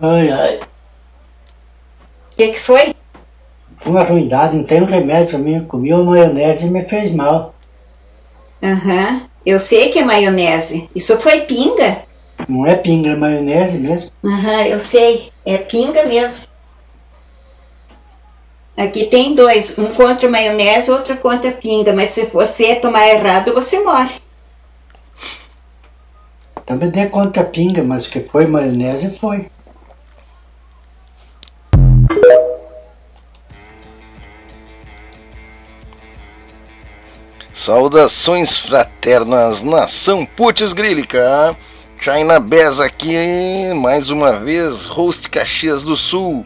Ai, ai. O que, que foi? Uma ruindade, não tem um remédio pra mim. Comi uma maionese e me fez mal. Aham. Eu sei que é maionese. Isso foi pinga? Não é pinga, é maionese mesmo. Aham, eu sei. É pinga mesmo. Aqui tem dois, um contra maionese, outro contra pinga, mas se você tomar errado, você morre. Também dei contra pinga, mas que foi maionese foi. Saudações fraternas, nação Putz Grílica. China Bez aqui, mais uma vez, host Caxias do Sul.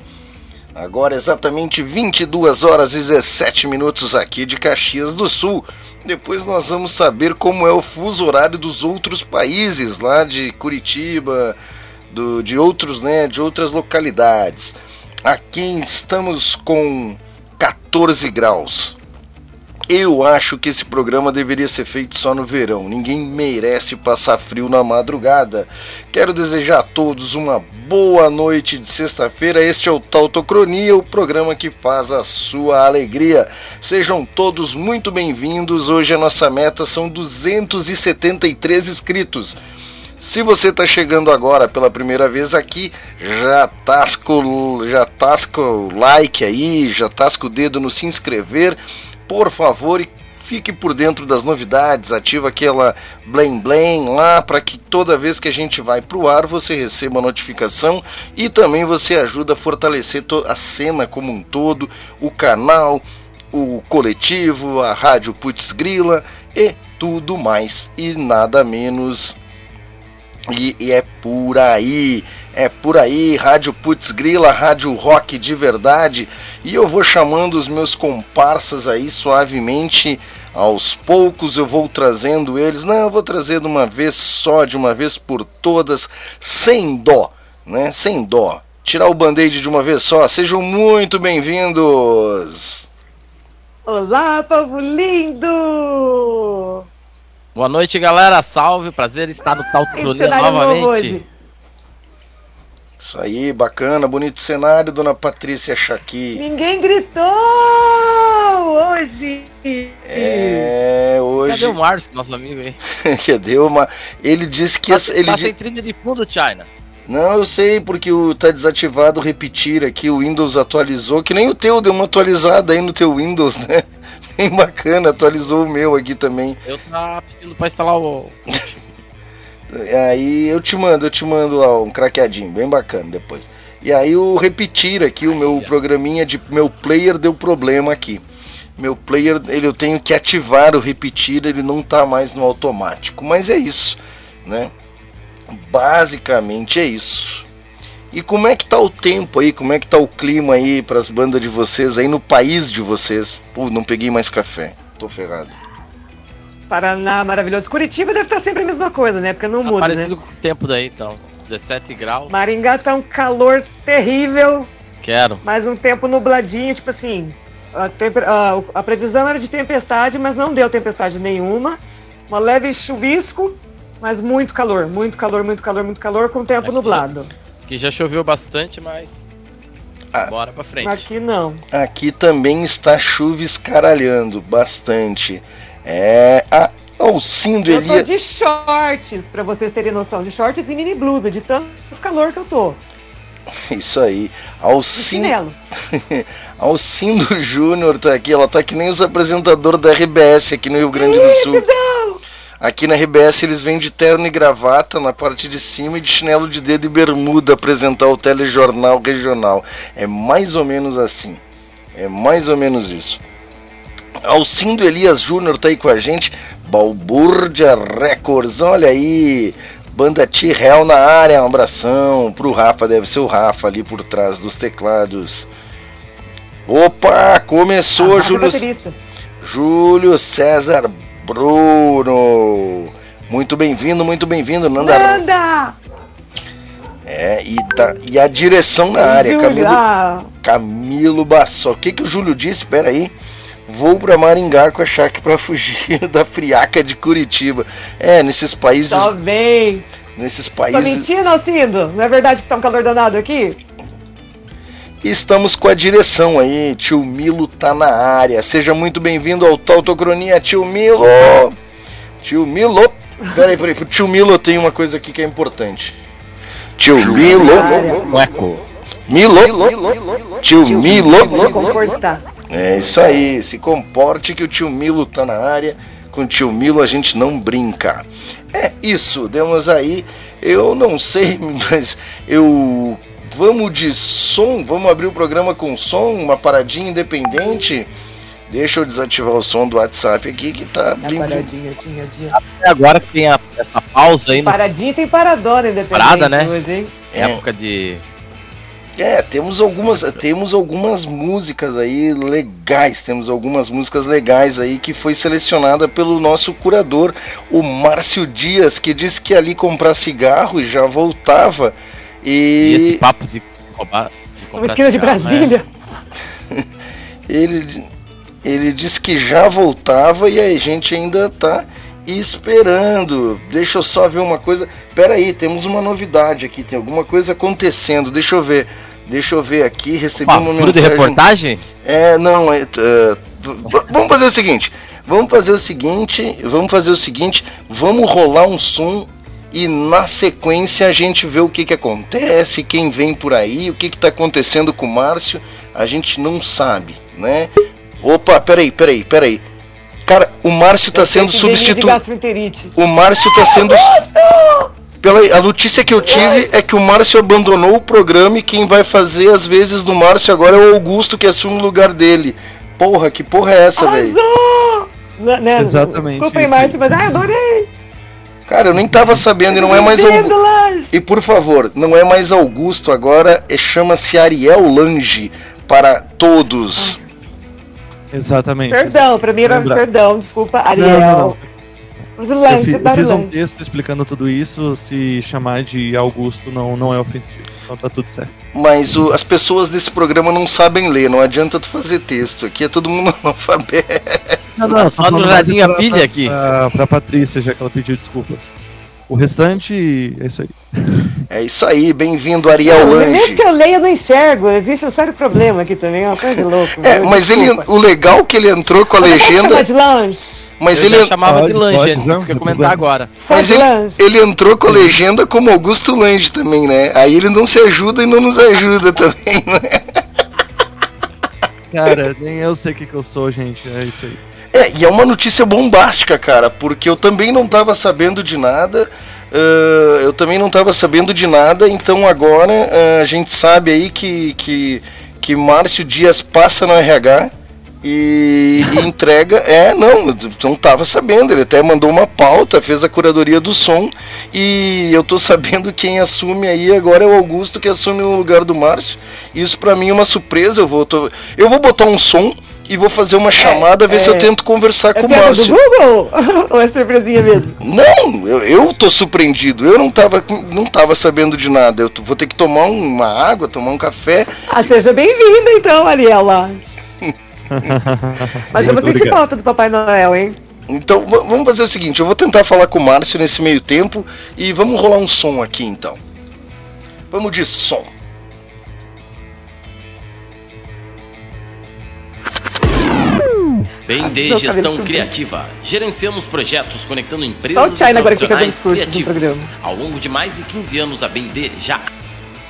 Agora exatamente 22 horas e 17 minutos aqui de Caxias do Sul. Depois nós vamos saber como é o fuso horário dos outros países, lá de Curitiba, do, de outros, né, de outras localidades. Aqui estamos com 14 graus. Eu acho que esse programa deveria ser feito só no verão. Ninguém merece passar frio na madrugada. Quero desejar a todos uma boa noite de sexta-feira. Este é o Tautocronia, o programa que faz a sua alegria. Sejam todos muito bem-vindos. Hoje a nossa meta são 273 inscritos. Se você está chegando agora pela primeira vez aqui, já tasca já o like aí, já tasca o dedo no se inscrever por favor, e fique por dentro das novidades, ativa aquela blém blém lá para que toda vez que a gente vai para o ar você receba a notificação e também você ajuda a fortalecer a cena como um todo, o canal, o coletivo, a rádio Putz Grila e tudo mais e nada menos. E, e é por aí. É por aí, Rádio Putz Grila, Rádio Rock de verdade. E eu vou chamando os meus comparsas aí suavemente, aos poucos eu vou trazendo eles. Não, eu vou trazer de uma vez só, de uma vez por todas, sem dó, né? Sem dó. Tirar o band-aid de uma vez só. Sejam muito bem-vindos. Olá, povo lindo! Boa noite, galera. Salve, prazer estar no Tal Cronia novamente. Isso aí, bacana, bonito cenário, dona Patrícia Chaqui. Ninguém gritou hoje. É, hoje. Cadê o Márcio, nosso amigo aí? Cadê o Mar... Ele disse que. Tá, ele tá sem trilha de fundo, China. Não, eu sei, porque o tá desativado repetir aqui, o Windows atualizou, que nem o teu deu uma atualizada aí no teu Windows, né? Bem bacana, atualizou o meu aqui também. Eu tava pedindo pra instalar o. Aí eu te mando, eu te mando lá um craqueadinho, bem bacana depois. E aí o repetir aqui, o meu programinha de meu player deu problema aqui. Meu player, ele eu tenho que ativar o repetir, ele não tá mais no automático. Mas é isso, né? Basicamente é isso. E como é que tá o tempo aí? Como é que tá o clima aí para as bandas de vocês aí no país de vocês? Pô, não peguei mais café. Tô ferrado. Paraná maravilhoso. Curitiba deve estar sempre a mesma coisa, né? Porque não Tá muda, parecido né? com o tempo daí, então. 17 graus. Maringá tá um calor terrível, Quero. mas um tempo nubladinho, tipo assim. A, a- a previsão era de tempestade, mas não deu tempestade nenhuma. Uma leve chuvisco, mas muito calor, muito calor, muito calor, muito calor, com tempo Aqui nublado. Que já choveu bastante, mas. Ah. Bora pra frente. Aqui não. Aqui também está chuva escaralhando bastante. É. A Alcindo Eu tô de shorts, pra vocês terem noção, de shorts e mini blusa, de tanto calor que eu tô. Isso aí. Alcindo. Alcindo Júnior tá aqui. Ela tá que nem os apresentadores da RBS aqui no Rio Grande do Sul. Não! Aqui na RBS eles vêm de terno e gravata na parte de cima e de chinelo de dedo e bermuda apresentar o telejornal regional. É mais ou menos assim. É mais ou menos isso. Alcindo Elias Júnior tá aí com a gente. Balbúrdia Records, olha aí. Banda T-Real na área, um abração pro Rafa, deve ser o Rafa ali por trás dos teclados. Opa, começou, Ah, Júlio. Júlio César Bruno. Muito bem-vindo, muito bem-vindo, Nanda. Nanda! É, e, tá, e a direção na área, Camilo, ah, Camilo Bassó. O que, que o Júlio disse? Pera aí. Vou para Maringá com a Chaque para fugir da friaca de Curitiba. É, nesses países, Só vem. nesses países. Tá mentindo, Alcindo? Não é verdade que tá um calor danado aqui? Estamos com a direção aí, tio Milo tá na área. Seja muito bem-vindo ao Tautocronia, tio Milo! Tio Milo! Peraí, peraí, tio Milo tem uma coisa aqui que é importante. Tio Milo! Eco. Milo! Tio Milo! É isso aí, se comporte que o tio Milo tá na área. Com o tio Milo a gente não brinca. É isso, demos aí. Eu não sei, mas eu Vamos de som, vamos abrir o programa com som, uma paradinha independente. Deixa eu desativar o som do WhatsApp aqui que tá bem. Paradinha, tinha, tinha. Até agora que tem a, essa pausa aí. Paradinha tem paradona independente Parada, né? hoje, hein? É. Época de. É, temos algumas, temos algumas músicas aí legais, temos algumas músicas legais aí que foi selecionada pelo nosso curador, o Márcio Dias, que disse que ali comprar cigarro e já voltava e, e esse papo de roubar. De Uma esquina de Brasília. Né? ele, ele disse que já voltava e a gente ainda tá esperando. Deixa eu só ver uma coisa. Pera aí, temos uma novidade aqui, tem alguma coisa acontecendo. Deixa eu ver. Deixa eu ver aqui, recebi Pá, uma mensagem. de reportagem? É, não, é, uh, vamos fazer o seguinte. Vamos fazer o seguinte, vamos fazer o seguinte, vamos rolar um som e na sequência a gente vê o que, que acontece, quem vem por aí, o que está acontecendo com o Márcio, a gente não sabe, né? Opa, peraí, peraí, peraí. Cara, o Márcio está sendo substituído. O Márcio está sendo. Pela, a notícia que eu tive é que o Márcio abandonou o programa e quem vai fazer as vezes do Márcio agora é o Augusto que assume o lugar dele. Porra, que porra é essa, velho? Né, Exatamente. Desculpa, Márcio, mas ai, adorei. Cara, eu nem tava sabendo e não é mais Augusto. E por favor, não é mais Augusto agora, é, chama-se Ariel Lange para todos. Exatamente. Perdão, pra mim era perdão, desculpa, Ariel. Não, não, não. Eu, fi, eu fiz um texto explicando tudo isso, se chamar de Augusto não, não é ofensivo. Então tá tudo certo. Mas o, as pessoas desse programa não sabem ler, não adianta tu fazer texto. Aqui é todo mundo analfabeto. Não, não, só do Radinho a pilha aqui. Pra, pra Patrícia, já que ela pediu desculpa. O restante é isso aí. É isso aí, bem-vindo Ariel Lange. Mesmo que eu leia, eu não enxergo. Existe um sério problema aqui também, é uma coisa de louco. É, mas ele, o legal é que ele entrou com a legenda. De lanche. Mas eu ele chamava pode, de Lange, pode, não, isso que eu comentar agora. Mas ele, ele, entrou com a legenda como Augusto Lange também, né? Aí ele não se ajuda e não nos ajuda também, né? Cara, nem eu sei o que, que eu sou, gente. É isso aí. É, e é uma notícia bombástica, cara, porque eu também não estava sabendo de nada. Uh, eu também não estava sabendo de nada, então agora uh, a gente sabe aí que, que, que Márcio Dias passa no RH e, e entrega. É, não, não estava sabendo. Ele até mandou uma pauta, fez a curadoria do som e eu tô sabendo quem assume aí agora é o Augusto que assume no lugar do Márcio. Isso para mim é uma surpresa. Eu vou, tô, eu vou botar um som e vou fazer uma chamada, é, ver é, se eu é. tento conversar é com o Márcio. Do Google? Ou é surpresinha mesmo? Não, eu, eu tô surpreendido. Eu não tava, não tava sabendo de nada. Eu vou ter que tomar uma água, tomar um café. Ah, seja bem-vinda então, Ariela. Mas eu vou sentir falta do Papai Noel, hein? Então vamos fazer o seguinte, eu vou tentar falar com o Márcio nesse meio tempo e vamos rolar um som aqui então. Vamos de som. BND Gestão Criativa. Gerenciamos projetos conectando empresas e profissionais criativos. Ao longo de mais de 15 anos, a BND já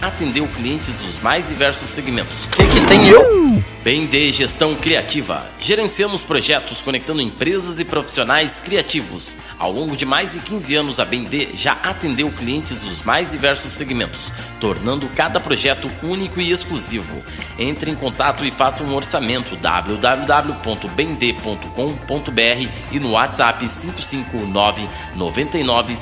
atendeu clientes dos mais diversos segmentos. O que, tem eu? BND Gestão Criativa. Gerenciamos projetos conectando empresas e profissionais criativos. Ao longo de mais de 15 anos, a BND já atendeu clientes dos mais diversos segmentos, tornando cada projeto único e exclusivo. Entre em contato e faça um orçamento www.bnd.com.br e no WhatsApp 559 99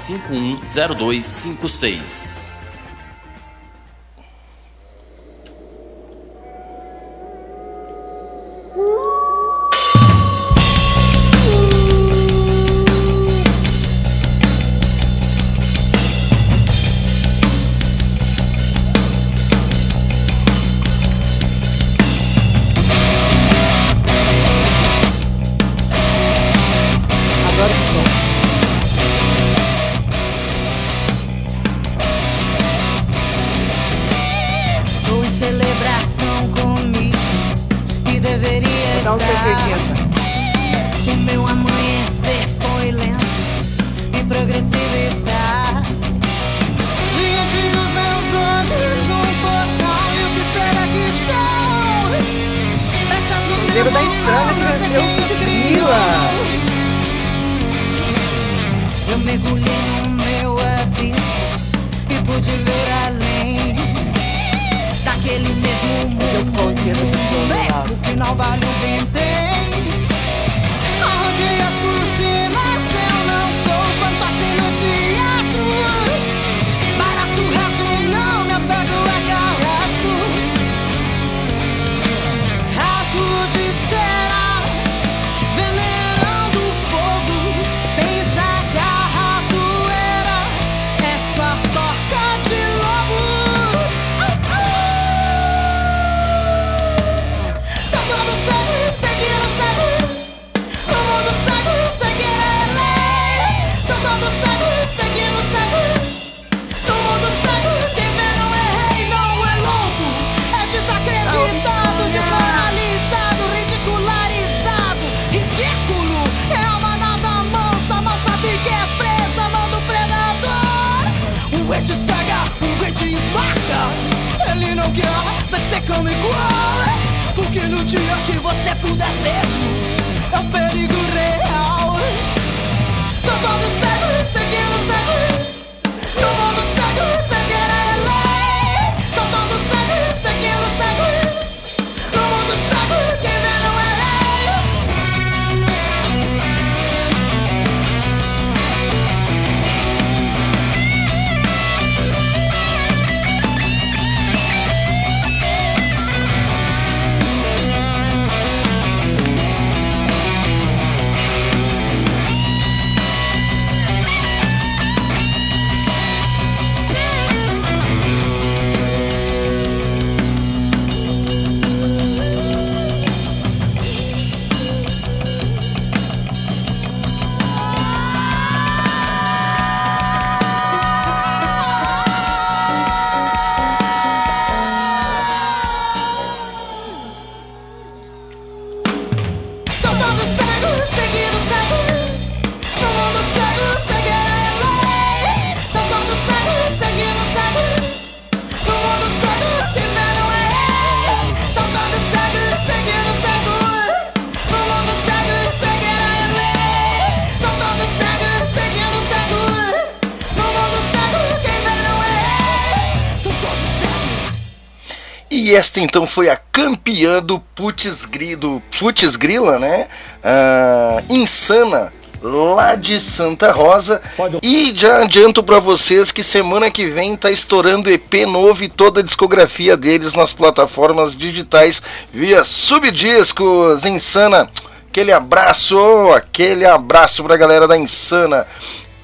E esta então foi a campeã do Putz Gri- do Putz Grila, né? Ah, Insana, lá de Santa Rosa. E já adianto pra vocês que semana que vem tá estourando EP novo e toda a discografia deles nas plataformas digitais via Subdiscos. Insana, aquele abraço, aquele abraço pra galera da Insana.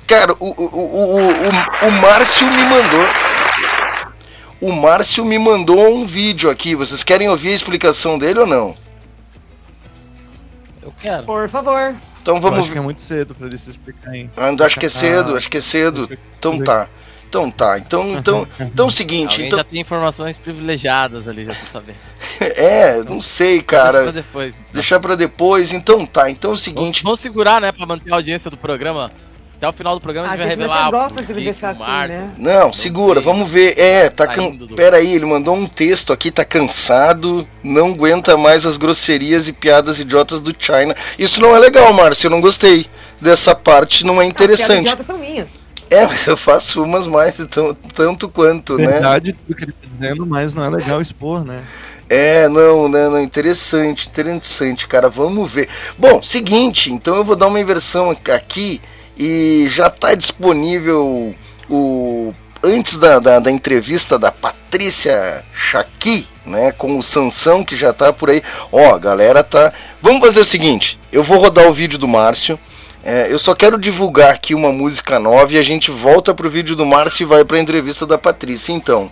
Cara, o, o, o, o, o Márcio me mandou. O Márcio me mandou um vídeo aqui. Vocês querem ouvir a explicação dele ou não? Eu quero. Por favor. Então Eu vamos acho que é muito cedo pra ele se explicar aí. Ah, Acho que é cedo, acho que é cedo. Então tá. Então tá. Então, então, então é o seguinte, Alguém então já tem informações privilegiadas ali, já tô sabendo. é, não sei, Deixa pra cara. depois. Deixar pra depois. Então tá. Então é o Vamos, seguinte, vamos segurar, né, pra manter a audiência do programa. Até o final do programa a A gente vai revelar gosta de deixar assim, né? não, segura, vamos ver. É, tá Tá can... do- Pera aí, ele mandou um texto aqui, tá cansado, não aguenta mais as grosserias e piadas idiotas do China. Isso não é legal, Márcio, eu não gostei dessa parte, não é As piadas interessante. idiotas são minhas. É, mas eu faço umas mais, então, tanto quanto, né? Verdade do que ele tá dizendo, mas não é legal expor, né? É, não, né, não, interessante, interessante, cara, vamos ver. Bom, seguinte, então eu vou dar uma inversão aqui e já tá disponível o antes da, da, da entrevista da Patrícia Chaqui, né, com o Sansão que já tá por aí. Ó, a galera tá. Vamos fazer o seguinte, eu vou rodar o vídeo do Márcio. é, eu só quero divulgar aqui uma música nova e a gente volta pro vídeo do Márcio e vai pra entrevista da Patrícia. Então,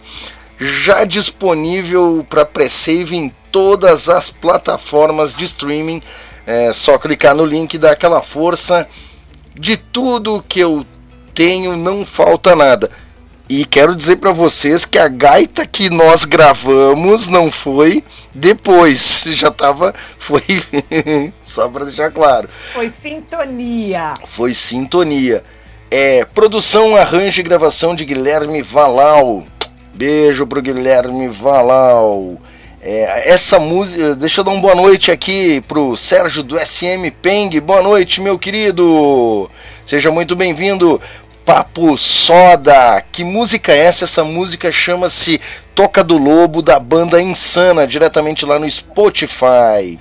já disponível para pré-save em todas as plataformas de streaming. É só clicar no link e dar aquela força. De tudo que eu tenho, não falta nada. E quero dizer para vocês que a gaita que nós gravamos não foi depois. Já tava. Foi. Só pra deixar claro. Foi sintonia. Foi sintonia. É, produção, arranjo e gravação de Guilherme Valal. Beijo pro Guilherme Valal. É, essa música. Deixa eu dar uma boa noite aqui pro Sérgio do SM Peng. Boa noite, meu querido. Seja muito bem-vindo. Papo Soda. Que música é essa? Essa música chama-se Toca do Lobo da banda Insana, diretamente lá no Spotify.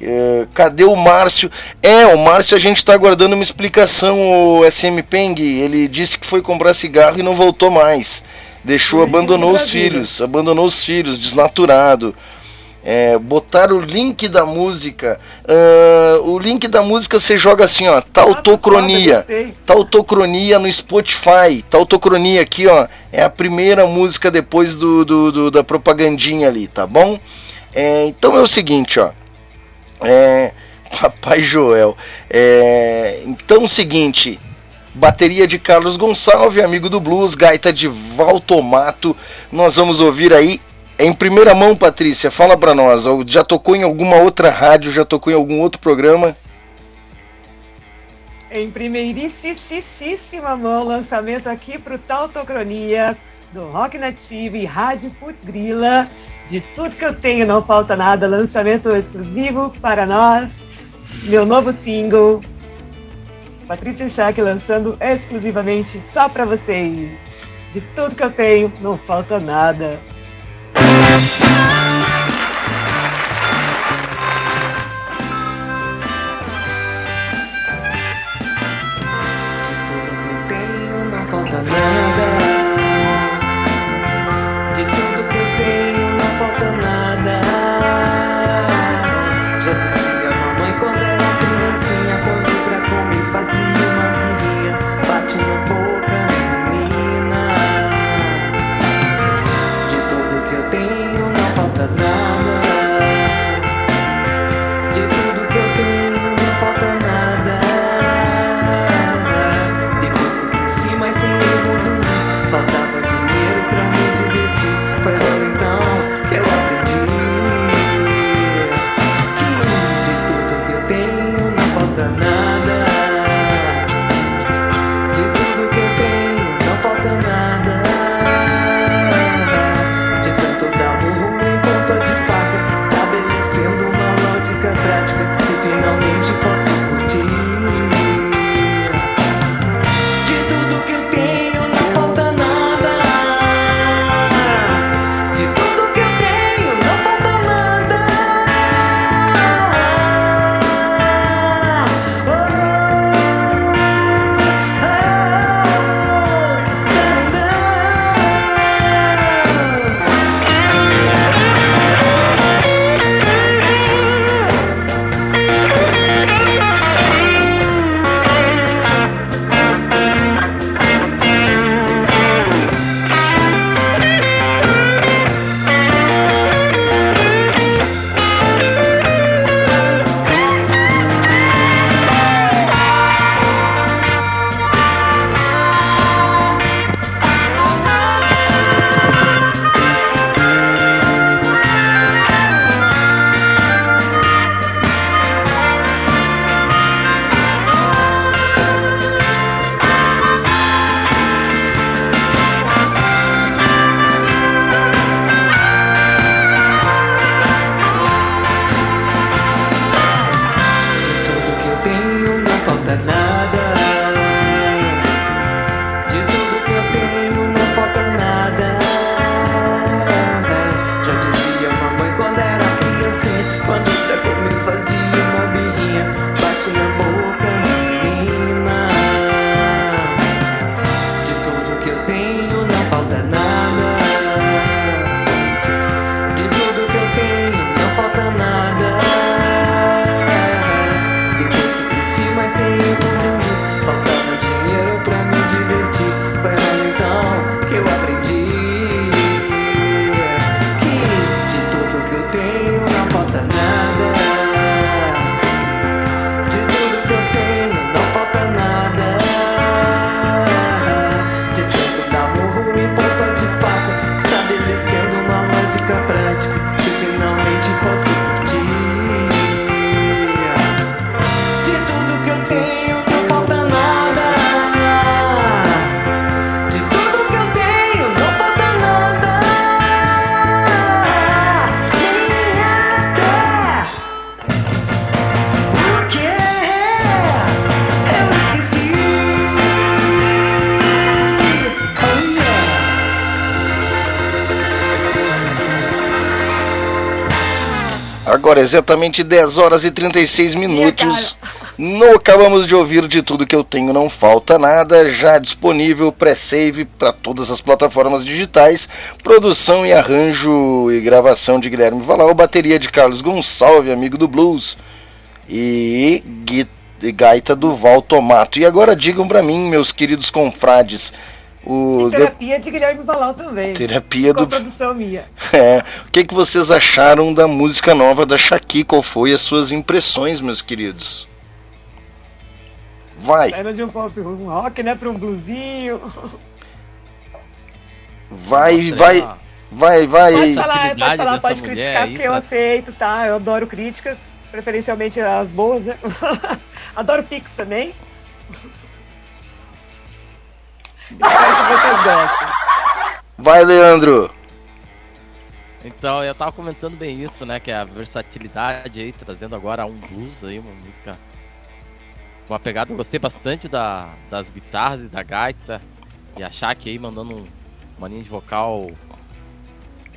É, cadê o Márcio? É, o Márcio a gente está aguardando uma explicação, o SM Peng. Ele disse que foi comprar cigarro e não voltou mais. Deixou, abandonou os filhos, abandonou os filhos, desnaturado. É, botar o link da música. Uh, o link da música você joga assim, ó, tautocronia. Tautocronia no Spotify. Tautocronia aqui, ó, é a primeira música depois do, do, do da propagandinha ali, tá bom? É, então é o seguinte, ó. É, Papai Joel. É, então é o seguinte, bateria de Carlos Gonçalves, amigo do blues, gaita de Valtomato. Nós vamos ouvir aí em primeira mão, Patrícia, fala para nós. Já tocou em alguma outra rádio? Já tocou em algum outro programa? Em primeiríssima mão, lançamento aqui pro Tautocronia, do Rock Nativo e Rádio Putz Grila. De tudo que eu tenho, não falta nada. Lançamento exclusivo para nós. Meu novo single, Patrícia Schack lançando exclusivamente só para vocês. De tudo que eu tenho, não falta nada. Agora exatamente 10 horas e 36 minutos. Não acabamos de ouvir de tudo que eu tenho, não falta nada. Já disponível pré-save para todas as plataformas digitais. Produção e arranjo e gravação de Guilherme Valau. Bateria de Carlos Gonçalves, amigo do blues. E gaita do Val Tomato. E agora digam para mim, meus queridos confrades. O e terapia de Guilherme Valau também. Terapia com do. produção minha. É. O que, que vocês acharam da música nova da Shaki? Qual foi as suas impressões, meus queridos? Vai. Saindo de um pop um rock, né, para um bluesinho. Vai, vai, vai, vai. Pode falar, pode falar, pode criticar, aí, porque tá... eu aceito, tá? Eu adoro críticas, preferencialmente as boas, né? adoro Pix também. Espero que vocês gostem. Vai, Leandro. Então, eu tava comentando bem isso, né? Que é a versatilidade aí, trazendo agora um blues aí, uma música uma pegada. Eu gostei bastante da, das guitarras e da gaita. E a Shaq aí mandando um, uma linha de vocal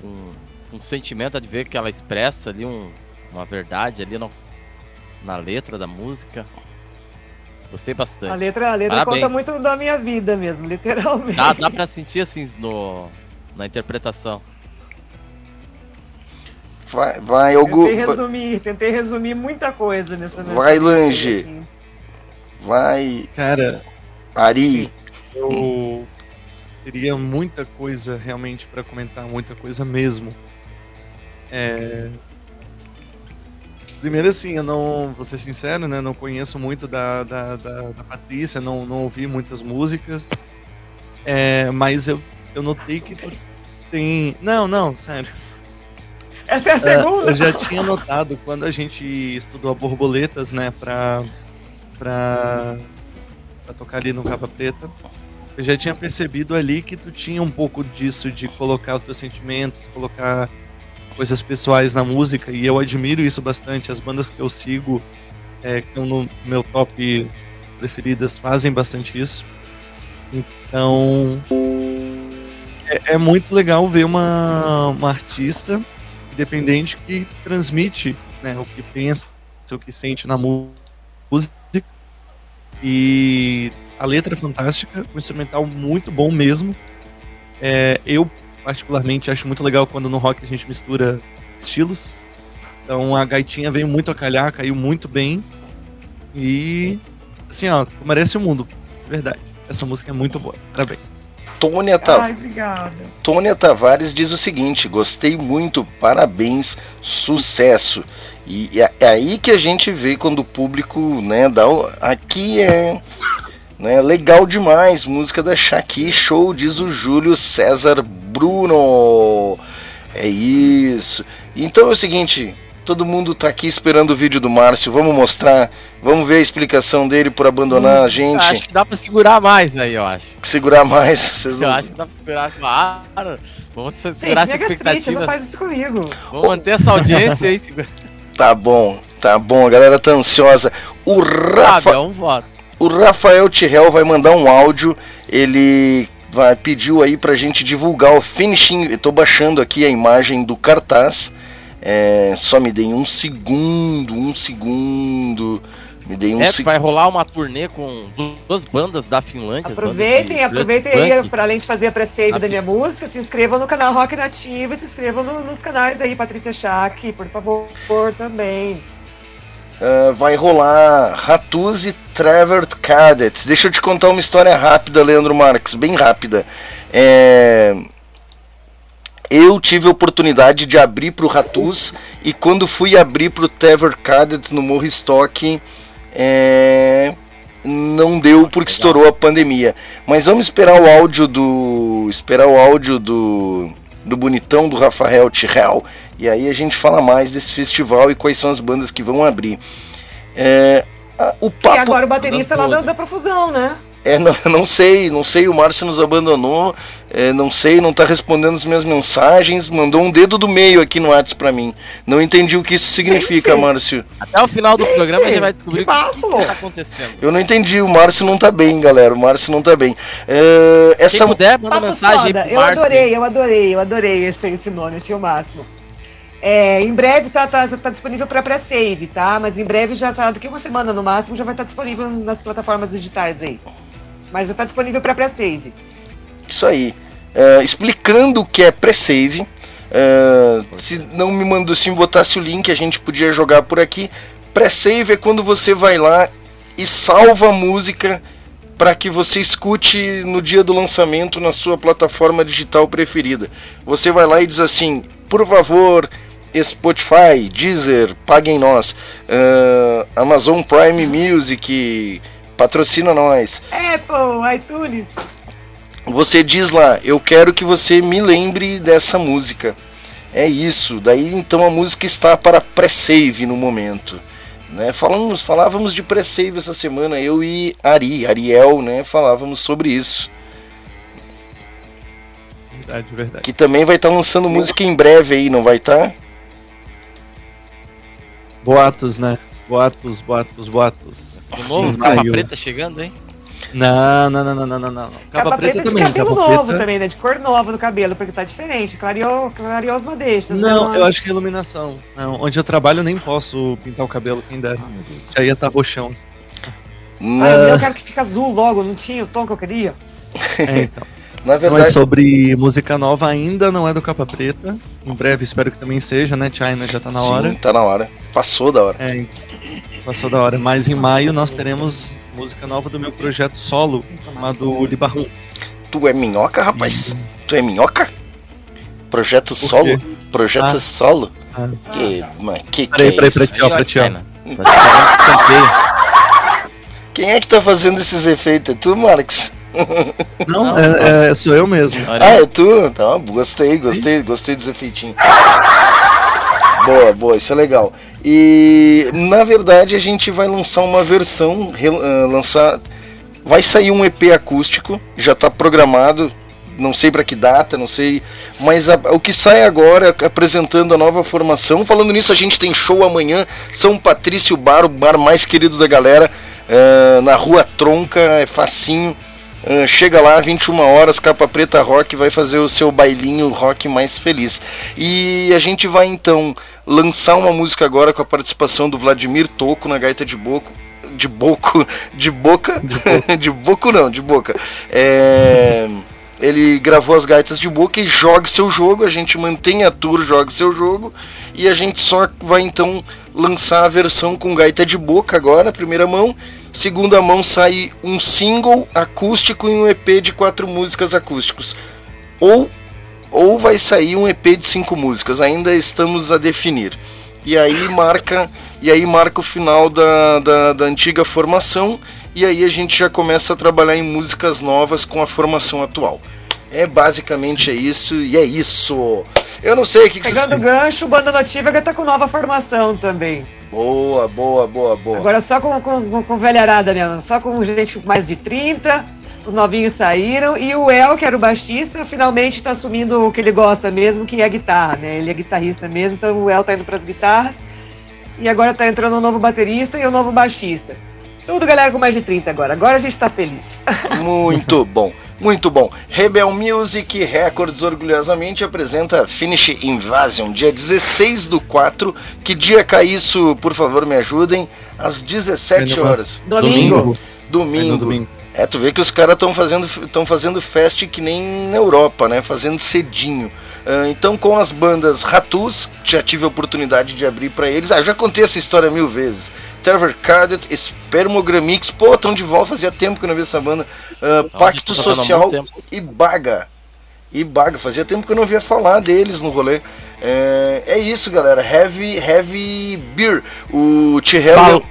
um, um sentimento de ver que ela expressa ali um, uma verdade ali no, na letra da música. Gostei bastante. A letra, a letra conta muito da minha vida mesmo, literalmente. Dá, dá pra sentir assim no, na interpretação. Vai, vai. Tentei resumir, tentei resumir muita coisa nessa Vai, Lange. Assim. Vai. Cara. Ari. Eu teria muita coisa realmente para comentar, muita coisa mesmo. É... Primeiro assim, eu não, vou ser sincero, né? Não conheço muito da, da, da, da Patrícia, não, não ouvi muitas músicas. É, mas eu, eu notei que tem. Não, não, sério. Essa é a segunda? Uh, eu já tinha notado quando a gente estudou a borboletas, né, pra, pra, pra tocar ali no Capa Preta. Eu já tinha percebido ali que tu tinha um pouco disso de colocar os teus sentimentos, colocar coisas pessoais na música e eu admiro isso bastante. As bandas que eu sigo, é, que estão no meu top preferidas, fazem bastante isso. Então é, é muito legal ver uma, uma artista independente que transmite né, o que pensa, o que sente na música e a letra é fantástica, o instrumental muito bom mesmo. É, eu, particularmente, acho muito legal quando no rock a gente mistura estilos. Então a gaitinha veio muito a calhar, caiu muito bem. E, assim, ó, merece o mundo, de verdade. Essa música é muito boa. Parabéns. Tônia, Ta... Tônia Tavares diz o seguinte: gostei muito, parabéns, sucesso. E é, é aí que a gente vê quando o público, né, dá o... aqui é né, legal demais, música da Shaki, show, diz o Júlio César Bruno. É isso. Então é o seguinte, todo mundo tá aqui esperando o vídeo do Márcio. Vamos mostrar, vamos ver a explicação dele por abandonar hum, a gente. Acho que dá pra segurar mais aí, eu acho. Segurar mais? Vocês eu não... acho que dá pra segurar mais. Vamos segurar essa expectativa. Não faz isso comigo. Vamos manter essa audiência aí. Tá bom, tá bom, a galera tá ansiosa. O Rafa... Ah, um voto. O Rafael Tirrell vai mandar um áudio. Ele vai, pediu aí pra gente divulgar o finishing. Eu tô baixando aqui a imagem do cartaz. É, só me deem um segundo, um segundo. Me deem um é, seg... vai rolar uma turnê com duas bandas da Finlândia. Aproveitem, de aproveitem aí, para além de fazer a pré-save da minha música, se inscrevam no canal Rock Nativo e se inscrevam no, nos canais aí, Patrícia Schack, por favor, também. Uh, vai rolar Ratus e Trevor Cadets. Deixa eu te contar uma história rápida, Leandro Marques, bem rápida. É eu tive a oportunidade de abrir para o Ratus e quando fui abrir para o Tever Cadet no Morro Stock, é, não deu porque estourou a pandemia. Mas vamos esperar o áudio do esperar o áudio do do bonitão do Rafael Tirrell e aí a gente fala mais desse festival e quais são as bandas que vão abrir. É, o papo... E agora o baterista lá da, da profusão, né? É, não, não sei, não sei, o Márcio nos abandonou, é, não sei, não está respondendo as minhas mensagens, mandou um dedo do meio aqui no WhatsApp para mim. Não entendi o que isso significa, sim, sim. Márcio. Até o final do sim, programa a gente vai descobrir o que, que, tá acontecendo. Eu não entendi, o Márcio não tá bem, galera, o Márcio não tá bem. É, essa... Quem puder, manda mensagem aí pro Eu adorei, eu adorei, eu adorei esse, esse nome, achei o máximo. É, em breve tá, tá, tá disponível para pré-save, tá? Mas em breve já tá, daqui uma semana no máximo, já vai estar disponível nas plataformas digitais aí. Mas já tá disponível para pré-save. Isso aí. É, explicando o que é pre-save. é, se não me mandou, se me botasse o link, a gente podia jogar por aqui. Pre-save é quando você vai lá e salva a música para que você escute no dia do lançamento na sua plataforma digital preferida. Você vai lá e diz assim: por favor, Spotify, Deezer, paguem nós, é, Amazon Prime Music, patrocina nós. Apple, iTunes. Você diz lá, eu quero que você me lembre dessa música. É isso. Daí então a música está para pré-save no momento. Né? Falamos, falávamos de pré-save essa semana, eu e Ari, Ariel, né? Falávamos sobre isso. Verdade, verdade. Que também vai estar lançando música em breve aí, não vai estar? Boatos, né? Boatos, boatos, boatos. O novo capa maio. preta chegando, hein? Não, não, não, não, não, não, não. Capa, preta, também. de cabelo capa novo preta. também, né? De cor nova no cabelo, porque tá diferente. Clareou, clareou as madeixas. Não, né? eu acho que é iluminação. Não, onde eu trabalho eu nem posso pintar o cabelo, quem dera. Já ia estar roxão. Ah, o meu eu quero que fique azul logo, não tinha o tom que eu queria. É, então. Na Não é verdade, sobre música nova ainda, não é do Capa Preta. Em breve espero que também seja, né? China já tá na hora. sim, tá na hora. Passou da hora. É, passou da hora. Mas em maio nós teremos música nova do meu projeto solo, chamado Libarro. Tu é minhoca, rapaz? Tu é minhoca? Projeto solo? Projeto Ah. solo? Ah. Que, mas que que Peraí, é peraí, isso? peraí, tchau, Aí, ó, pra tchau. China. Tá diferente, campeia. Quem é que tá fazendo esses efeitos? É tu, Marx? Não, Não, é, é, sou eu mesmo. Olha, Ah, é tu? Tá, gostei, gostei, gostei dos efeitinhos. Boa, boa, isso é legal. E na verdade a gente vai lançar uma versão, ah, lançar, vai sair um EP acústico, já está programado, não sei para que data, não sei, mas a- o que sai agora apresentando a nova formação. Falando nisso, a gente tem show amanhã, São Patrício Bar, o bar mais querido da galera, ah, na Rua Tronca, é facinho. Ah, chega lá, 21 horas, Capa Preta Rock vai fazer o seu bailinho rock mais feliz. E a gente vai então lançar uma música agora com a participação do Vladimir Toco na gaita de boco. De boco, de boca, de boco não, de boca. É, ele gravou as gaitas de boca e joga seu jogo. A gente mantém a tour, joga seu jogo e a gente só vai então lançar a versão com gaita de boca agora, primeira mão. Segunda mão sai um single acústico e um EP de quatro músicas acústicos. Ou, ou vai sair um EP de cinco músicas, ainda estamos a definir. E aí marca, e aí marca o final da, da, da antiga formação, e aí a gente já começa a trabalhar em músicas novas com a formação atual. É basicamente é isso, e é isso. Eu não sei o que, que vocês. Pegando o gancho, o Banda Notívaga tá com nova formação também. Boa, boa, boa, boa. Agora só com, com, com, com velharada mesmo, só com gente com mais de 30, os novinhos saíram, e o El, que era o baixista, finalmente tá assumindo o que ele gosta mesmo, que é a guitarra, né? Ele é guitarrista mesmo, então o El tá indo pras guitarras, e agora tá entrando um novo baterista e um novo baixista. Tudo galera com mais de 30 agora, agora a gente tá feliz. Muito bom, muito bom. Rebel Music Records orgulhosamente apresenta Finish Invasion, dia 16 do 4. Que dia cai isso, por favor, me ajudem? Às 17 Domingo. horas. Domingo. É Domingo. no domingo. É, tu vê que os caras estão fazendo, tão fazendo fest que nem na Europa, né? Fazendo cedinho. Ah, então, com as bandas Ratus, já tive a oportunidade de abrir pra eles. Ah, eu já contei essa história mil vezes. Terror Carded, Spermogramix, pô, estão de volta, fazia tempo que eu não vi essa banda. Ah, Pacto Social e Baga. E Baga, fazia tempo que eu não via falar deles no rolê. É, é isso, galera. Heavy, heavy Beer. O Tyrell.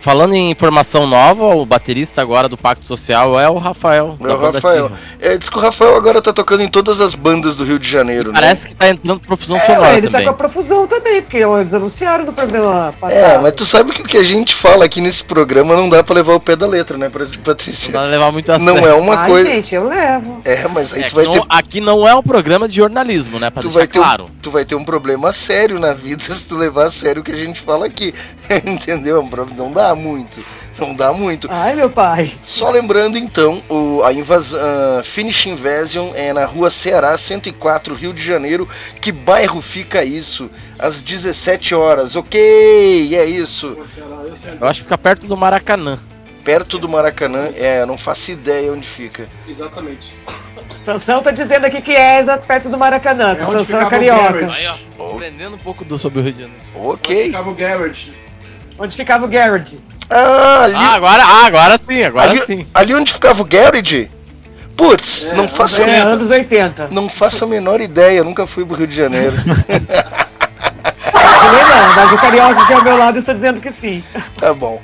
Fala- Falando em informação nova, o baterista agora do Pacto Social é o Rafael. É o Rafael. É, diz que o Rafael agora tá tocando em todas as bandas do Rio de Janeiro, né? Parece que tá entrando profusão É, sonora ele tá com a profusão também, porque eles anunciaram no programa passado. É, mas tu sabe que o que a gente fala aqui nesse programa não dá pra levar o pé da letra, né, Pra- Patrícia? Não vai levar muito a Não sério. é uma Ai, coisa. gente, eu levo. É, mas aí É, tu vai não- ter. Aqui não é um programa de jornalismo, né? Pra Tu vai, ter claro. um, tu vai ter um problema sério na vida se tu levar a sério o que a gente fala aqui. Entendeu? É Não dá. Dá muito. Não dá muito. Ai, meu pai. Só lembrando então, o, a invasão, uh, Finish Invasion é na rua Ceará 104, Rio de Janeiro. Que bairro fica isso? Às 17 horas. Ok, é isso. Eu acho que fica perto do Maracanã. Perto do Maracanã. É, não faço ideia onde fica. Exatamente. Sansão tá dizendo aqui que é exato perto do Maracanã, É onde Sansão é carioca. Aí, ó, aprendendo um pouco do, sobre o Rio de Janeiro. Ok. Ficava o Garrett. Onde ficava o Garrett. Ah, ali, Ah, agora, ah, agora sim, agora ali, sim. ali onde ficava o Garage? Putz, É, não faço É, anos 80. Não faço a menor ideia, nunca fui pro Rio de Janeiro. Não, mas o carioca que é ao meu lado está dizendo que sim. tá bom,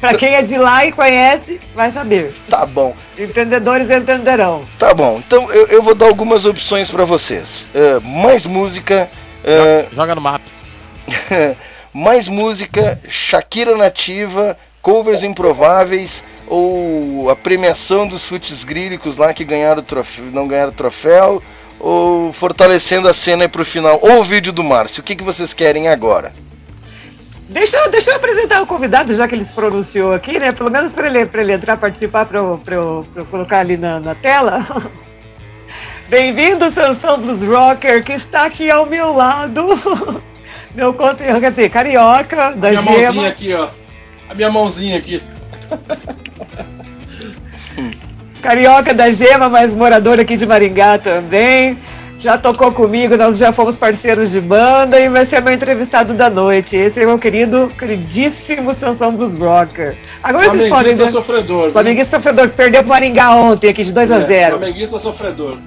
Pra quem é de lá e conhece, vai saber. tá bom, Entendedores entenderão. tá bom. Então eu, eu vou dar algumas opções pra vocês. É, mais música, é, Joga no Maps. mais música, Shakira nativa, covers improváveis ou a premiação dos futs grílicos lá que ganharam troféu, não ganharam troféu ou fortalecendo a cena aí pro final ou o vídeo do Márcio. O que, que vocês querem agora? Deixa, deixa eu apresentar o convidado, já que ele se pronunciou aqui, né? Pelo menos para ele, ele entrar, participar, para eu, eu, eu colocar ali na, na tela. Bem-vindo, Sansão Blues Rocker, que está aqui ao meu lado. Meu conterrâneo, quer dizer, carioca, da minha mãozinha gema. aqui, ó. A minha mãozinha aqui. Carioca da Gema, mas morador aqui de Maringá também. Já tocou comigo, nós já fomos parceiros de banda e vai ser meu entrevistado da noite. Esse é meu querido, queridíssimo Sansão Blues Rocker. Agora vocês podem Flamenguista sofredor. Flamenguista sofredor que perdeu pro Maringá ontem, aqui de 2 a É, 0 Flamenguista sofredor.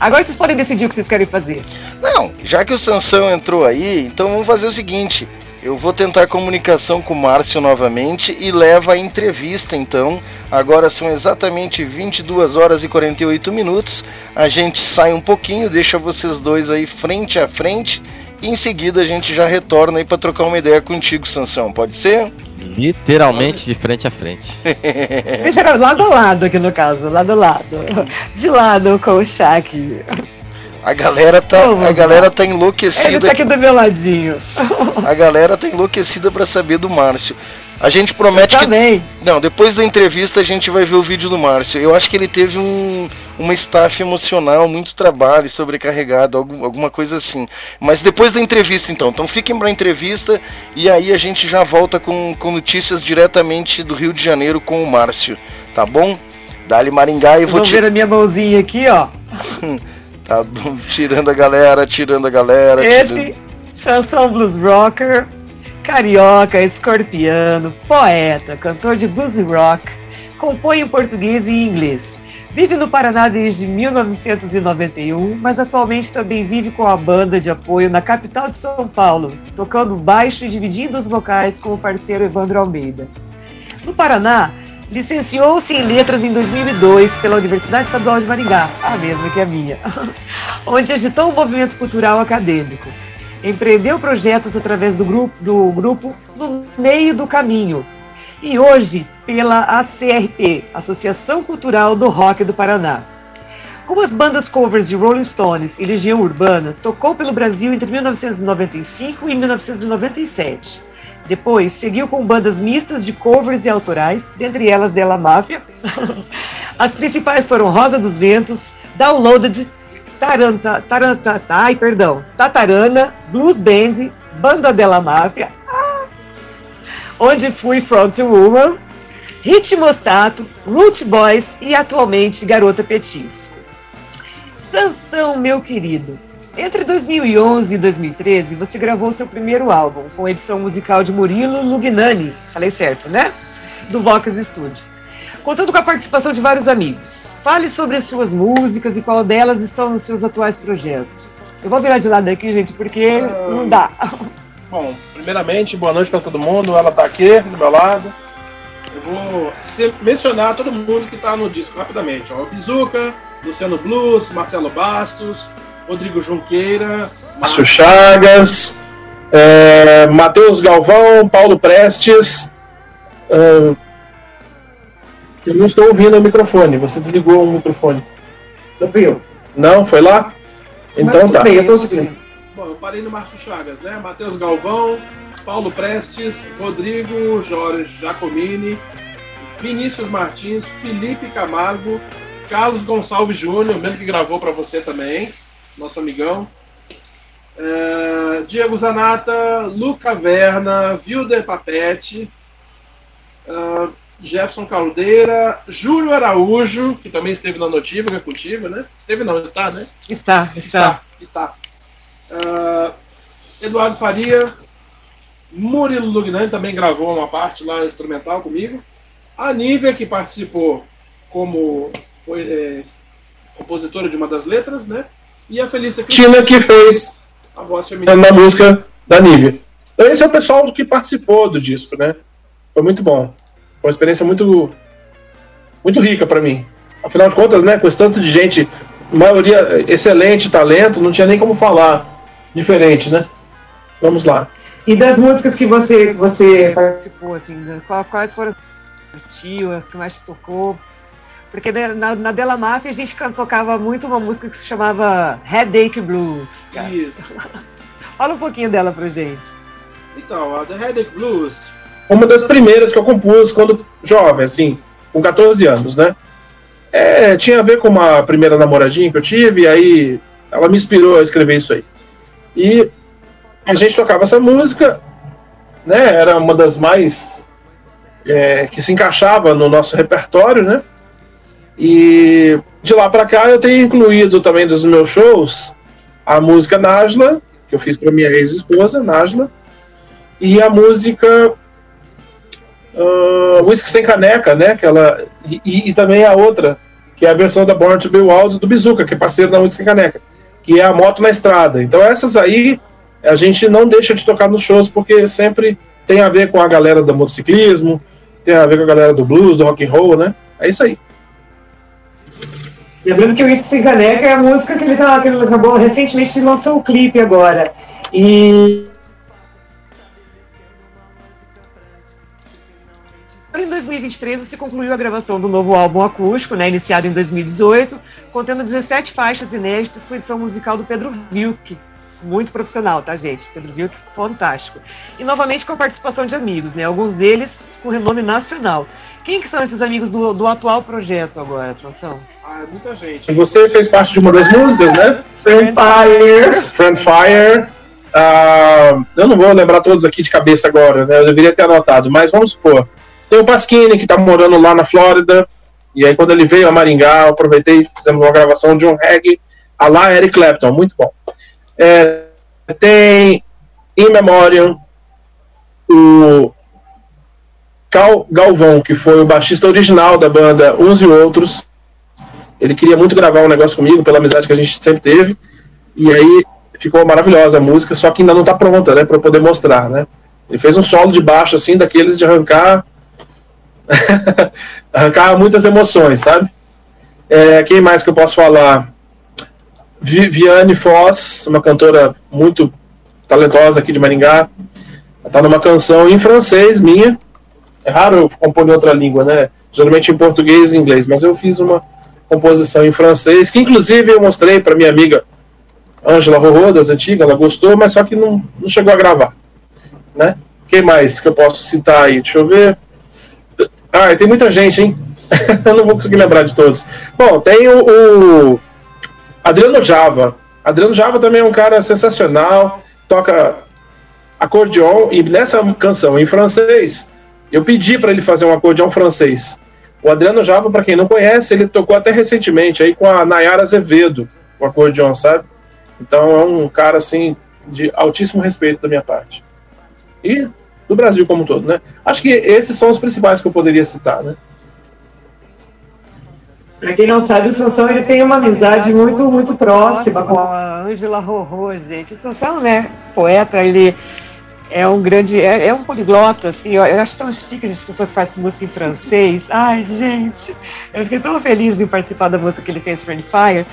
Agora vocês podem decidir o que vocês querem fazer. Não, já que o Sansão entrou aí, então vamos fazer o seguinte. Eu vou tentar comunicação com o Márcio novamente e leva a entrevista então. Agora são exatamente 22 horas e 48 minutos. A gente sai um pouquinho, deixa vocês dois aí frente a frente e em seguida a gente já retorna aí para trocar uma ideia contigo, Sansão. Pode ser? Literalmente de frente a frente. Lado a lado aqui no caso, lado a lado. De lado com o Shaq. A galera tá, Vamos a galera tá Ele enlouquecida. tá aqui do meu ladinho. A galera tá enlouquecida para saber do Márcio. A gente promete que Também. Não, depois da entrevista a gente vai ver o vídeo do Márcio. Eu acho que ele teve um, uma staff emocional, muito trabalho, sobrecarregado, algum- alguma coisa assim. Mas depois da entrevista então. Então fiquem pra entrevista e aí a gente já volta com, com notícias diretamente do Rio de Janeiro com o Márcio. Tá bom? Dali Maringá e Vocês vou ti- ver a minha mãozinha aqui, ó. tá bom, tirando a galera, tirando a galera. tirando- Esse Sansão Blues Rocker, carioca, escorpiano, poeta, cantor de blues e rock, compõe em português e inglês. Vive no Paraná desde 1991, mas atualmente também vive com a banda de apoio na capital de São Paulo, tocando baixo e dividindo os vocais com o parceiro Evandro Almeida. No Paraná, licenciou-se em letras em 2002 pela Universidade Estadual de Maringá, a mesma que a minha, onde agitou o movimento cultural acadêmico. Empreendeu projetos através do grupo, do grupo No Meio do Caminho e hoje pela ACRP, Associação Cultural do Rock do Paraná. Com as bandas covers de Rolling Stones e Legião Urbana, tocou pelo Brasil entre 1995 e 1997. Depois, seguiu com bandas mistas de covers e autorais, dentre elas Della Máfia. As principais foram Rosa dos Ventos, Downloaded, Taranta, Taranta, ai, perdão, Tatarana, Blues Band, Banda Della Máfia, ah, onde fui Frontwoman, Ritmostato, Root Boys e atualmente Garota Petisco. Sansão, meu querido. Entre 2011 e 2013, você gravou seu primeiro álbum, com edição musical de Murilo Lugnani, falei certo, né? Do Vox Studio. Contando com a participação de vários amigos. Fale sobre as suas músicas e qual delas estão nos seus atuais projetos. Eu vou virar de lado aqui, gente, porque não dá. Bom, primeiramente, boa noite pra todo mundo. Ela tá aqui do meu lado. Eu vou mencionar todo mundo que tá no disco rapidamente. Ó, o Bizuca, Luciano Blues, Marcelo Bastos, Rodrigo Junqueira, Márcio Chagas, é, Matheus Galvão, Paulo Prestes. ah, eu não estou ouvindo o microfone. Você desligou o microfone. Não viu? Não? Foi lá? Então Mas tá. bem, eu tô ouvindo. Bom, eu parei no Márcio Chagas, né? Matheus Galvão, Paulo Prestes, Rodrigo Jorge Giacomini, Vinícius Martins, Felipe Camargo, Carlos Gonçalves Júnior, mesmo que gravou para você também, nosso amigão. É, Diego Zanata, Luca Verna, Wilder Papete, é, Jefferson Caldeira, Júlio Araújo, que também esteve na notícia contigo, né? Esteve não, está, né? Está, está. Está. Ah, Eduardo Faria, Murilo Lugnani também gravou uma parte lá instrumental comigo. A Nívia, que participou como foi, é, compositora de uma das letras, né? E a Felícia Tina que fez a voz feminina. na música da Nívia. Então esse é o pessoal que participou do disco, né? Foi muito bom. Foi uma experiência muito muito rica para mim. Afinal de contas, né, com esse tanto de gente, maioria excelente talento, não tinha nem como falar diferente, né? Vamos lá. E das músicas que você, você participou, assim, né, qual- quais foram as que curtiu, as que mais te tocou? Porque né, na, na Della Mafia a gente tocava muito uma música que se chamava Headache Blues. cara. Isso. Fala um pouquinho dela pra gente. Então, a The Headache Blues. Uma das primeiras que eu compus quando jovem, assim, com 14 anos, né? É, tinha a ver com uma primeira namoradinha que eu tive, e aí ela me inspirou a escrever isso aí. E a gente tocava essa música, né? Era uma das mais é, que se encaixava no nosso repertório, né? E de lá pra cá eu tenho incluído também dos meus shows a música Najla, que eu fiz para minha ex-esposa, Najla, e a música uh, Whisky Sem Caneca, né? Que ela, e, e- também a outra, que é a versão da Born to Be Wild do Bizuca, que é parceiro da Whisky Sem Caneca, que é a Moto na Estrada. Então essas aí a gente não deixa de tocar nos shows, porque sempre tem a ver com a galera do motociclismo, tem a ver com a galera do blues, do rock and roll, né? É isso aí. Lembrando que o Whisky Sem Caneca é a música que ele, tá, que ele acabou recentemente lançou o clipe agora. E. Em 2023 você concluiu a gravação do novo álbum acústico, né, iniciado em 2018, contendo 17 faixas inéditas com edição musical do Pedro Vilk. Muito profissional, tá, gente? Pedro Vilk, fantástico. E novamente com a participação de amigos, né? Alguns deles com renome nacional. Quem que são esses amigos do, do atual projeto agora, Sansão? Ah, é muita gente. E você fez parte de uma das músicas, né? Fire. Friend Fire. Ah, eu não vou lembrar todos aqui de cabeça agora, né? Eu deveria ter anotado, mas vamos supor. Tem o Pasquini, que tá morando lá na Flórida. E aí, quando ele veio a Maringá, eu aproveitei e fizemos uma gravação de um reggae a lá Eric Clapton, muito bom. É, tem In Memoriam, o Cal Galvão, que foi o baixista original da banda Uns e Outros. Ele queria muito gravar um negócio comigo, pela amizade que a gente sempre teve. E aí ficou maravilhosa a música, só que ainda não tá pronta, né, para poder mostrar, né? Ele fez um solo de baixo assim, daqueles de arrancar arrancar muitas emoções, sabe? É, quem mais que eu posso falar? Vi- Viane Foz, uma cantora muito talentosa aqui de Maringá. Ela tá numa canção em francês minha. É raro eu compor em outra língua, né? Geralmente em português e inglês, mas eu fiz uma composição em francês, que inclusive eu mostrei para minha amiga Ângela Rorô, das antigas, ela gostou, mas só que não, não chegou a gravar. Né? Quem mais que eu posso citar aí? Deixa eu ver. Ah, tem muita gente, hein? eu não vou conseguir lembrar de todos. Bom, tem o, o Adriano Java. Adriano Java também é um cara sensacional, toca acordeon e nessa canção em francês, eu pedi para ele fazer um acordeon francês. O Adriano Java, para quem não conhece, ele tocou até recentemente aí com a Nayara Azevedo, o acordeon, sabe? Então é um cara assim de altíssimo respeito da minha parte. E do Brasil como um todo, né? Acho que esses são os principais que eu poderia citar, né? Pra quem não sabe, o Sansão ele tem uma amizade muito, muito próxima com a Ângela Rorô, gente. O Sansão, né, poeta, ele é um grande, é, é um poliglota, assim, eu, eu acho tão chique as pessoas que fazem música em francês. Ai, gente, eu fiquei tão feliz em participar da música que ele fez, Friend Fire,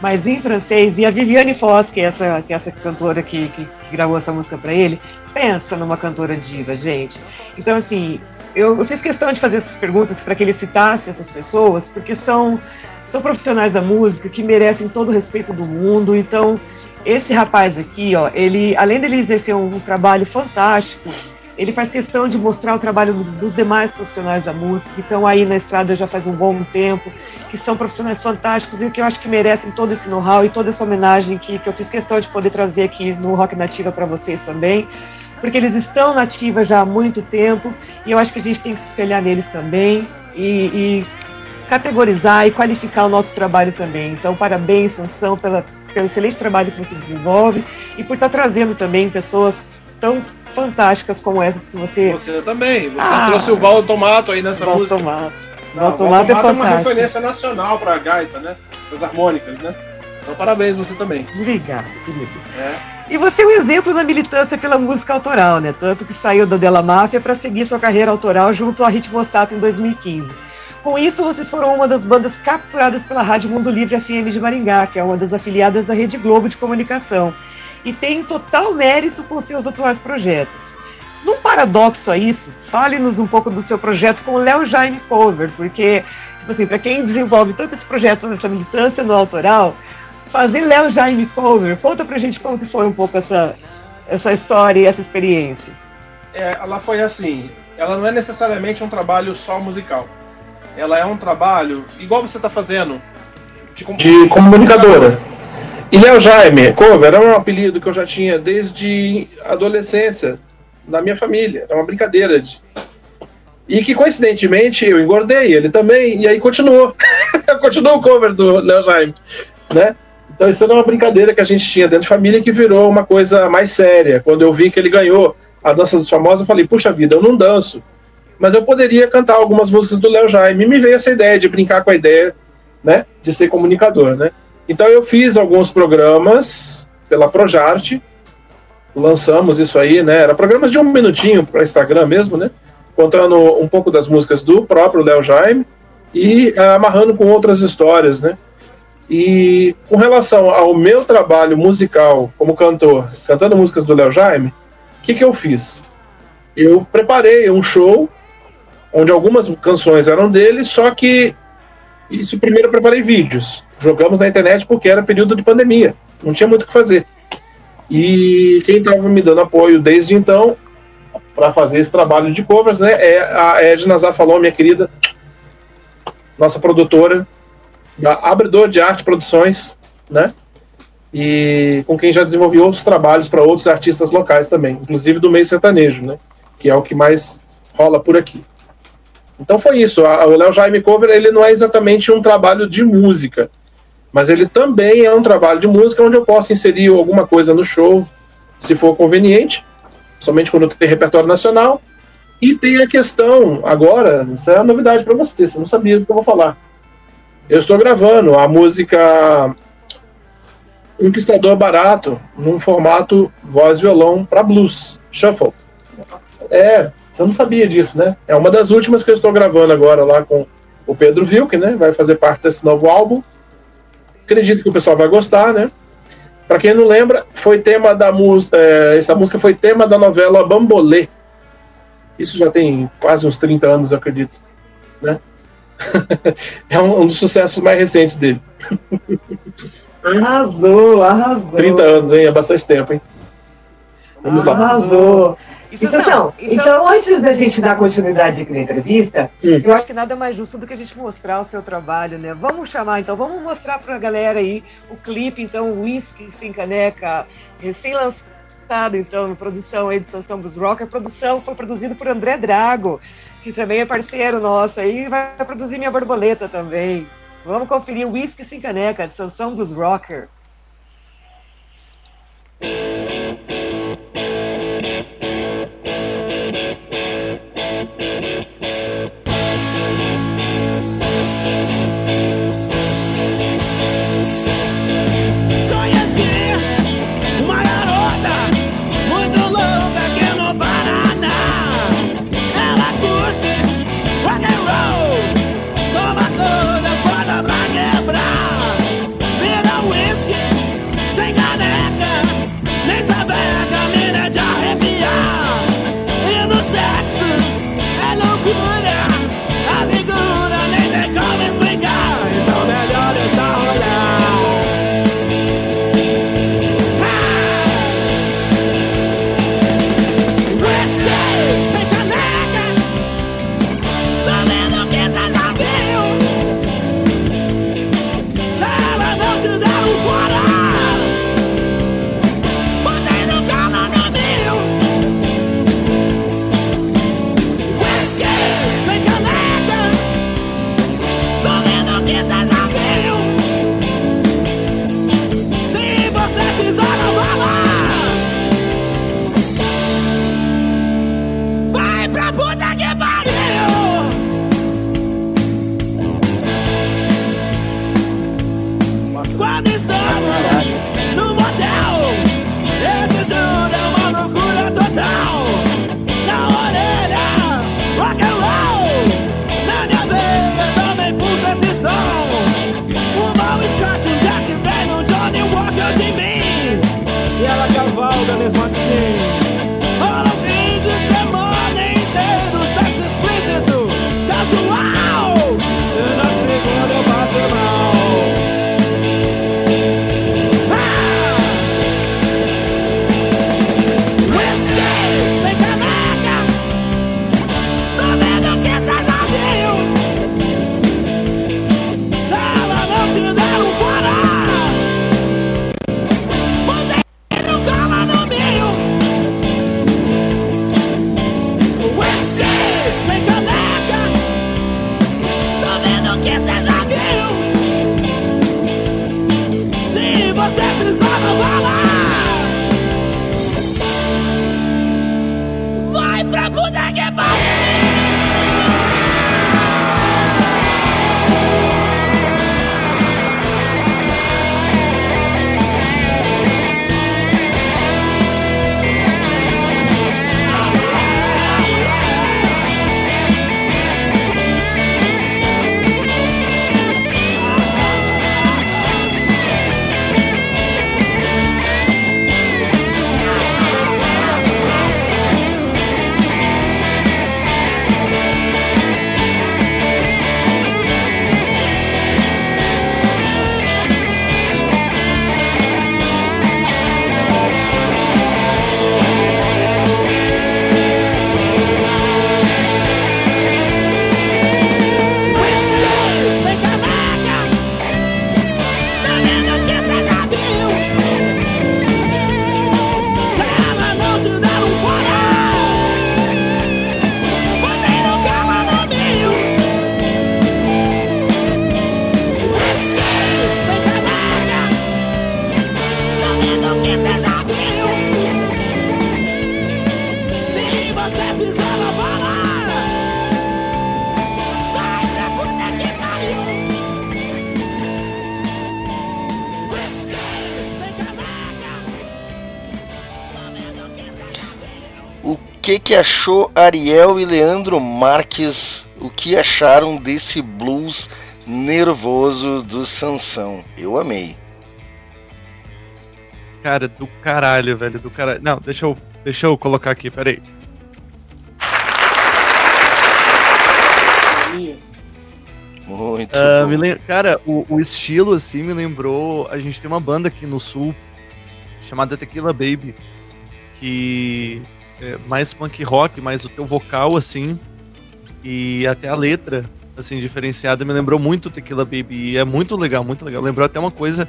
mas em francês. E a Viviane Foz, que é essa, que é essa cantora que, que, que gravou essa música pra ele, pensa numa cantora diva, gente. Então, assim, eu, eu fiz questão de fazer essas perguntas para que ele citasse essas pessoas, porque são são profissionais da música que merecem todo o respeito do mundo. Então, esse rapaz aqui, ó, ele, além dele exercer um, um trabalho fantástico, ele faz questão de mostrar o trabalho dos demais profissionais da música, que estão aí na estrada já faz um bom tempo, que são profissionais fantásticos e que eu acho que merecem todo esse know-how e toda essa homenagem que, que eu fiz questão de poder trazer aqui no Rock Nativa para vocês também, porque eles estão na ativa já há muito tempo e eu acho que a gente tem que se espelhar neles também e, e categorizar e qualificar o nosso trabalho também. Então, parabéns, Sansão, pela, pelo excelente trabalho que você desenvolve e por estar trazendo também pessoas tão fantásticas como essas que você. Você também. Você Ah. trouxe o Val Tomato aí nessa Val música. Tomato. Não, Val Tomato é uma fantástico. referência nacional pra gaita, né? Das harmônicas, né? Então parabéns você também. Obrigado, querido. É. E você é um exemplo da militância pela música autoral, né? Tanto que saiu da Della Máfia para seguir sua carreira autoral junto à Ritmostato em 2015. Com isso, vocês foram uma das bandas capturadas pela Rádio Mundo Livre FM de Maringá, que é uma das afiliadas da Rede Globo de Comunicação, e tem total mérito com seus atuais projetos. Num paradoxo a isso, fale-nos um pouco do seu projeto com o Léo Jaime Cover, porque, tipo assim, para quem desenvolve tanto esse projeto nessa militância no autoral, fazer Léo Jaime Cover, conta pra gente como que foi um pouco essa, essa história e essa experiência. É, ela foi assim. Ela não é necessariamente um trabalho só musical. Ela é um trabalho igual você está fazendo. De, com- de comunicadora. E Léo Jaime, cover, era um apelido que eu já tinha desde adolescência, na minha família. Era uma brincadeira. De... E que coincidentemente eu engordei, ele também, e aí continuou. continuou o cover do Léo Jaime. Né? Então isso era uma brincadeira que a gente tinha dentro de família que virou uma coisa mais séria. Quando eu vi que ele ganhou a Dança dos Famosos, eu falei, puxa vida, eu não danço. Mas eu poderia cantar algumas músicas do Léo Jaime. E me veio essa ideia de brincar com a ideia né, de ser comunicador, né? Então eu fiz alguns programas pela Projarte, lançamos isso aí, né? Era programas de um minutinho para Instagram mesmo, né? Contando um pouco das músicas do próprio Léo Jaime e ah, amarrando com outras histórias, né? E com relação ao meu trabalho musical como cantor, cantando músicas do Léo Jaime, o que, que eu fiz? Eu preparei um show onde algumas canções eram dele, só que isso primeiro eu preparei vídeos. Jogamos na internet porque era período de pandemia. Não tinha muito o que fazer. E quem estava me dando apoio desde então para fazer esse trabalho de covers né, é a Edna Zafalon, minha querida, nossa produtora, da Abridor de Arte Produções, né? E com quem já desenvolvi outros trabalhos para outros artistas locais também, inclusive do meio sertanejo, né? Que é o que mais rola por aqui. Então foi isso. O Léo Jaime Cover ele não é exatamente um trabalho de música, mas ele também é um trabalho de música onde eu posso inserir alguma coisa no show, se for conveniente, somente quando tem repertório nacional. E tem a questão, agora, isso é uma novidade para você, você não sabia do que eu vou falar. Eu estou gravando a música Conquistador Barato num formato voz e violão para blues, shuffle. É, você não sabia disso, né? É uma das últimas que eu estou gravando agora lá com o Pedro Vilk, né? Vai fazer parte desse novo álbum. Acredito que o pessoal vai gostar, né? Para quem não lembra, foi tema da música. essa música foi tema da novela Bambolê. Isso já tem quase uns 30 anos, eu acredito. Né? é um, um dos sucessos mais recentes dele. Arrasou, arrasou. 30 anos, hein? É bastante tempo, hein? Vamos lá. Arrasou. Então, então, antes da gente dar continuidade aqui na entrevista, Hum. eu acho que nada mais justo do que a gente mostrar o seu trabalho, né? Vamos chamar, então, vamos mostrar pra galera aí o clipe, então, Whisky Sem Caneca, recém-lançado, então, produção aí de Sansão Blues Rock. A produção foi produzida por André Drago, que também é parceiro nosso aí, e vai produzir Minha Borboleta também. Vamos conferir Whisky Sem Caneca, de Sansão Blues Rocker. Conheci que que achou Ariel e Leandro Marques? O que acharam desse blues nervoso do Sansão? Eu amei. Cara, do caralho, velho, do caralho. Não, deixa eu, deixa eu colocar aqui, peraí. Muito me lem- Cara, o, o estilo, assim, me lembrou. A gente tem uma banda aqui no sul chamada Tequila Baby, que é mais punk rock, mais o teu vocal, assim, e até a letra, assim, diferenciada, me lembrou muito Tequila Baby. E é muito legal, muito legal. Lembrou até uma coisa,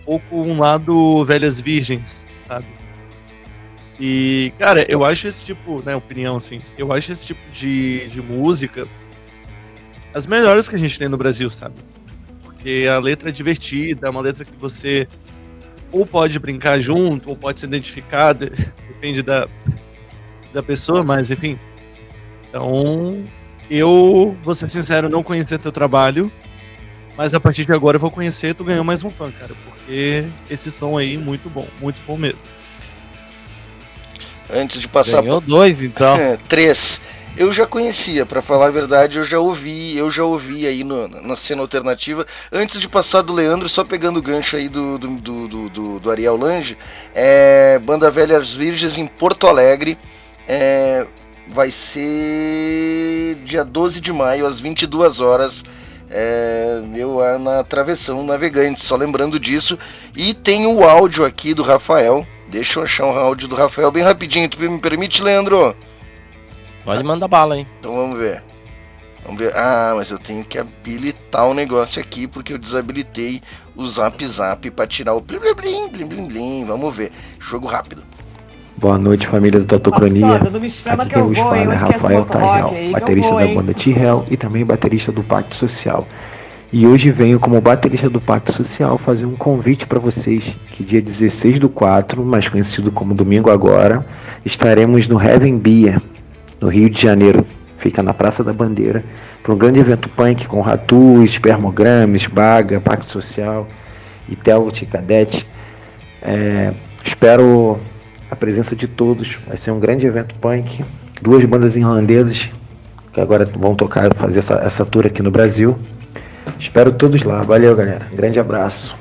um pouco um lado Velhas Virgens, sabe? E, cara, eu acho esse tipo, né, opinião, assim, eu acho esse tipo de, de música as melhores que a gente tem no Brasil, sabe? Porque a letra é divertida, é uma letra que você ou pode brincar junto, ou pode se identificar, de- depende da, da pessoa, mas enfim. Então, eu, vou ser sincero, não conhecia teu trabalho, mas a partir de agora eu vou conhecer, tu ganhou mais um fã, cara, porque esse som aí, muito bom, muito bom mesmo. Antes de passar Ganhou dois, então. É, três. Eu já conhecia, pra falar a verdade, eu já ouvi, eu já ouvi aí no- na cena alternativa. Antes de passar do Leandro, só pegando o gancho aí do, do, do, do- do- do Ariel Lange, é, Banda Velhas Virgens em Porto Alegre. É, vai ser dia 12 de maio, às 22 horas. É, eu lá na Travessão Navegante, só lembrando disso. E tem o áudio aqui do Rafael. Deixa eu achar o áudio do Rafael bem rapidinho. Tu me permite, Leandro? Pode mandar bala, hein? Então vamos ver. Vamos ver. Ah, mas eu tenho que habilitar o negócio aqui porque eu desabilitei o Zap Zap para tirar o blim blim blim blim blim. Vamos ver. Jogo rápido. Boa noite, família do Totocronia. Absurdo, não me chama Aqui quem vos fala é Rafael Tajal, baterista da banda T-Hell e também baterista do Pacto Social. E hoje venho como baterista do Pacto Social fazer um convite para vocês que dia 16 do 4, mais conhecido como Domingo Agora, estaremos no Heaven Beer, no Rio de Janeiro. Fica na Praça da Bandeira, para um grande evento punk com Ratus, Spermogrames, Baga, Pacto Social e Telvot e Cadete. É, espero a presença de todos. Vai ser um grande evento punk. Duas bandas irlandesas que agora vão tocar, fazer essa, essa tour aqui no Brasil. Espero todos lá. Valeu, galera. Grande abraço.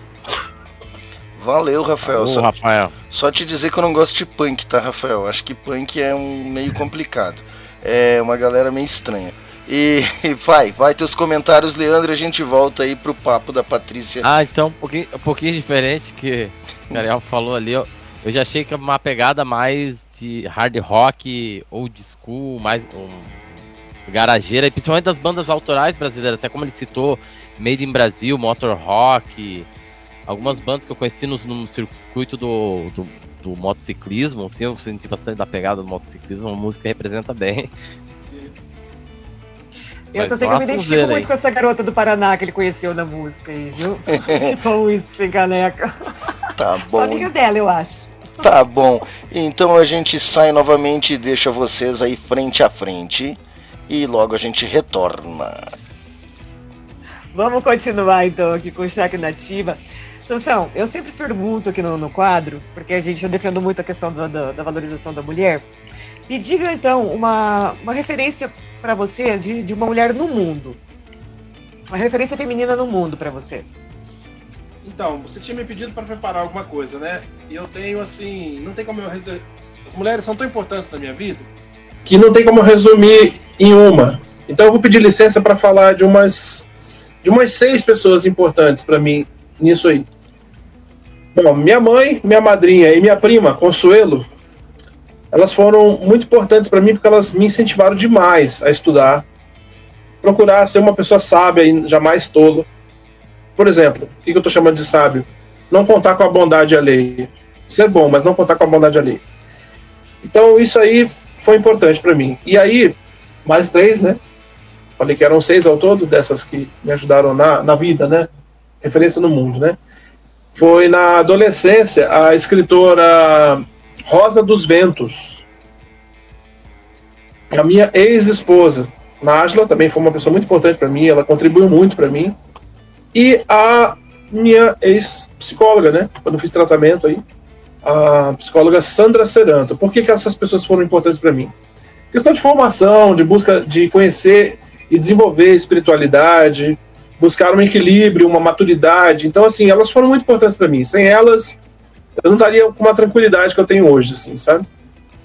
Valeu, Rafael. Ô, Só, Rafael. só te dizer que eu não gosto de punk, tá, Rafael? Acho que punk é um meio complicado. É uma galera meio estranha. E vai, vai teus comentários, Leandro, e a gente volta aí pro papo da Patrícia. Ah, então um pouquinho, um pouquinho diferente que o Ariel falou ali. Eu, eu já achei que é uma pegada mais de hard rock, old school, mais um, garageira, e principalmente das bandas autorais brasileiras, até como ele citou, Made in Brasil, Motor Rock, algumas bandas que eu conheci no, no circuito do, do, do motociclismo, assim, eu senti bastante da pegada do motociclismo, a música representa bem. Eu só Mas sei que eu me identifico muito aí. com essa garota do Paraná que ele conheceu na música aí, viu? Tipo uísque sem caneca. Tá Sou bom. amiga dela, eu acho. Tá bom. Então a gente sai novamente e deixa vocês aí frente a frente. E logo a gente retorna. Vamos continuar então aqui com o Cheque Nativa. Sansão, eu sempre pergunto aqui no, no quadro, porque a gente eu defendo muito a questão da, da- da valorização da mulher. Me diga então uma, uma referência pra você de, de uma mulher no mundo. Uma referência feminina no mundo pra você. Então, você tinha me pedido para preparar alguma coisa, né? E eu tenho assim, não tem como eu resumir. As mulheres são tão importantes na minha vida. que não tem como resumir em uma. Então eu vou pedir licença para falar de umas de umas seis pessoas importantes para mim nisso aí. Bom, minha mãe, minha madrinha e minha prima Consuelo, elas foram muito importantes para mim porque elas me incentivaram demais a estudar, procurar ser uma pessoa sábia e jamais tolo. Por exemplo, o que eu estou chamando de sábio? Não contar com a bondade alheia. Ser bom, mas não contar com a bondade alheia. Então isso aí foi importante para mim. E aí, mais três, né? Falei que eram seis ao todo, dessas que me ajudaram na, na vida, né? Referência no mundo, né? Foi na adolescência a escritora Rosa dos Ventos. A minha ex-esposa, Nájila, também foi uma pessoa muito importante para mim, ela contribuiu muito para mim. E a minha ex-psicóloga, né? Quando eu fiz tratamento aí, a psicóloga Sandra Seranto. Por que, que essas pessoas foram importantes para mim? questão de formação, de busca de conhecer e desenvolver espiritualidade, buscar um equilíbrio, uma maturidade. Então, assim, elas foram muito importantes para mim. Sem elas, eu não estaria com uma tranquilidade que eu tenho hoje, assim, sabe?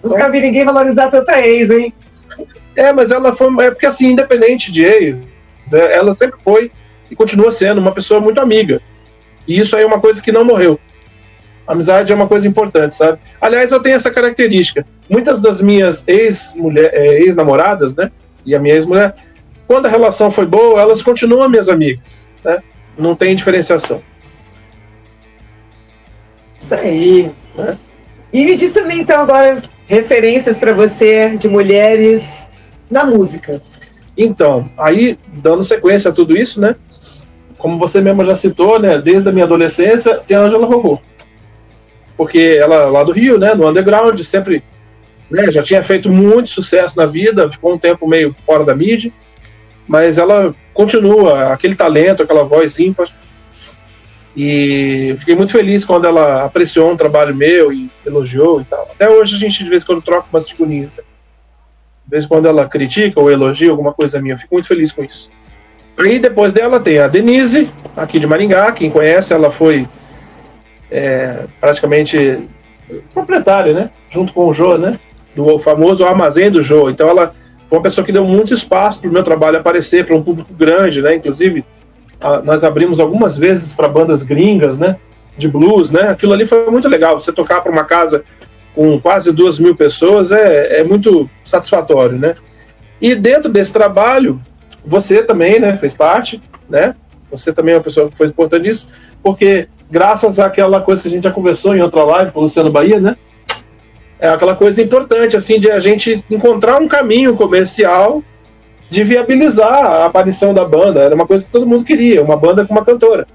Nunca vi ninguém valorizar tanta ex, hein? É, mas ela foi. É porque, assim, independente de ex, é, ela sempre foi e continua sendo uma pessoa muito amiga. E isso aí é uma coisa que não morreu. Amizade é uma coisa importante, sabe? Aliás, eu tenho essa característica. Muitas das minhas eh, ex-namoradas, né? E a minha ex-mulher, quando a relação foi boa, elas continuam minhas amigas, né? Não tem diferenciação. Isso aí. Né? E me diz também, então, agora, referências pra você de mulheres na música. Então, aí, dando sequência a tudo isso, né? Como você mesma já citou, né? Desde a minha adolescência, tem a Angela Rorô. Porque ela lá do Rio, né? No underground, sempre né, já tinha feito muito sucesso na vida, ficou um tempo meio fora da mídia, mas ela continua, aquele talento, aquela voz ímpar. E fiquei muito feliz quando ela apreciou um trabalho meu e elogiou e tal. Até hoje a gente de vez em quando troca umas figurinhas. Né? De vez em quando ela critica ou elogia alguma coisa minha, eu fico muito feliz com isso. Aí depois dela tem a Denise, aqui de Maringá, quem conhece, ela foi é, praticamente proprietária, né? Junto com o Jô, né? Do famoso armazém do Jô. Então ela foi uma pessoa que deu muito espaço para o meu trabalho aparecer para um público grande, né? Inclusive, a- nós abrimos algumas vezes para bandas gringas, né? De blues, né? Aquilo ali foi muito legal. Você tocar para uma casa com quase duas mil pessoas é, é muito satisfatório, né? E dentro desse trabalho, você também, né? Fez parte, né? Você também é uma pessoa que foi importante nisso, porque graças àquela coisa que a gente já conversou em outra live com o Luciano Bahia, né? É aquela coisa importante, assim, de a gente encontrar um caminho comercial de viabilizar a aparição da banda. Era uma coisa que todo mundo queria, uma banda com uma cantora.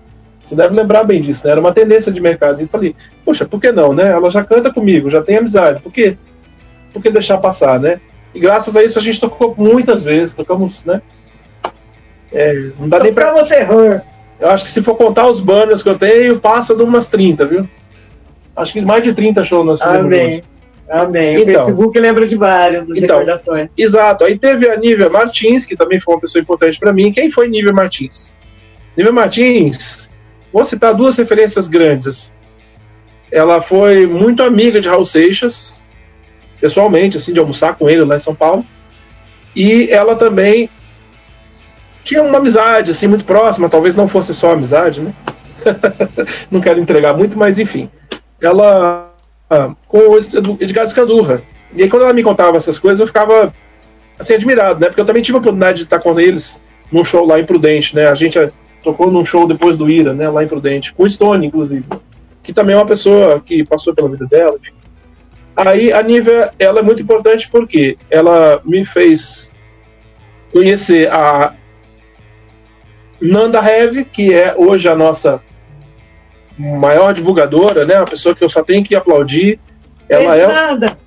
Você deve lembrar bem disso, né? Era uma tendência de mercado. E eu falei, poxa, por que não, né? Ela já canta comigo, já tem amizade, por quê? Por que deixar passar, né? E graças a isso a gente tocou muitas vezes, tocamos, né? É, não dá nem pra. terror. Eu acho que se for contar os banners que eu tenho, passa de umas 30, viu? Acho que mais de 30 shows nós fizemos Amém. juntos. Amém. O Então. Facebook lembra de várias das Então. recordações. Exato. Aí teve a Nívia Martins, que também foi uma pessoa importante para mim. Quem foi Nívia Martins? Nívia Martins, vou citar duas referências grandes. Ela foi muito amiga de Raul Seixas, pessoalmente, assim, de almoçar com ele lá em São Paulo. E ela também tinha uma amizade, assim, muito próxima. Talvez não fosse só amizade, né? não quero entregar muito, mas enfim. Ela ah, com o Edgar Escandurra. E aí quando ela me contava essas coisas, eu ficava assim, admirado, né? Porque eu também tive a oportunidade de estar com eles num show lá em Prudente, né? A gente eh, tocou num show depois do Ira, né? Lá em Prudente, com o Stone, inclusive. Que também é uma pessoa que passou pela vida dela. enfim. Aí a Nívia, ela é muito importante porque ela me fez conhecer a Nanda Heavy, que é hoje a nossa maior divulgadora, né? Uma pessoa que eu só tenho que aplaudir. Ela Fez é nada.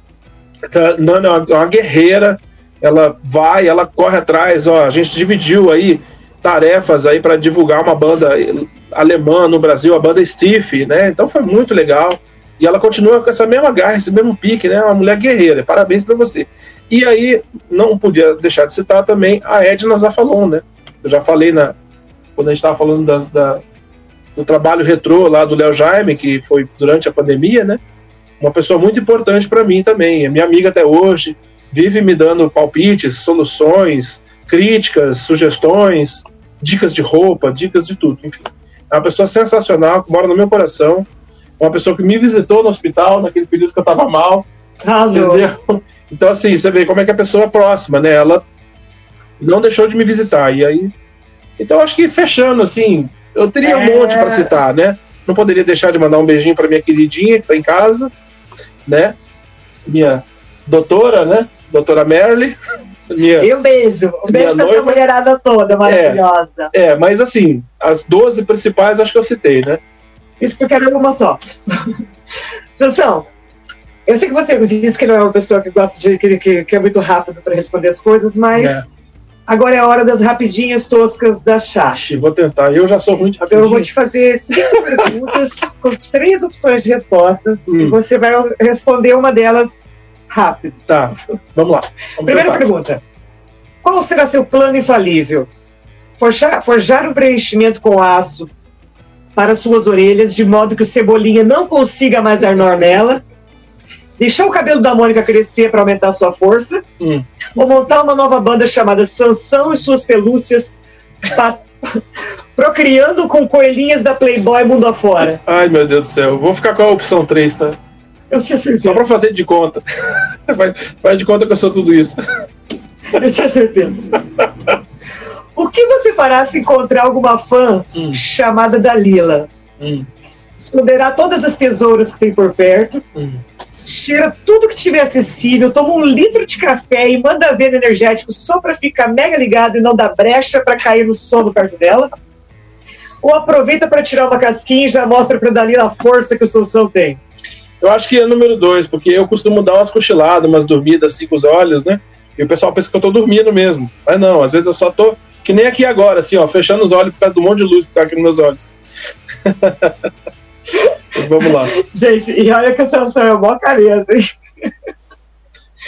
Uma, é uma guerreira, ela vai, ela corre atrás, ó, a gente dividiu aí tarefas aí para divulgar uma banda alemã no Brasil, a banda Stiff, né? Então foi muito legal. E ela continua com essa mesma garra, esse mesmo pique, né? Uma mulher guerreira. Parabéns para você. E aí não podia deixar de citar também a Edna Zafalon, né? Eu já falei na quando a gente estava falando das, da, do trabalho retrô lá do Léo Jaime, que foi durante a pandemia, né? uma pessoa muito importante para mim também. É minha amiga até hoje, vive me dando palpites, soluções, críticas, sugestões, dicas de roupa, dicas de tudo, enfim. É uma pessoa sensacional, que mora no meu coração, uma pessoa que me visitou no hospital naquele período que eu estava mal, Arrasou. entendeu? Então assim, você vê como é que a pessoa é próxima, né? Ela não deixou de me visitar e aí, então acho que fechando assim, eu teria um É. monte para citar, né? Não poderia deixar de mandar um beijinho para minha queridinha que tá em casa, né? Minha doutora, né? Doutora Merle. Minha, E um beijo. Um beijo pra essa mulherada toda maravilhosa. é, mas assim, as 12 principais acho que eu citei, né? Isso porque eu quero uma só. Sansão, eu sei que você disse que não é uma pessoa que gosta de. que, que, que é muito rápido para responder as coisas, mas É. agora é a hora das rapidinhas toscas da chá. Ixi, vou tentar. Eu já sou muito Então eu rapidinho. vou te fazer cinco perguntas com três opções de respostas Hum. e você vai responder uma delas rápido. Tá, vamos lá. Vamos Primeira tentar. pergunta. Qual será seu plano infalível? Forjar, forjar um preenchimento com aço para suas orelhas, de modo que o Cebolinha não consiga mais dar nó nela? Deixar o cabelo da Mônica crescer para aumentar sua força? Hum. Ou montar uma nova banda chamada Sansão e suas pelúcias, procriando com coelhinhas da Playboy mundo afora? Ai, meu Deus do céu. Vou ficar com a opção 3, tá? Eu tinha certeza. Só pra fazer de conta. Vai, vai de conta que eu sou tudo isso. Eu tinha certeza. O que você fará se encontrar alguma fã Hum. chamada Dalila? Hum, Esconderá todas as tesouras que tem por perto, hum. Cheira tudo que tiver acessível, toma um litro de café e manda ver no energético só pra ficar mega ligado e não dar brecha pra cair no sono perto dela? Ou aproveita pra tirar uma casquinha e já mostra pra Dalila a força que o Sansão tem? Eu acho que é número 2, porque eu costumo dar umas cochiladas, umas dormidas assim com os olhos, né? E o pessoal pensa que eu tô dormindo mesmo. Mas não, às vezes eu só tô. Que nem aqui agora, assim, ó, fechando os olhos por causa do monte de luz que tá aqui nos meus olhos. Vamos lá. Gente, e olha que o Sansão é mó careza, hein?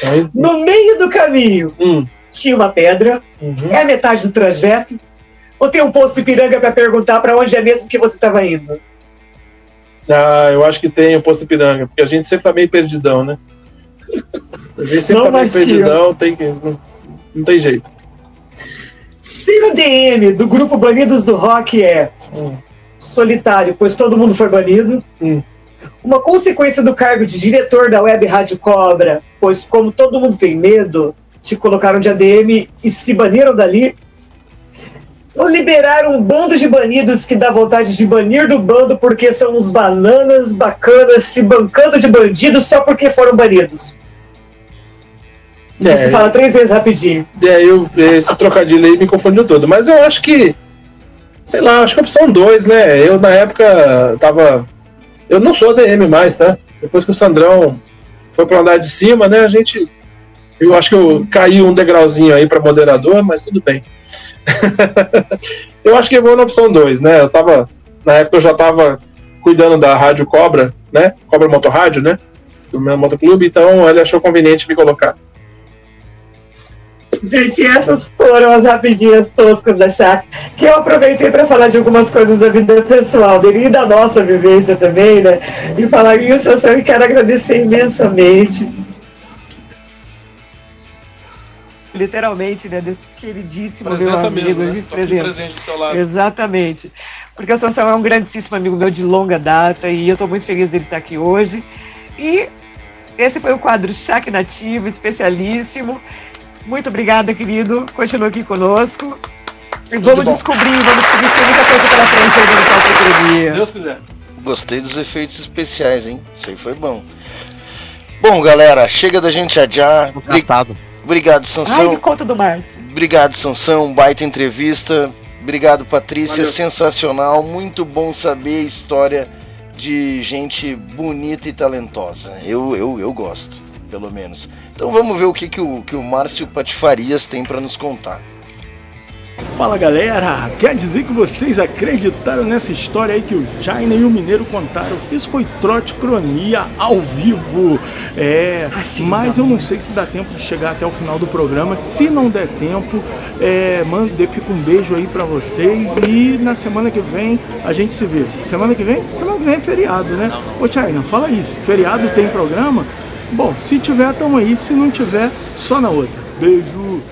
Aí, No meio do caminho hum, tinha uma pedra, uhum. É a metade do trajeto? Ou tem um posto de piranga pra perguntar pra onde é mesmo que você estava indo? Ah, eu acho que tem o posto Piranga, porque a gente sempre tá meio perdidão, né? A gente sempre Não tá meio perdidão, tem que. Não, não tem jeito. Se o DM do grupo Banidos do Rock é Hum, solitário, pois todo mundo foi banido, hum. uma consequência do cargo de diretor da Web Rádio Cobra, pois como todo mundo tem medo, te colocaram de ADM e se baniram dali, ou liberaram um bando de banidos que dá vontade de banir do bando porque são uns bananas bacanas se bancando de bandidos só porque foram banidos. Você É, fala três vezes rapidinho. É, eu, esse trocadilho aí me confundiu todo. Mas eu acho que. Sei lá, acho que opção 2, né? Eu na época tava. Eu não sou DM mais, tá? Depois que o Sandrão foi pro andar de cima, né? A gente. Eu acho que eu caí um degrauzinho aí pra moderador, mas tudo bem. eu acho que eu vou na opção 2, né? Eu tava. Na época eu já tava cuidando da Rádio Cobra, né? Cobra Motorrádio, né? Do meu motoclube, então ele achou conveniente me colocar. Gente, essas foram as rapidinhas toscas da Chá, que eu aproveitei para falar de algumas coisas da vida pessoal dele e da nossa vivência também, né? E falar isso, eu só quero agradecer imensamente. Literalmente, né? Desse queridíssimo meu Presença amigo. mesmo, né? presença. presente do seu lado. Exatamente. Porque o Sansão é um grandíssimo amigo meu de longa data e eu estou muito feliz dele estar aqui hoje. E esse foi o quadro Chaque Nativo, especialíssimo. Muito obrigada, querido. Continua aqui conosco. E vamos bom. descobrir, vamos descobrir que tem muita coisa pela frente aí no Se. Deus quiser. Gostei dos efeitos especiais, hein? Isso aí foi bom. Bom, galera, chega da gente adiar. Obrigado, Ai, Sansão. me conta do Márcio. Obrigado, Sansão. Baita entrevista. Obrigado, Patrícia. Valeu. Sensacional. Muito bom saber a história de gente bonita e talentosa. Eu, eu, eu gosto, pelo menos. Então vamos ver o que, que, o, que o Márcio Patifarias tem para nos contar. Fala galera, quer dizer que vocês acreditaram nessa história aí que o China e o Mineiro contaram? Isso foi trote cronia ao vivo. É, mas eu não sei se dá tempo de chegar até o final do programa. Se não der tempo, é, manda, fica um beijo aí pra vocês e na semana que vem a gente se vê. Semana que vem? Semana que vem é feriado, né? Ô China, fala isso. Feriado tem programa? Bom, se tiver, tamo aí. Se não tiver, só na outra. Beijo.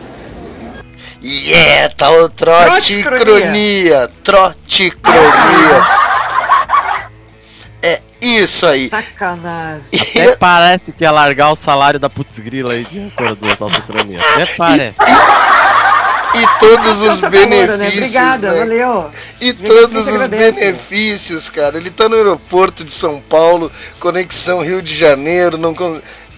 Yeah, tá o trote Trote cronia. Trote cronia. É isso aí. Sacanagem. Até parece que ia largar o salário da putz grila aí de âncora do Autocronia. Até parece. E todos os né? benefícios. Obrigada, né? valeu. E todos os agradeço. benefícios, cara. Ele tá no aeroporto de São Paulo, conexão Rio de Janeiro, não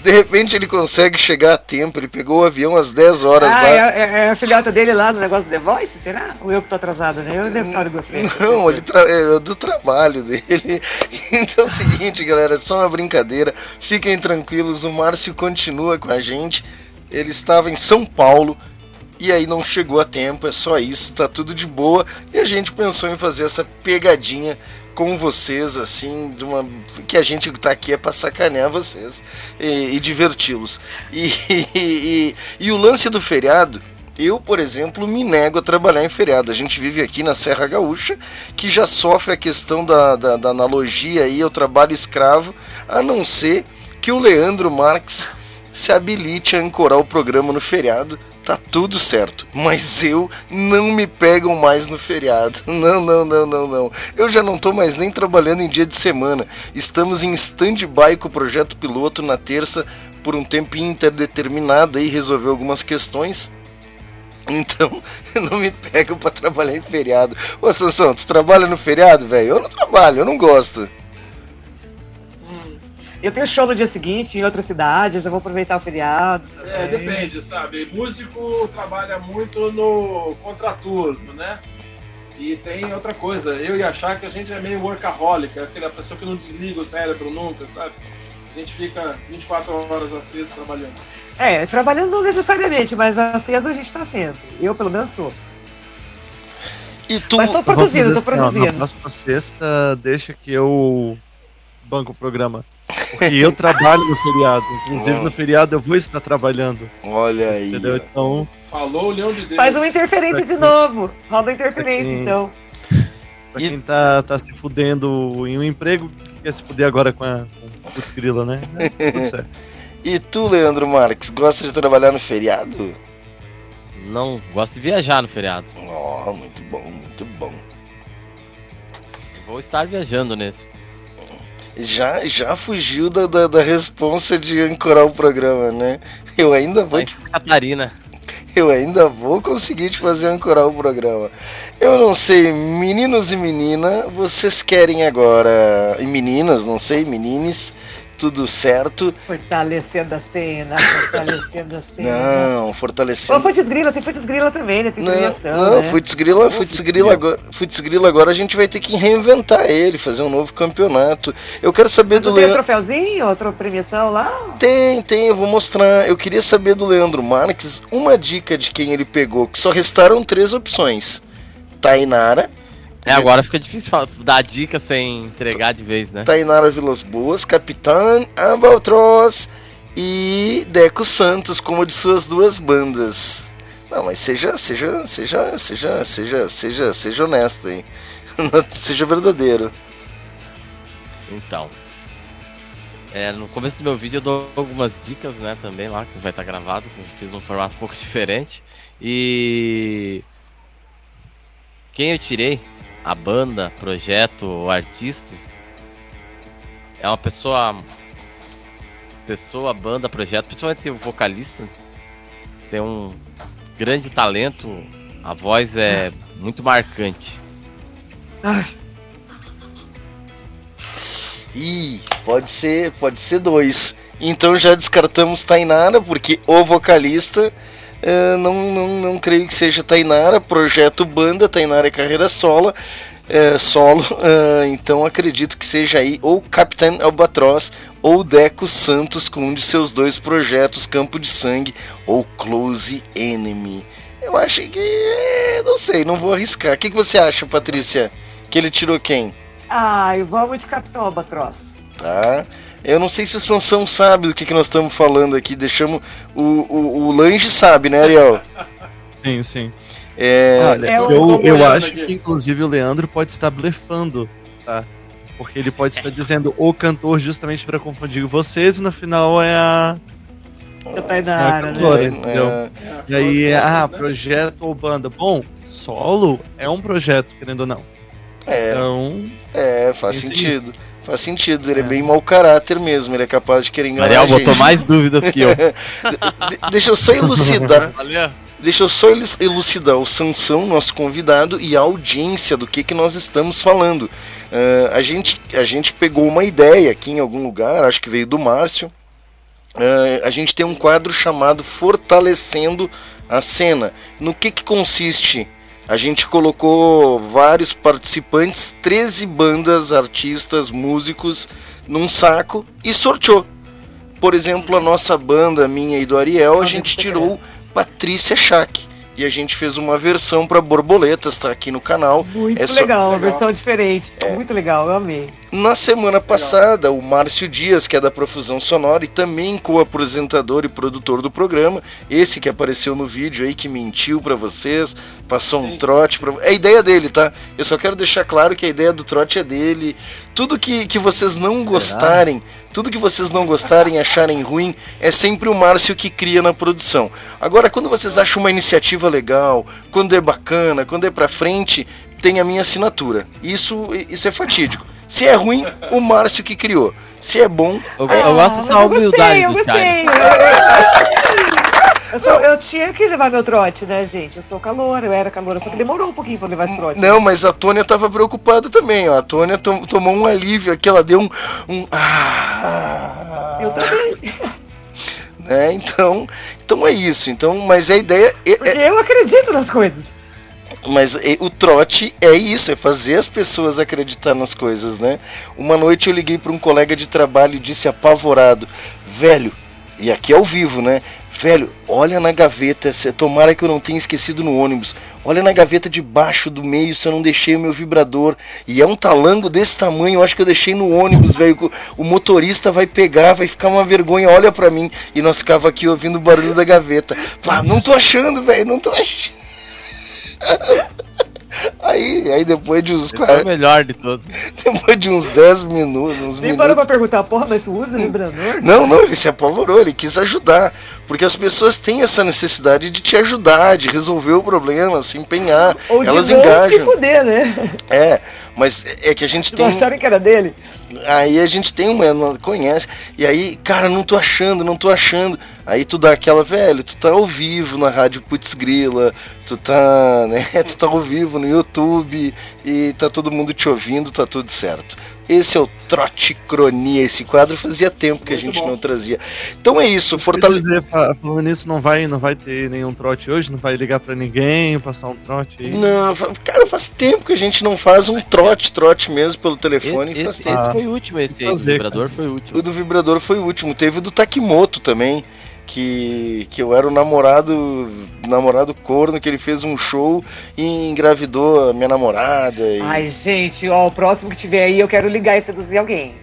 de repente ele consegue chegar a tempo. Ele pegou o avião às 10 horas Ah, lá. é, é- é a filhota dele lá no negócio do The Voice, será? Ou eu que tô atrasada, né? Eu devo estar do frente. Não, ele tra- é do trabalho dele. Então é o seguinte, galera, é só uma brincadeira. Fiquem tranquilos, o Márcio continua com a gente. Ele estava em São Paulo E aí não chegou a tempo, é só isso, tá tudo de boa. E a gente pensou em fazer essa pegadinha com vocês, assim, de uma que a gente tá aqui é para sacanear vocês e, e diverti-los. E, e, e o lance do feriado, eu, por exemplo, me nego a trabalhar em feriado. A gente vive aqui na Serra Gaúcha, que já sofre a questão da, da, da analogia aí ao trabalho escravo, a não ser que o Leandro Marques se habilite a ancorar o programa no feriado, tá tudo certo. Mas eu não me pegam mais no feriado. Não, não, não, não, não. Eu já não tô mais nem trabalhando em dia de semana. Estamos em stand-by com o projeto piloto na terça por um tempo interdeterminado aí resolver algumas questões. Então, não me pego pra trabalhar em feriado. Ô Sansão, tu trabalha no feriado, velho? Eu não trabalho, eu não gosto. Eu tenho show no dia seguinte em outra cidade, eu já vou aproveitar o feriado. É, também. depende, sabe? Músico trabalha muito no contraturno, né? E tem outra coisa, eu ia achar que a gente é meio workaholic, aquela pessoa que não desliga o cérebro nunca, sabe? A gente fica 24 horas aceso trabalhando. É, trabalhando não necessariamente, mas aceso a gente tá sempre. Eu pelo menos tô. E tu. Mas tô produzindo, tô assim, ó, produzindo. na próxima sexta, deixa que eu banco o programa. Porque eu trabalho no feriado. Inclusive no feriado eu vou estar trabalhando. Olha aí. Entendeu? Então, Falou o leão de Deus. Faz uma interferência de novo. Roda a interferência, Sim. então. pra quem tá, tá se fudendo em um emprego, quer se fuder agora com a com o Grila, né? É, tudo certo. E tu, Leandro Marques, gosta de trabalhar no feriado? Não, gosto de viajar no feriado. Oh, muito bom, muito bom. Vou estar viajando nesse. Já, já fugiu da, da, da responsa de ancorar o programa, né? Eu ainda vou Santa Catarina. Eu ainda vou conseguir te fazer ancorar o programa. Eu não sei, meninos e menina, vocês querem agora. E meninas, não sei, menines, tudo certo? Fortalecendo a cena, fortalecendo a cena. Não, fortalecendo. Putz Grila, tem Putz Grila também, né? Tem Não, premiação, não, né? Futs Grila, Futs Grila agora, Futs Grila agora a gente vai ter que reinventar ele, fazer um novo campeonato. Eu quero saber Mas do não tem um Leandro. troféuzinho, outra premiação lá? Tem, tem, eu vou mostrar. Eu queria saber do Leandro Marques uma dica de quem ele pegou, que só restaram três opções. Tainara, É, agora fica difícil dar dica sem entregar de vez, né? Tainara Vilas Boas, Capitã Albatroz e Deco Santos como de suas duas bandas. Não, mas seja, seja, seja, seja, seja, seja, seja honesto aí. seja verdadeiro. Então. É, no começo do meu vídeo eu dou algumas dicas, né, também lá, que vai estar gravado, que eu fiz um formato um pouco diferente. E quem eu tirei, a banda, projeto, o artista, é uma pessoa pessoa, banda, projeto, principalmente o vocalista, tem um grande talento, a voz é muito marcante. Ih, pode ser, pode ser dois. Então já descartamos Tainara, porque o vocalista eh, não, não, não creio que seja Tainara, projeto banda, Tainara é carreira solo, eh, solo, eh, então acredito que seja aí ou Capitão Albatroz ou Deco Santos com um de seus dois projetos, Campo de Sangue ou Close Enemy. Eu acho que. Não sei, não vou arriscar. O que, que você acha, Patrícia? Que ele tirou quem? Ai, vamos de Capitão Albatroz. tá? Eu não sei se o Sansão sabe do que, que nós estamos falando aqui. Deixamos. O, o, o Lange sabe, né, Ariel? Sim, sim. É, Olha, É o- eu, eu olhando acho aqui. que inclusive o Leandro pode estar blefando, tá? Porque ele pode estar dizendo o cantor justamente para confundir vocês e no final é a. Eu Tainara, É, né? é, entendeu? É, E aí, ah, né? projeto ou banda. Bom, solo é um projeto, querendo ou não. é, Então, é, faz sentido. Faz sentido, ele é. É. bem mau caráter mesmo, ele é capaz de querer enganar Mariel a gente. botou mais dúvidas que eu. De- deixa eu só elucidar. Valeu. Deixa eu só elucidar o Sansão, nosso convidado, e a audiência do que, que nós estamos falando. Ah, a, gente, a gente pegou uma ideia aqui em algum lugar, acho que veio do Márcio. Ah, a gente tem um quadro chamado Fortalecendo a Cena. No que, que consiste? A gente colocou vários participantes, 13 bandas, artistas, músicos, num saco e sorteou. Por exemplo, a nossa banda, minha e do Ariel, a gente tirou Patrícia Schack. E a gente fez uma versão para borboletas, tá aqui no canal. Muito É só- legal, uma versão diferente. É. Muito legal, eu amei. Na semana passada, o Márcio Dias, que é da Profusão Sonora e também co-apresentador e produtor do programa, esse que apareceu no vídeo aí, que mentiu pra vocês, passou um trote pra... É a ideia dele, tá? Eu só quero deixar claro que a ideia do trote é dele. Tudo que, que vocês não gostarem, tudo que vocês não gostarem, acharem ruim, é sempre o Márcio que cria na produção. Agora, quando vocês acham uma iniciativa legal, quando é bacana, quando é pra frente, tem a minha assinatura. Isso, isso é fatídico. Se é ruim, o Márcio que criou. Se é bom, Eu, eu gosto dessa humildade eu do gostei. Eu, sou- eu tinha que levar meu trote, né, gente? Eu sou caloura, eu era caloura, só que demorou um pouquinho pra levar esse trote. Não, mas a Tônia tava preocupada também, ó. A Tônia tom- tomou um alívio aqui, ela deu um. um ah, Eu também. né? Então, então é isso. Então, mas a ideia é, Porque é- eu acredito nas coisas. mas é- o trote é isso, é fazer as pessoas acreditar nas coisas, né? Uma noite eu liguei para um colega de trabalho e disse apavorado, velho, e aqui ao vivo, né? Velho, olha na gaveta, se- tomara que eu não tenha esquecido no ônibus. Olha na gaveta de baixo do meio se eu não deixei o meu vibrador. E é um talango desse tamanho, eu acho que eu deixei no ônibus, velho. O motorista vai pegar, vai ficar uma vergonha, olha pra mim. E nós ficava aqui ouvindo o barulho da gaveta. Pá, não tô achando, velho, não tô achando. Aí, aí depois de uns Esse é o 40, melhor de todos. depois de uns 10 minutos, uns Nem parou minutos. pra perguntar, porra, mas tu usa vibrador? Não, não, ele se apavorou, ele quis ajudar. Porque as pessoas têm essa necessidade de te ajudar, de resolver o problema, se empenhar. Ou de Elas não se engajam. fuder, né? É, mas é que a gente Não tem. acharam que era dele? Aí a gente tem uma, não conhece. E aí, cara, não tô achando, não tô achando. Aí tu dá aquela, velho, tu tá ao vivo na Rádio Putz Grila, tu tá, né, tu tá ao vivo no YouTube e tá todo mundo te ouvindo, tá tudo certo. Esse é o Trote Cronia, esse quadro fazia tempo que a gente não trazia. Então é isso, Quer fortale... dizer, fa- falando nisso, não vai, não vai ter nenhum trote hoje? Não vai ligar pra ninguém, passar um trote aí? Não, cara, faz tempo que a gente não faz um trote, trote mesmo pelo telefone. Esse, faz esse, tempo. esse foi o último, esse Fazer, vibrador foi o último. O do vibrador foi o último. Teve o do Takimoto também. Que, que eu era o namorado namorado corno, que ele fez um show e engravidou a minha namorada. E... Ai, gente, ó, o próximo que tiver aí eu quero ligar e seduzir alguém.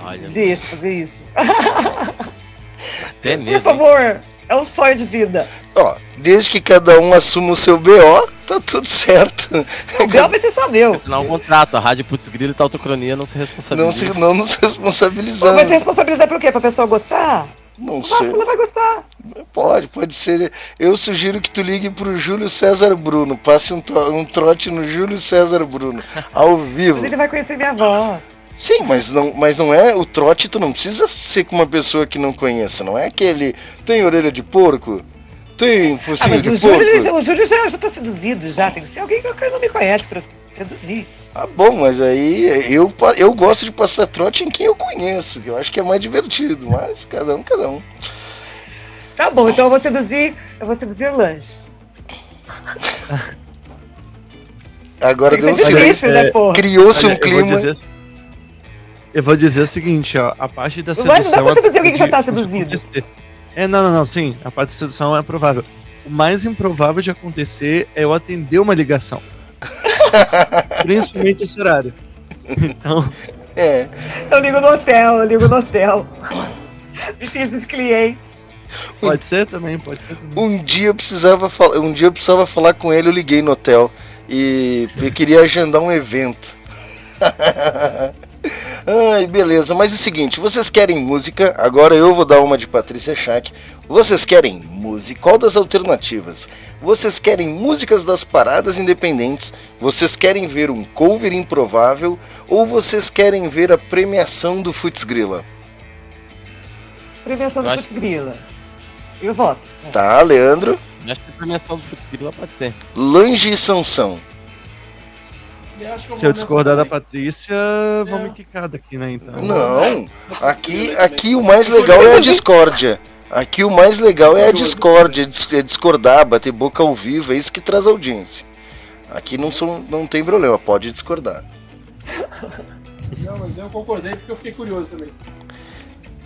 Olha, Deixa eu fazer isso. até Por mesmo. hein? favor, é um sonho de vida. Ó, desde que cada um assuma o seu BO, tá tudo certo. O Bel vai ser só meu. Assinar um contrato, a Rádio Putz Grilo e Tautocronia não se responsabiliza. Não, se, não nos Ou vai se responsabilizamos. responsabilizar por quê? Pra pessoa gostar? Não O sei. vai gostar. Pode, pode ser. Eu sugiro que tu ligue pro Júlio César Bruno. Passe um, um trote no Júlio César Bruno, ao vivo. Mas ele vai conhecer minha voz. Sim, mas não, mas não é o trote, tu não precisa ser com uma pessoa que não conheça, não é aquele tem orelha de porco, tem Ah, focinho mas de o porco. Júlio, o Júlio já, já tá seduzido já. Tem que ser alguém que não me conhece pra seduzir. Ah, bom, mas aí eu, eu gosto de passar trote em quem eu conheço, que eu acho que é mais divertido, mas cada um, cada um. Tá bom, então eu vou seduzir. Eu vou seduzir lanche. Agora deu um silêncio. difícil, né, porra? Criou-se um eu vou clima. dizer- Eu vou dizer o seguinte, ó, a parte da vai- não dá sedução pra seduzir alguém que já tá seduzido. É, não, não, não, sim, a parte da sedução é provável. O mais improvável de acontecer é eu atender uma ligação. Principalmente esse horário. Então, É, Eu ligo no hotel, eu ligo no hotel. Difícil os clientes. pode ser também, pode ser também. um dia eu precisava falar, um dia eu precisava falar com ele, eu liguei no hotel e eu queria agendar um evento. Ai, beleza, mas é o seguinte, vocês querem música? Agora eu vou dar uma de Patrícia Schack. Vocês querem música? Qual das alternativas? Vocês querem músicas das paradas independentes? Vocês querem ver um cover improvável? Ou vocês querem ver a premiação do Futs Grila? Premiação do acho- Putz Grila. Eu voto. Tá, Leandro? Eu Acho que a premiação do Putz Grilo pode ser. Lange e Sansão. Eu Se eu discordar da Patrícia, vão me quicar daqui, né? Então. Não, aqui, aqui o mais legal é a discórdia. Aqui o mais legal é a discórdia, é é discordar, bater boca ao vivo, é isso que traz audiência. Aqui não, são, não tem problema, pode discordar. Não, mas eu concordei porque eu fiquei curioso também.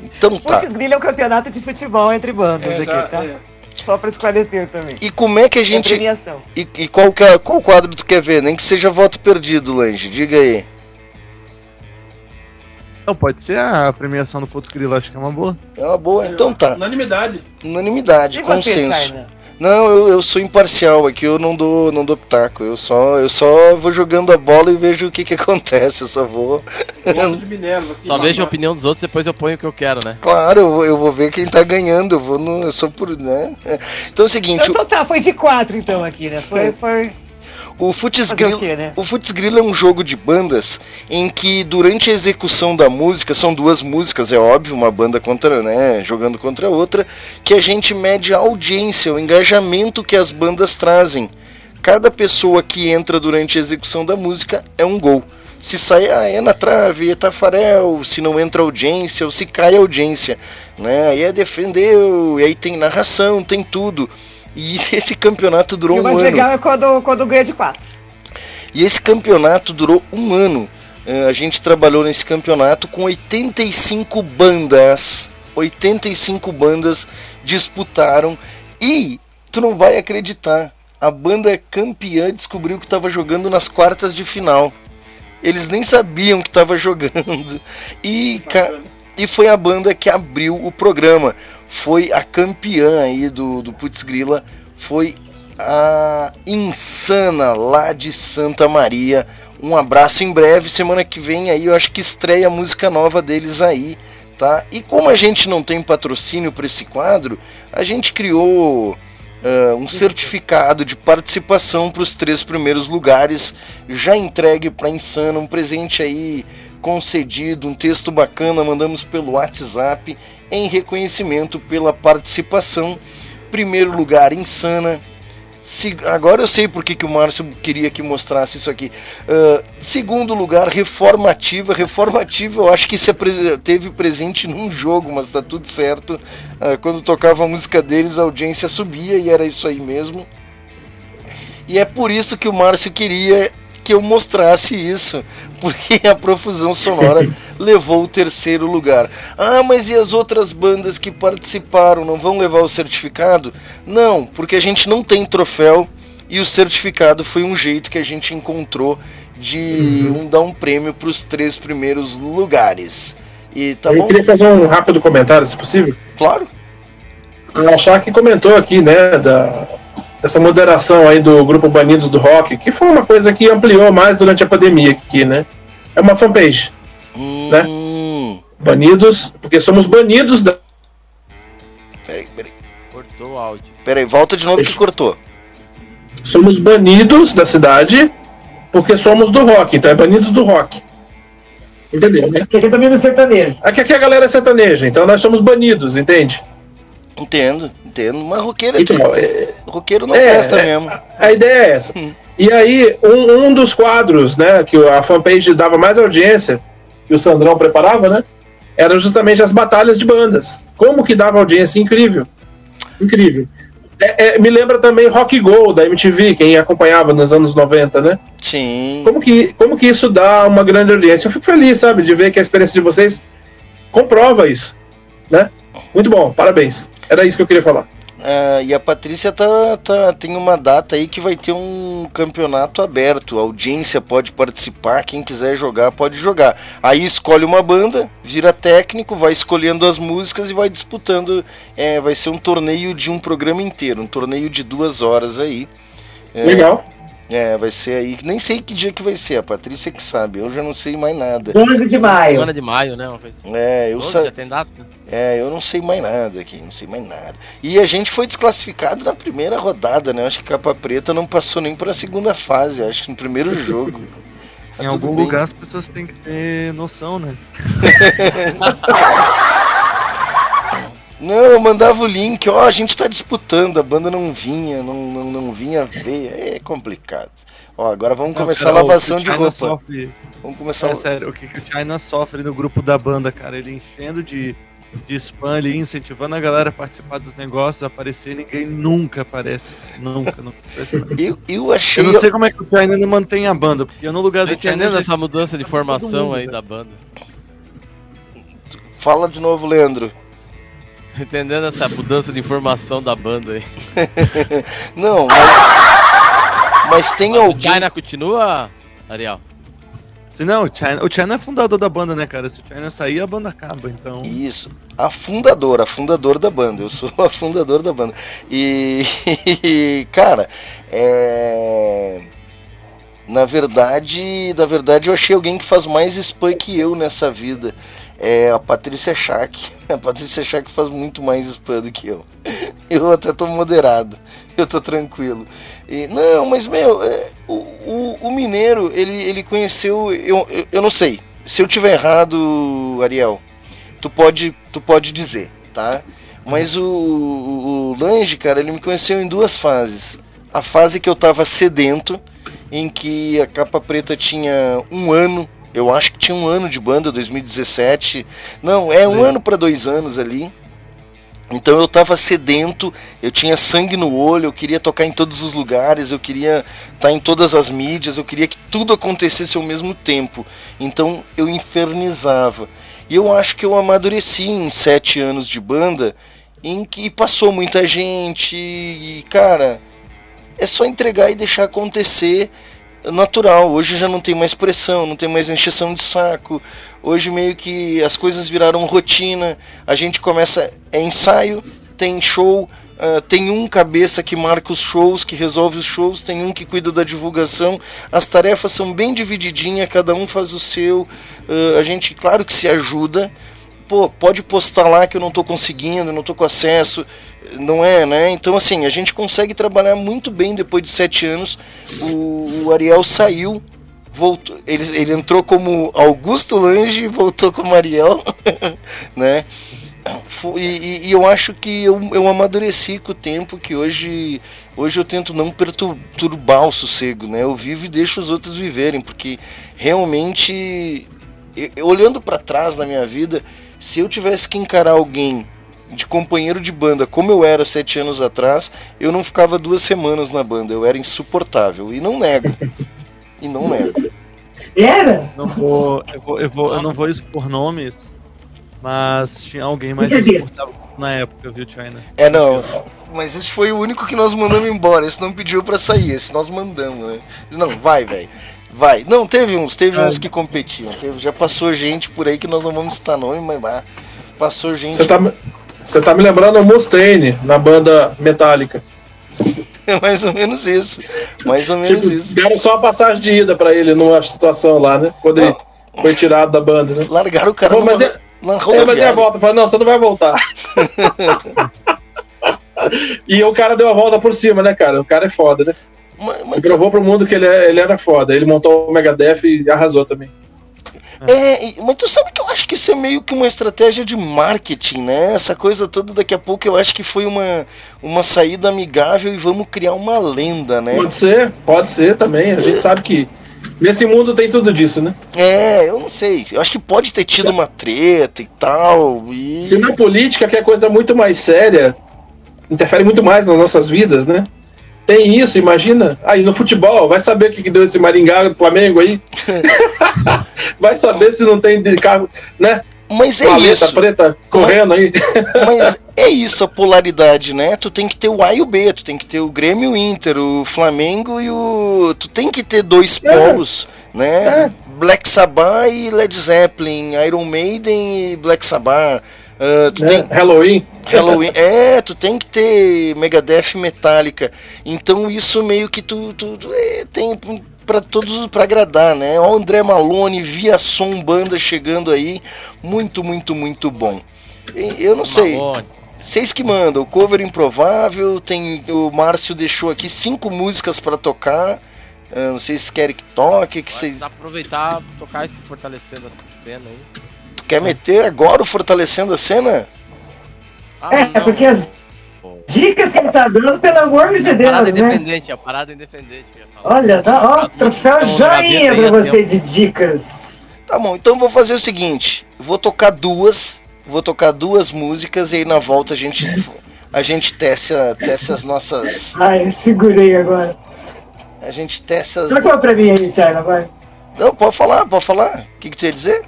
Então tá. Putz Grila é um campeonato de futebol entre bandas É, aqui, já- tá? é. Só pra esclarecer também. E como é que a É gente. E, e qual, que é- qual quadro tu quer ver? Nem que seja voto perdido, Lange. Diga aí. Não, pode ser a premiação do Putz Grilo, acho que é uma boa. É uma boa, então tá. Unanimidade. Unanimidade, E você, consenso. China? Não, eu, eu sou imparcial aqui, eu não dou, não dou pitaco. Eu só, eu só vou jogando a bola e vejo o que que acontece. Eu só vou. Minerva. Assim, Só vejo a opinião dos outros, depois eu ponho o que eu quero, né? Claro, eu, vou- eu vou ver quem tá ganhando. Eu vou no, eu sou por, né? Então é o seguinte, Então tá, foi de quatro então aqui, né? Foi. foi... O Futs Fazer o Grilo, quê, né? o é um jogo de bandas em que durante a execução da música, são duas músicas, é óbvio, uma banda contra, né, jogando contra a outra, que a gente mede a audiência, o engajamento que as bandas trazem. Cada pessoa que entra durante a execução da música é um gol. Se sai, ah, é na trave, é tafarel, se não entra audiência, ou se cai audiência, né? Aí é defendeu, e aí tem narração, tem tudo. E esse campeonato durou E o um mais ano. legal é quando, quando ganha de quatro. E esse campeonato durou um ano. A gente trabalhou nesse campeonato com 85 bandas. 85 bandas disputaram. E tu não vai acreditar. A banda campeã descobriu que estava jogando nas quartas de final. Eles nem sabiam que estava jogando. E, e foi a banda que abriu o programa. Foi a campeã aí do, do Putz Grila. Foi a Insana lá de Santa Maria. Um abraço em breve, semana que vem aí eu acho que estreia a música nova deles aí, tá? E como a gente não tem patrocínio para esse quadro, a gente criou ah, um certificado de participação para os três primeiros lugares, já entregue para Insana, um presente aí concedido, um texto bacana, mandamos pelo WhatsApp em reconhecimento pela participação. Primeiro lugar, Insana. Se- agora eu sei por que, o Márcio queria que mostrasse isso aqui. Ah, segundo lugar, Reformativa. Reformativa, eu acho que se apre- teve presente num jogo, mas tá tudo certo. Ah, quando tocava a música deles, a audiência subia e era isso aí mesmo. E é por isso que o Márcio queria que eu mostrasse isso, porque a profusão sonora levou o terceiro lugar. Ah, mas e as outras bandas que participaram não vão levar o certificado? Não, porque a gente não tem troféu e o certificado foi um jeito que a gente encontrou de um, dar um prêmio para os três primeiros lugares. E tá eu bom? queria fazer um rápido comentário, se possível. Claro. O Achar comentou aqui, né, da, dessa moderação aí do grupo Banidos do Rock, que foi uma coisa que ampliou mais durante a pandemia aqui, né? É uma fanpage, né? Hum, Banidos, porque somos banidos da. peraí, peraí. Cortou o áudio. Peraí, volta de novo que cortou. Somos banidos da cidade porque somos do rock, então é banidos do rock. Entendeu, né? Porque aqui também no sertanejo. Aqui, aqui a galera é sertaneja, então nós somos banidos, entende? Entendo, entendo. Mas roqueiro, é Então, tudo. é, roqueiro não é, presta é, mesmo. A ideia é essa. E aí, um, um dos quadros, né, que a fanpage dava mais audiência, que o Sandrão preparava, né, eram justamente as batalhas de bandas. Como que dava audiência? Incrível. Incrível. É- é, me lembra também Rock Go, da MTV, quem acompanhava nos anos 90, né? Sim. Como que, como que isso dá uma grande audiência? Eu fico feliz, sabe, de ver que a experiência de vocês comprova isso, né? Muito bom, parabéns. Era isso que eu queria falar. Ah, e a Patrícia tá, tá- tem uma data aí que vai ter um campeonato aberto. A audiência pode participar, quem quiser jogar pode jogar. Aí escolhe uma banda, vira técnico, vai escolhendo as músicas e vai disputando. É, vai ser um torneio de um programa inteiro, um torneio de duas horas aí. É, Legal. É, vai ser aí. Nem sei que dia que vai ser, a Patrícia que sabe. Eu já não sei mais nada. 12 de maio. Semana de maio, né? Assim. É, eu sa... Já tem data? É, eu não sei mais nada aqui, não sei mais nada. E a gente foi desclassificado na primeira rodada, né? Eu Acho que Capa Preta não passou nem para a segunda fase, acho que no primeiro jogo. Tá Em algum bem. lugar as pessoas têm que ter noção, né? Não, eu mandava o link, ó, a gente tá disputando, a banda não vinha, não, não, não vinha ver, é complicado. Ó, agora vamos Não, começar cara, a lavação de China roupa. Sofre, Vamos começar é a... sério, o que, que o China sofre no grupo da banda, cara? Ele enchendo de, de spam ali, incentivando a galera a participar dos negócios, aparecer, ninguém nunca aparece. Nunca, nunca aparece. Eu, eu achei. Eu não sei como é que o China não mantém a banda, porque eu no lugar do China. já- essa mudança de formação mundo, aí velho. da banda. Fala de novo, Leandro. Tô entendendo essa mudança de informação da banda aí. Não, mas, mas tem O alguém. China continua, Ariel? Se não, o China, o China é fundador da banda, né, cara? Se o China sair, a banda acaba, então. Isso. A fundadora, a fundadora da banda. Eu sou a fundadora da banda. E, cara, é. Na verdade, na verdade, eu achei alguém que faz mais spam que eu nessa vida. É a Patrícia Schack. A Patrícia Schack faz muito mais spam do que eu. Eu até tô moderado. Eu tô tranquilo. E, não, mas meu, é, o, o, o Mineiro, ele, ele conheceu. Eu, eu, eu não sei. Se eu tiver errado, Ariel, tu pode, tu pode dizer, tá? Mas o, o, o Lange, cara, ele me conheceu em duas fases. A fase que eu tava sedento, em que a capa preta tinha um ano, eu acho que tinha um ano de banda, 2017. Não, é um ano para dois anos ali. Então eu tava sedento, eu tinha sangue no olho, eu queria tocar em todos os lugares, eu queria estar em todas as mídias, eu queria que tudo acontecesse ao mesmo tempo. Então eu infernizava. E eu acho que eu amadureci em sete anos de banda, em que passou muita gente e, cara, é só entregar e deixar acontecer natural. Hoje já não tem mais pressão, não tem mais encheção de saco. Hoje meio que as coisas viraram rotina. A gente começa é ensaio, tem show, ah, tem um cabeça que marca os shows, que resolve os shows, tem um que cuida da divulgação. As tarefas são bem divididinhas, cada um faz o seu. Ah, a gente, claro que se ajuda. Pô, pode postar lá que eu não tô conseguindo, não tô com acesso, não é, né? Então assim, a gente consegue trabalhar muito bem depois de sete anos. O, o Ariel saiu, voltou, ele, ele entrou como Augusto Lange e voltou como Ariel, né? E, e- e eu acho que eu, eu amadureci com o tempo que hoje hoje eu tento não perturbar o sossego, né? Eu vivo e deixo os outros viverem, porque realmente e- e olhando pra trás na minha vida, se eu tivesse que encarar alguém de companheiro de banda como eu era sete anos atrás, eu não ficava duas semanas na banda, eu era insuportável e não nego, e não nego. Era? Não vou, eu, vou, eu, vou, eu não vou expor nomes, mas tinha alguém mais insuportável na época, viu, China? É não, mas esse foi o único que nós mandamos embora. Esse não pediu pra sair, esse nós mandamos, né? Não, vai, velho. Vai. Não, teve uns, teve uns que competiam. Teve, já passou gente por aí que nós não vamos citar nome, mas passou gente. Você tá, você tá me lembrando o Mustaine na banda Metallica. É mais ou menos isso. Mais ou menos Tipo, isso. deram só a passagem de ida pra ele numa situação lá, né? Quando ele foi tirado da banda, né? Largaram o cara Pô, numa- mas é, na é, mas e a volta? Falei, não, você não vai voltar. e o cara deu a volta por cima, né, cara? O cara é foda, né? Ele provou pro mundo que ele, é- ele era foda. Ele montou o Megadeth e arrasou também. É, mas tu sabe que eu acho que isso é meio que uma estratégia de marketing, né? Essa coisa toda daqui a pouco eu acho que foi uma, uma saída amigável e vamos criar uma lenda, né? Pode ser, pode ser também. A gente sabe que nesse mundo tem tudo disso, né? É, eu não sei. Eu acho que pode ter tido uma treta e tal. E... Se na política, que é coisa muito mais séria, interfere muito mais nas nossas vidas, né? Tem isso, imagina. Aí no futebol, vai saber o que que deu esse Maringá do Flamengo aí? vai saber se não tem de carro, né? Mas é Paleta isso. preta correndo aí. Mas é isso a polaridade, né? Tu tem que ter o A e o B, tu tem que ter o Grêmio e o Inter, o Flamengo e o. Tu tem que ter dois É. polos, né? Black Sabbath e Led Zeppelin, Iron Maiden e Black Sabbath. Ah, tu É, tem... Halloween. Halloween. É, tu tem que ter Megadeth e Metallica. Então isso meio que tu, tu, tu é, tem para todos para agradar, né? Ó, o André Malone, Via Som Banda chegando aí, muito, muito, muito bom. E Eu não sei. Malone. Vocês que mandam, o cover improvável, tem o Márcio deixou aqui cinco músicas para tocar. Ah, não sei se querem que toque, que vocês Dá pra aproveitar tocar esse fortalecendo essa cena aí. Quer meter agora o fortalecendo a cena? Ah, É, não. porque as dicas que ele tá dando, pelo amor de Deus, Parada né? independente, a parada independente. que eu ia falar. Olha, tá, ó, troféu Então, joinha gaveta pra você de dicas. Tá bom, então eu vou fazer o seguinte, vou tocar duas, vou tocar duas músicas e aí na volta a gente a gente tece, tece as nossas, Ai, segurei agora. a gente tece as Toca pra mim aí, Sarna, vai. Não, pode falar, pode falar. O que que tu ia dizer?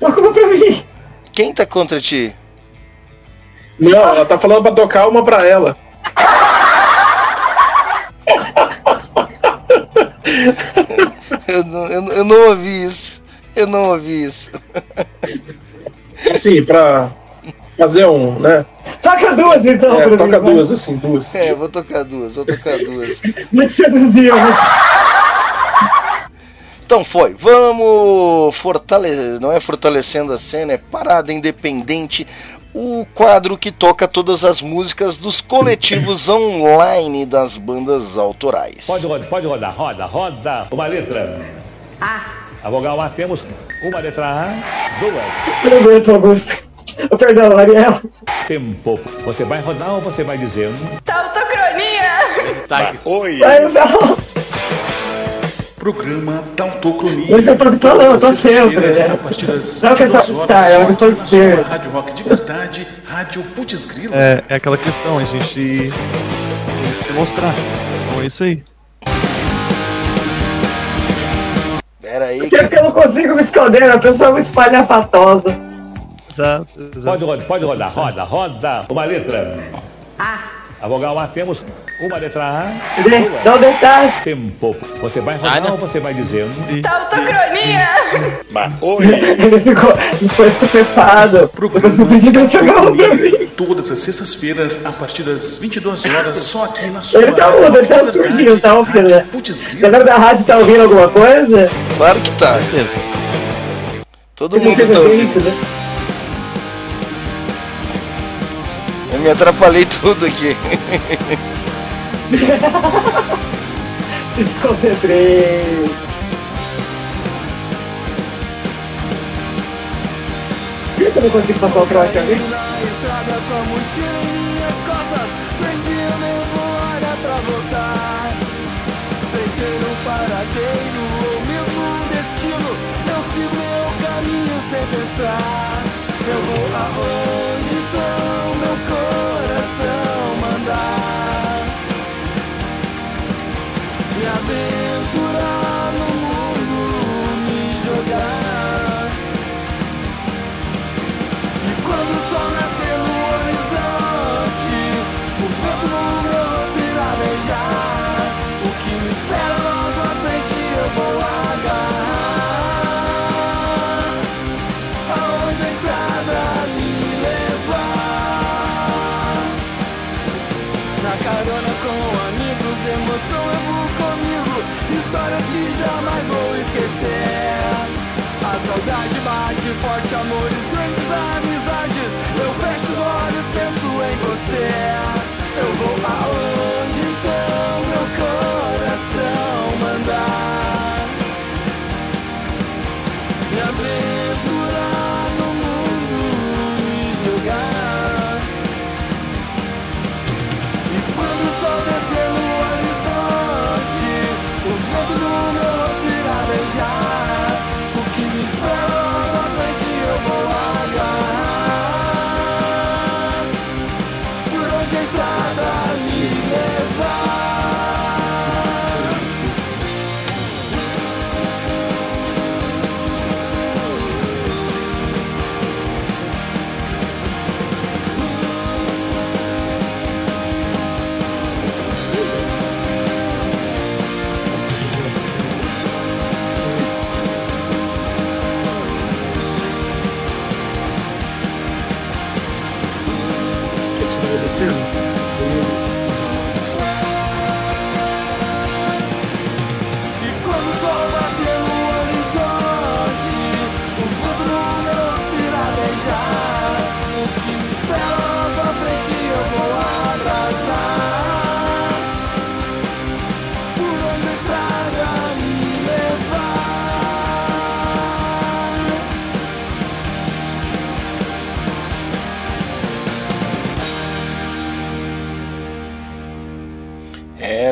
Toca uma pra mim! Quem tá contra ti? Não, ela tá falando pra tocar uma pra ela. Eu não, eu, não- eu não ouvi isso. Eu não ouvi isso. Assim, pra fazer um, né? Toca duas então, É, pra toca mim, vai. duas, assim, duas. É, vou tocar duas, vou tocar duas. Muito seduziu. Então foi, vamos fortalecer, não é fortalecendo a cena, é Parada Independente, o quadro que toca todas as músicas dos coletivos online das bandas autorais. Pode rodar, pode rodar, roda, roda. Uma letra. A. A vogal A temos uma letra A, duas. Não aguento, Augusto. Perdão, Ariel. Tempo. Você vai rodar ou você vai dizendo? Tautocronia! Tá, Oi. Mas não. Programa Tautocronia. Hoje eu tô falando, eu tô sempre, né? A partir das Não, que eu 22 tô- horas, tá, eu tô na sua. Rádio Rock de Verdade, Rádio Putz Grilo. É, é aquela questão, a gente tem que se mostrar. Então é isso aí. Pera aí Porque eu não consigo me esconder, a pessoa é muito espalhafatosa. Exato, Pode rodar, pode rodar, roda, roda. Uma letra. A. A vogal A temos uma letra A, duas. Dá um detalhe. Tempo. Você vai rodar ou você vai dizendo? Tautocronia! Ele ficou, ele foi estupefado. Depois eu pedi pra ele jogar um pra mim. Todas as sextas-feiras, a partir das 22 horas, só aqui na sua Ele tá mudo, ele tá de surgindo, tá ouvindo, né? Putz Grilo. Galera da rádio tá ouvindo alguma coisa? Claro que tá. Todo mundo tá ouvindo. Eu me atrapalhei tudo aqui. Se desconcentrei. Por que eu não consigo passar o troço ali? Na estrada com a mochila em minhas costas mesmo hora pra voltar Sem ter um paradeiro ou mesmo um destino Eu sigo meu caminho sem pensar Eu vou aonde forte, amores, grandes amizades. Eu fecho os olhos, penso em você.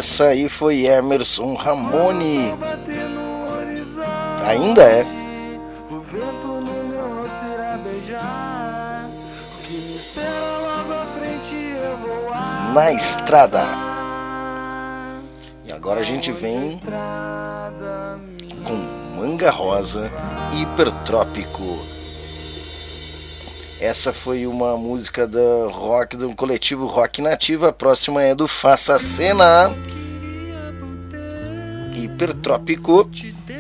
Essa aí foi Emerson Ramone. Ainda é. O vento no meu rosto irá beijar. O que me espera logo à frente eu vou Na estrada. E agora a gente vem com Manga Rosa Hipertrópico. Essa foi uma música do rock do coletivo Rock Nativa. A próxima é do Faça Cena. Hipertrópico. a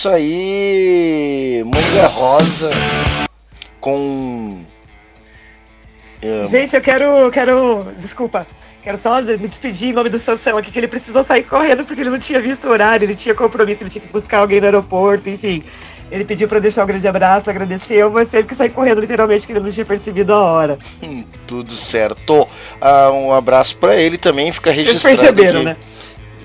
isso aí, Manga Rosa com. eh, Gente, eu quero, quero. Desculpa. Quero só me despedir em nome do Sansão aqui, que ele precisou sair correndo porque ele não tinha visto o horário, ele tinha compromisso, ele tinha que buscar alguém no aeroporto, enfim. Ele pediu pra eu deixar um grande abraço, agradeceu, mas teve que sair correndo literalmente, que ele não tinha percebido a hora. Tudo certo. Ah, um abraço pra ele também, fica Vocês registrado. perceberam, aqui. né?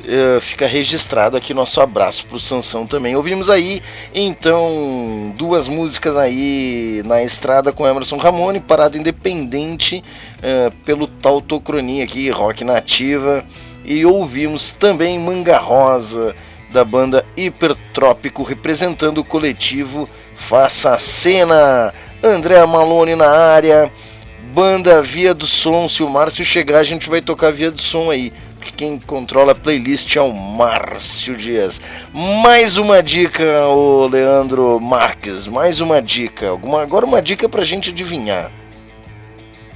Eh, fica registrado aqui nosso abraço pro Sansão também. Ouvimos aí, então, duas músicas aí na estrada com Emerson Ramone, Parada Independente, eh, pelo Tautocronia aqui, rock nativa. E ouvimos também Manga Rosa, da banda Hipertrópico, representando o coletivo Faça a Cena. André Malone na área, banda Via do Som. Se o Márcio chegar, a gente vai tocar Via do Som aí. Porque quem controla a playlist é o Márcio Dias. Mais uma dica, o Leandro Marques. Mais uma dica. Alguma, agora uma dica pra gente adivinhar.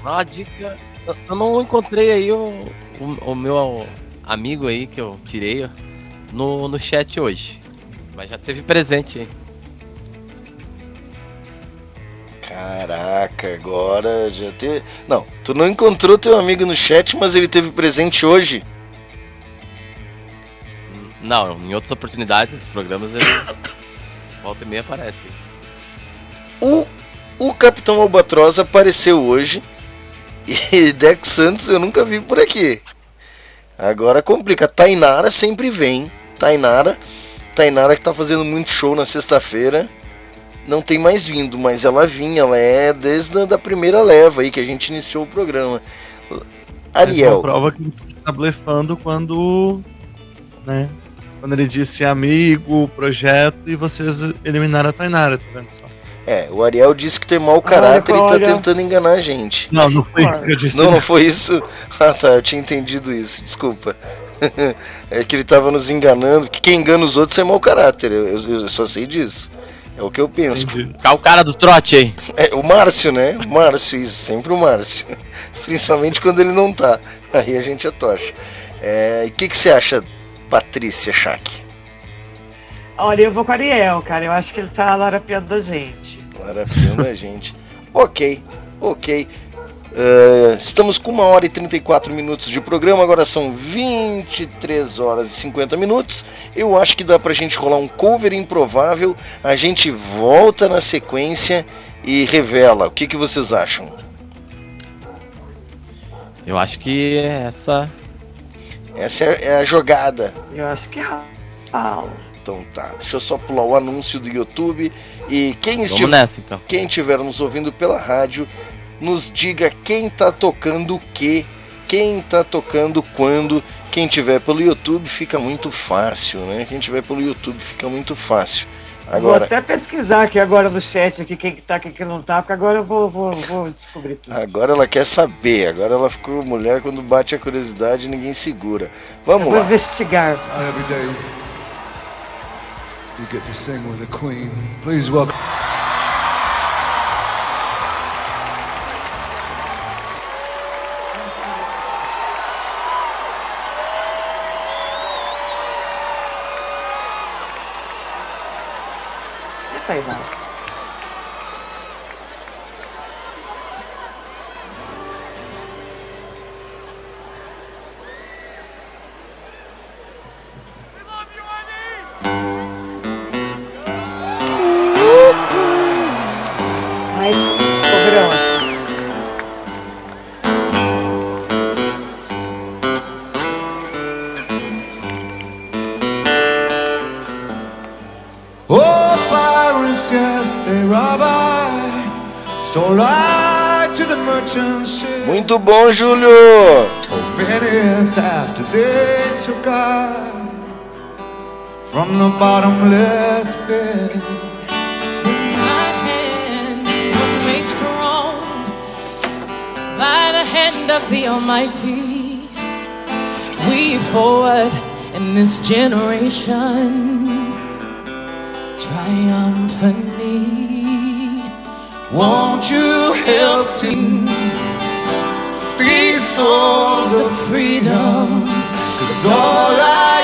Uma dica. eu- não encontrei aí o, o, o meu amigo aí que eu tirei no, no chat hoje. Mas já teve presente aí. Caraca, agora já teve. Não, tu não encontrou teu amigo no chat, mas ele teve presente hoje. Não, em outras oportunidades, esses programas ele volta e meia aparece. O, o Capitão Albatroz apareceu hoje. E Dex Santos eu nunca vi por aqui. Agora complica. Tainara sempre vem. Tainara. Tainara que tá fazendo muito show na sexta-feira. Não tem mais vindo, mas ela vinha. Ela é desde a da primeira leva aí que a gente iniciou o programa. Ariel. uma prova que a gente tá blefando quando. né? Quando ele disse amigo, projeto, e vocês eliminaram a Tainara, tá vendo só? É, o Ariel disse que tem mau caráter e tá olha. tentando enganar a gente. Não, não foi isso que eu disse. Não, não foi isso? Ah tá, eu tinha entendido isso, desculpa. é que ele tava nos enganando, que quem engana os outros é mau caráter, eu, eu- eu só sei disso. É o que eu penso. Cá o cara do trote aí. É, o Márcio, né? O Márcio, isso, sempre o Márcio. Principalmente quando ele não tá. Aí a gente atocha. É, e o que, que você acha, Patrícia Schack? Olha, eu vou com o Ariel, cara. Eu acho que ele tá larapiando da gente. Maravilhando a gente. Ok, ok. Ah, estamos com uma hora e 34 minutos de programa, agora são 23 horas e 50 minutos. Eu acho que dá pra gente rolar um cover improvável. A gente volta na sequência e revela. O que, que vocês acham? Eu acho que essa. Essa é, é a jogada. Eu acho que é Raul. Então tá, deixa eu só pular o anúncio do YouTube. E quem estiver, nessa, então. quem estiver nos ouvindo pela rádio, nos diga quem tá tocando o que, quem tá tocando quando. Quem tiver pelo YouTube fica muito fácil, né? Quem tiver pelo YouTube fica muito fácil. Vou Agora, até pesquisar aqui agora no chat aqui quem que tá, quem que não tá, porque agora eu vou, vou, vou descobrir tudo. agora ela quer saber. Agora ela ficou mulher quando bate a curiosidade ninguém segura. Vamos Eu vou lá. investigar. Every day you get to sing with the Queen. Please welcome. Eita aí, Almighty. We forward in this generation triumphantly. Won't you help to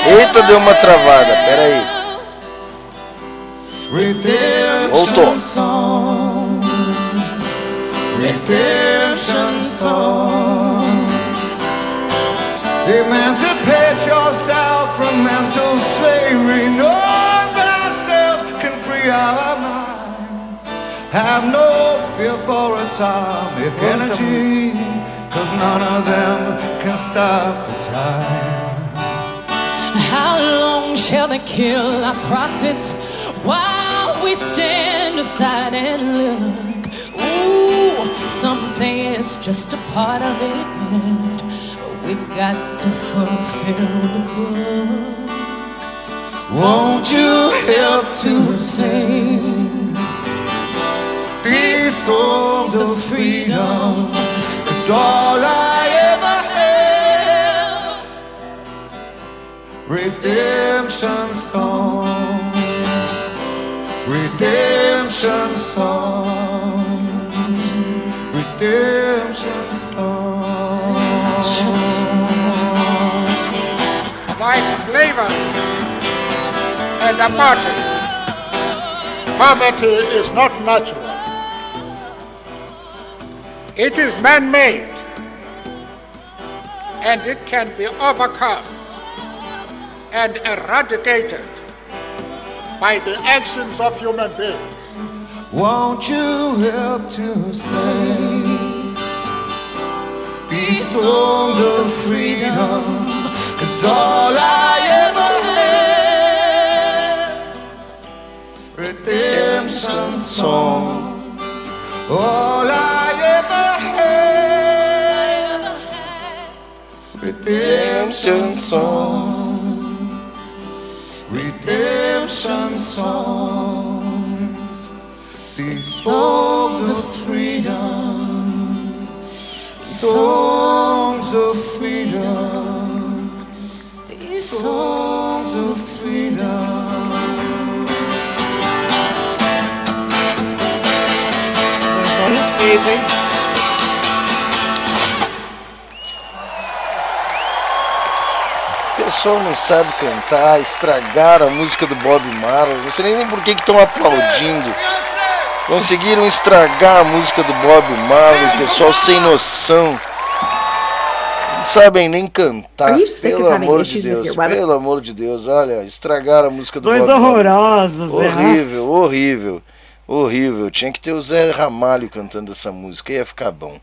Eita, deu uma travada, pera aí. Redemption Voltou. Redemption songs. Emancipate yourself from mental slavery. Knowing that self can free our minds. Have no fear for atomic energy. None of them can stop the time. How long shall they kill our prophets while we stand aside and look? Ooh, some say it's just a part of it, but we've got to fulfill the book. Won't you help to sing these songs of freedom? It's all I ever had. Redemption songs, redemption songs, redemption songs. like slavery and apartheid. Poverty is not natural. It is man-made and it can be overcome and eradicated by the actions of human beings. Won't you help to sing these songs of freedom? Cause all I ever had, redemption songs. All I redemption songs. Redemption songs, these songs of freedom, songs of freedom, these songs of freedom. Só pessoal não sabe cantar, estragaram a música do Bob Marley. Não sei nem por que estão aplaudindo. Conseguiram estragar a música do Bob Marley, pessoal sem noção. Não sabem nem cantar. Pelo having amor de Deus, pelo amor de Deus, olha, estragaram a música do Dois Bob Marley. horrorosos, né? Horrível, horrível, horrível. Tinha que ter o Zé Ramalho cantando essa música, ia ficar bom.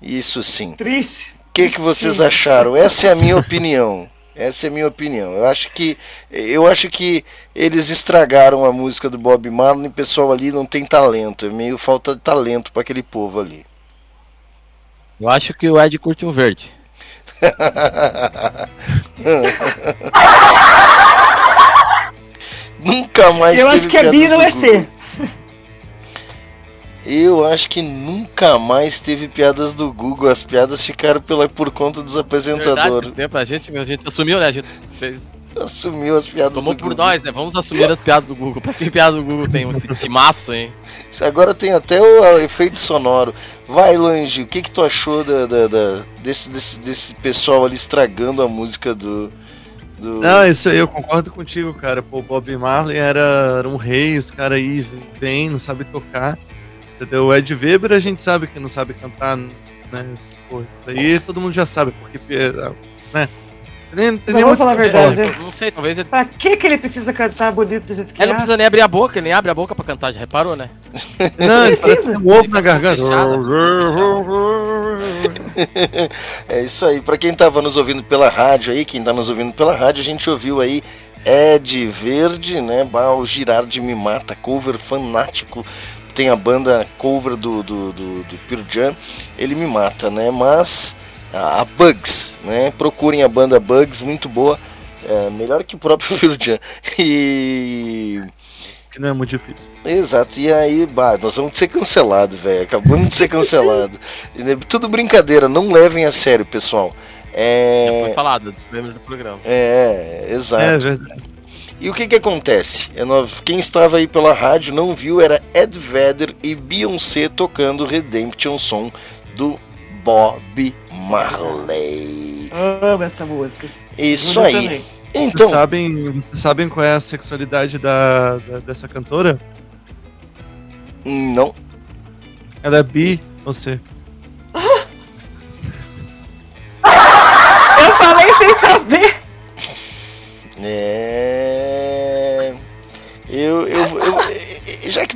Isso sim. Triste. O que, que vocês acharam? Essa é a minha opinião. Essa é a minha opinião. Eu acho que eu acho que eles estragaram a música do Bob Marley. O pessoal ali não tem talento. É meio falta de talento para aquele povo ali. Eu acho que o Ed curte um verde. nunca mais Eu acho que é piadas B não é. C. Eu acho que nunca mais teve piadas do Google. As piadas ficaram pela, por conta dos apresentadores. Verdade, tempo, a gente, a gente assumiu, né? A gente fez. Assumiu as piadas Tomou do por Google. nós, né? Vamos assumir as piadas do Google. Pra que piada do Google tem um timaço, hein? Isso Agora tem até o, o efeito sonoro. Vai, Lange, o que, que tu achou da, da- da- desse, desse, desse pessoal ali estragando a música do. do... Não, isso aí eu concordo contigo, cara. Pô, o Bob Marley era, era um rei, os caras aí vêm, não sabe tocar. Entendeu? O Ed Weber a gente sabe que não sabe cantar, né? Pô, isso aí todo mundo já sabe, porque. Né? Nem, tem nem vamos falar a verdade, falar. né? Não sei, talvez ele. Pra que, que ele precisa cantar bonito do jeito que Ele não é? precisa nem abrir a boca, ele nem abre a boca pra cantar, já reparou, né? Não, ele parece ter um ovo na garganta. é isso aí. Pra quem tava nos ouvindo pela rádio aí, quem tá nos ouvindo pela rádio, a gente ouviu aí Ed Verde, né? Bah, o Girardi Me Mata, cover fanático. Tem a banda cover do, do, do, do Pearl Jam, ele me mata, né? Mas a, a Bugs, né? Procurem a banda Bugs, muito boa. É, melhor que o próprio Pearl Jam. E. Que não é muito difícil. Exato, e aí, bah, nós vamos ser cancelados, velho. Acabamos de ser cancelados. Tudo brincadeira, não levem a sério, pessoal. É. Foi falado, lembra do programa. É, exato. É verdade. E o que que acontece? Quem estava aí pela rádio não viu, era Ed Vedder e Beyoncé tocando Redemption Song do Bob Marley. Amo essa música. Isso Eu aí. também. Então, Vocês sabem, vocês sabem qual é a sexualidade da, da- dessa cantora? Não. Ela é bi ou C?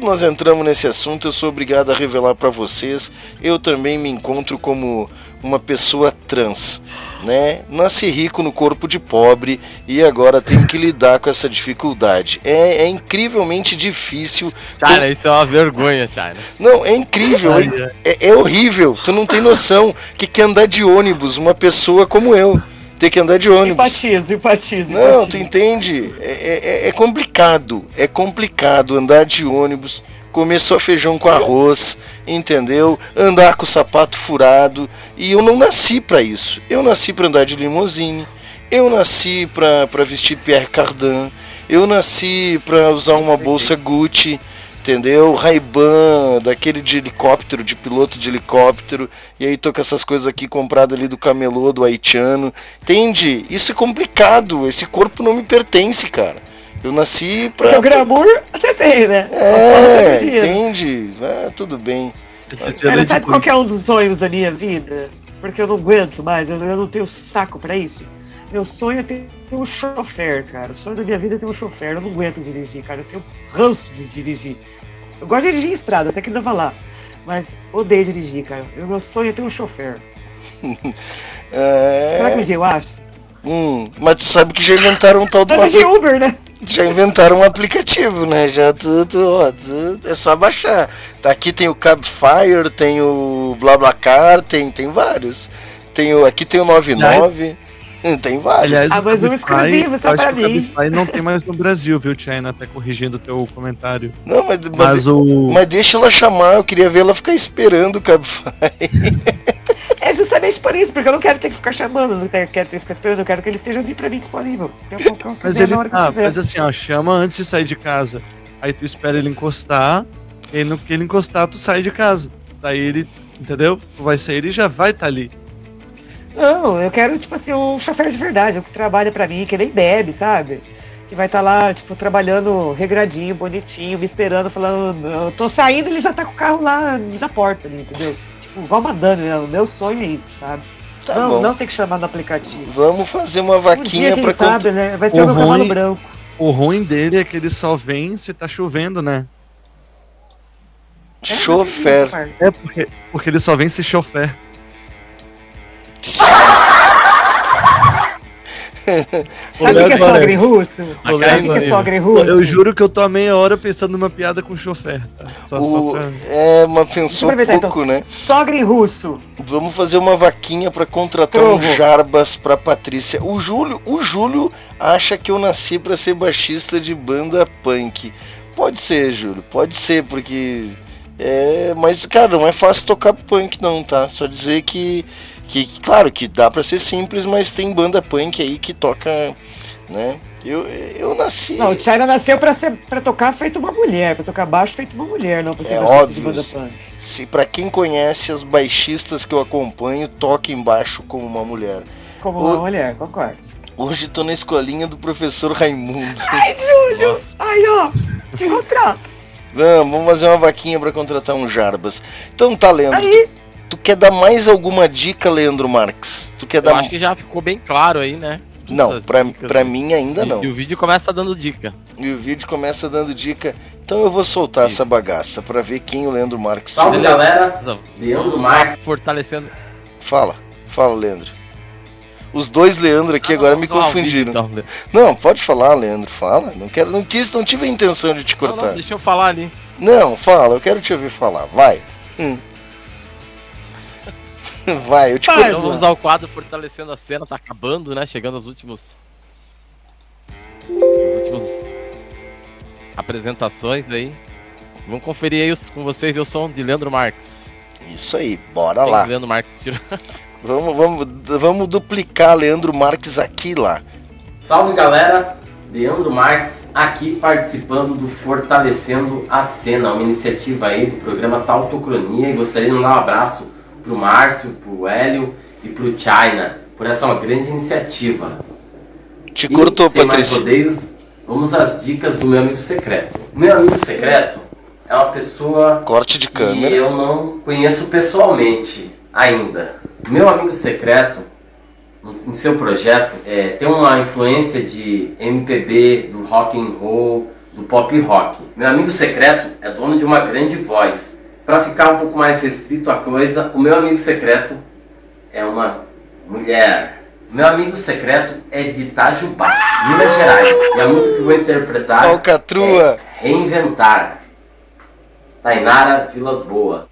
Nós entramos nesse assunto, eu sou obrigado a revelar para vocês. Eu também me encontro como uma pessoa trans, né? Nasci rico no corpo de pobre e agora tenho que lidar com essa dificuldade. É, é incrivelmente difícil. China, isso é uma vergonha, China. Não, é incrível, é, é- é horrível. Tu não tem noção que quer andar de ônibus uma pessoa como eu. Ter que andar de ônibus. Empatizo, empatizo. Não, empatizo. tu entende? É, é- é complicado. É complicado andar de ônibus, comer só feijão com arroz, entendeu? Andar com o sapato furado. E eu não nasci pra isso. Eu nasci pra andar de limousine. Eu nasci pra vestir Pierre Cardin. Eu nasci pra usar uma bolsa Gucci. Entendeu? Ray-Ban, daquele de helicóptero, de piloto de helicóptero, e aí tô com essas coisas aqui compradas ali do camelô, do haitiano. Entende? Isso é complicado. Esse corpo não me pertence, cara. Eu nasci pra. Porque o glamour você tem, né? É, entende? Ah, tudo bem. Cara, sabe qual que é um dos sonhos da minha vida? Porque eu não aguento mais, eu, eu não tenho saco pra isso. Meu sonho é ter um chofer, cara. O sonho da minha vida é ter um chofer. Eu não aguento dirigir, cara. Eu tenho ranço de dirigir. Eu gosto de dirigir em estrada, até que ainda vai lá. Mas odeio dirigir, cara. O meu sonho é ter um chofer. É... Será que um dia eu acho? Hum, mas tu sabe que já inventaram um tal do Mas de Uber, né? Já inventaram um aplicativo, né? Já tudo, ó, tudo, é só baixar. Tá aqui tem o Cabfire, tem o BlaBlaCar, tem tem vários. Tem o aqui tem o 99. tem vários. Aliás, Ah, mas um exclusivo só pra o mim. Cabify não tem mais no Brasil, viu, China? Até corrigindo o teu comentário. Não, mas, mas, Mas o. mas deixa ela chamar, eu queria ver ela ficar esperando o Cabify. É justamente por isso, porque eu não quero ter que ficar chamando, não quero ter que ficar esperando, eu quero que eles estejam ali pra mim disponível. Pouco eu Mas quiser, ele ah, mas assim, ó, chama antes de sair de casa. Aí tu espera ele encostar, e aí no que ele encostar, tu sai de casa. Daí ele, entendeu? Tu vai sair e já vai estar ali. Não, eu quero, tipo assim, um chofer de verdade, um que trabalha pra mim, que nem bebe, sabe? Que vai estar lá, tipo, trabalhando regradinho, bonitinho, me esperando, falando, eu tô saindo, ele já tá com o carro lá na porta ali, entendeu? Tipo, igual mandando, né? o meu sonho é isso, sabe? Tá não, bom. não tem que chamar no aplicativo. Vamos fazer uma Um vaquinha dia, quem pra sabe, contar. né? Vai ser o meu cavalo branco. o ruim dele é que ele só vem se tá chovendo, né? Chofer. É porque, porque ele só vem se chofer. Sabe o que é sogra em russo? Sabe o que é sogra em russo? Eu juro que eu tô há meia hora pensando numa piada com chofer. Tá? Só, só O- pra... É, mas pensou pouco, então. né? Sogra em russo. Vamos fazer uma vaquinha pra contratar Trovo. um Jarbas pra Patrícia. O Júlio, o Júlio acha que eu nasci pra ser baixista de banda punk. Pode ser, Júlio, pode ser, porque é, mas cara, não é fácil tocar punk não, tá? Só dizer que que claro que dá pra ser simples, mas tem banda punk aí que toca, né? Eu, eu nasci Não, o China nasceu pra, ser, pra tocar feito uma mulher, pra tocar baixo feito uma mulher, não pra ser É baixista de óbvio. banda punk. Se para quem conhece as baixistas que eu acompanho, toca embaixo como uma mulher. Como O- uma mulher, concordo. Hoje tô na escolinha do professor Raimundo. Ai, Júlio! Ai, ó! Te contrato! Vamos, vamos fazer uma vaquinha pra contratar um Jarbas. Então tá, Leandro. Aí. Tu, quer dar mais alguma dica, Leandro Marques? Tu quer Eu dar acho que já ficou bem claro aí, né? Não, pra, dicas pra mim ainda E- não. E o vídeo começa dando dica. E o vídeo começa dando dica. Então eu vou soltar essa bagaça pra ver quem o Leandro Marques Salve tirou. galera, Leandro Marques. Fortalecendo. Fala, fala, Leandro. Os dois Leandro aqui agora me confundiram. vídeo, então. Não, pode falar, Leandro, fala. Não quero, não quis, não tive a intenção de te Não, cortar. não, deixa eu falar ali. Não, fala, eu quero te ouvir falar. Vai. Hum. Vai, eu te Então corto. vamos ao quadro Fortalecendo a Cena, tá acabando, né? Chegando aos últimos. Os últimos. Apresentações aí. Vamos conferir aí os- com vocês o som de Leandro Marques. Isso aí, bora Quem lá. Leandro Marques tirou. Vamos, vamos, vamos duplicar Leandro Marques aqui lá. Salve galera, Leandro Marques aqui participando do Fortalecendo a Cena, uma iniciativa aí do programa Tautocronia e gostaria de mandar um abraço pro Márcio, pro Hélio e pro China por essa uma grande iniciativa. Te E, cortou, sem mais Patrícia. rodeios, vamos às dicas do meu amigo secreto. O meu amigo secreto é uma pessoa Corte de que câmera. eu não conheço pessoalmente ainda. O meu amigo secreto, em seu projeto, é, tem uma influência de MPB, do rock and roll, do pop rock. Meu amigo secreto é dono de uma grande voz. Para ficar um pouco mais restrito a coisa, o meu amigo secreto é uma mulher. Meu amigo secreto é de Itajubá, Minas Gerais. E a música que eu vou interpretar Falcatrua. é Reinventar. Tainara Vilas Boa.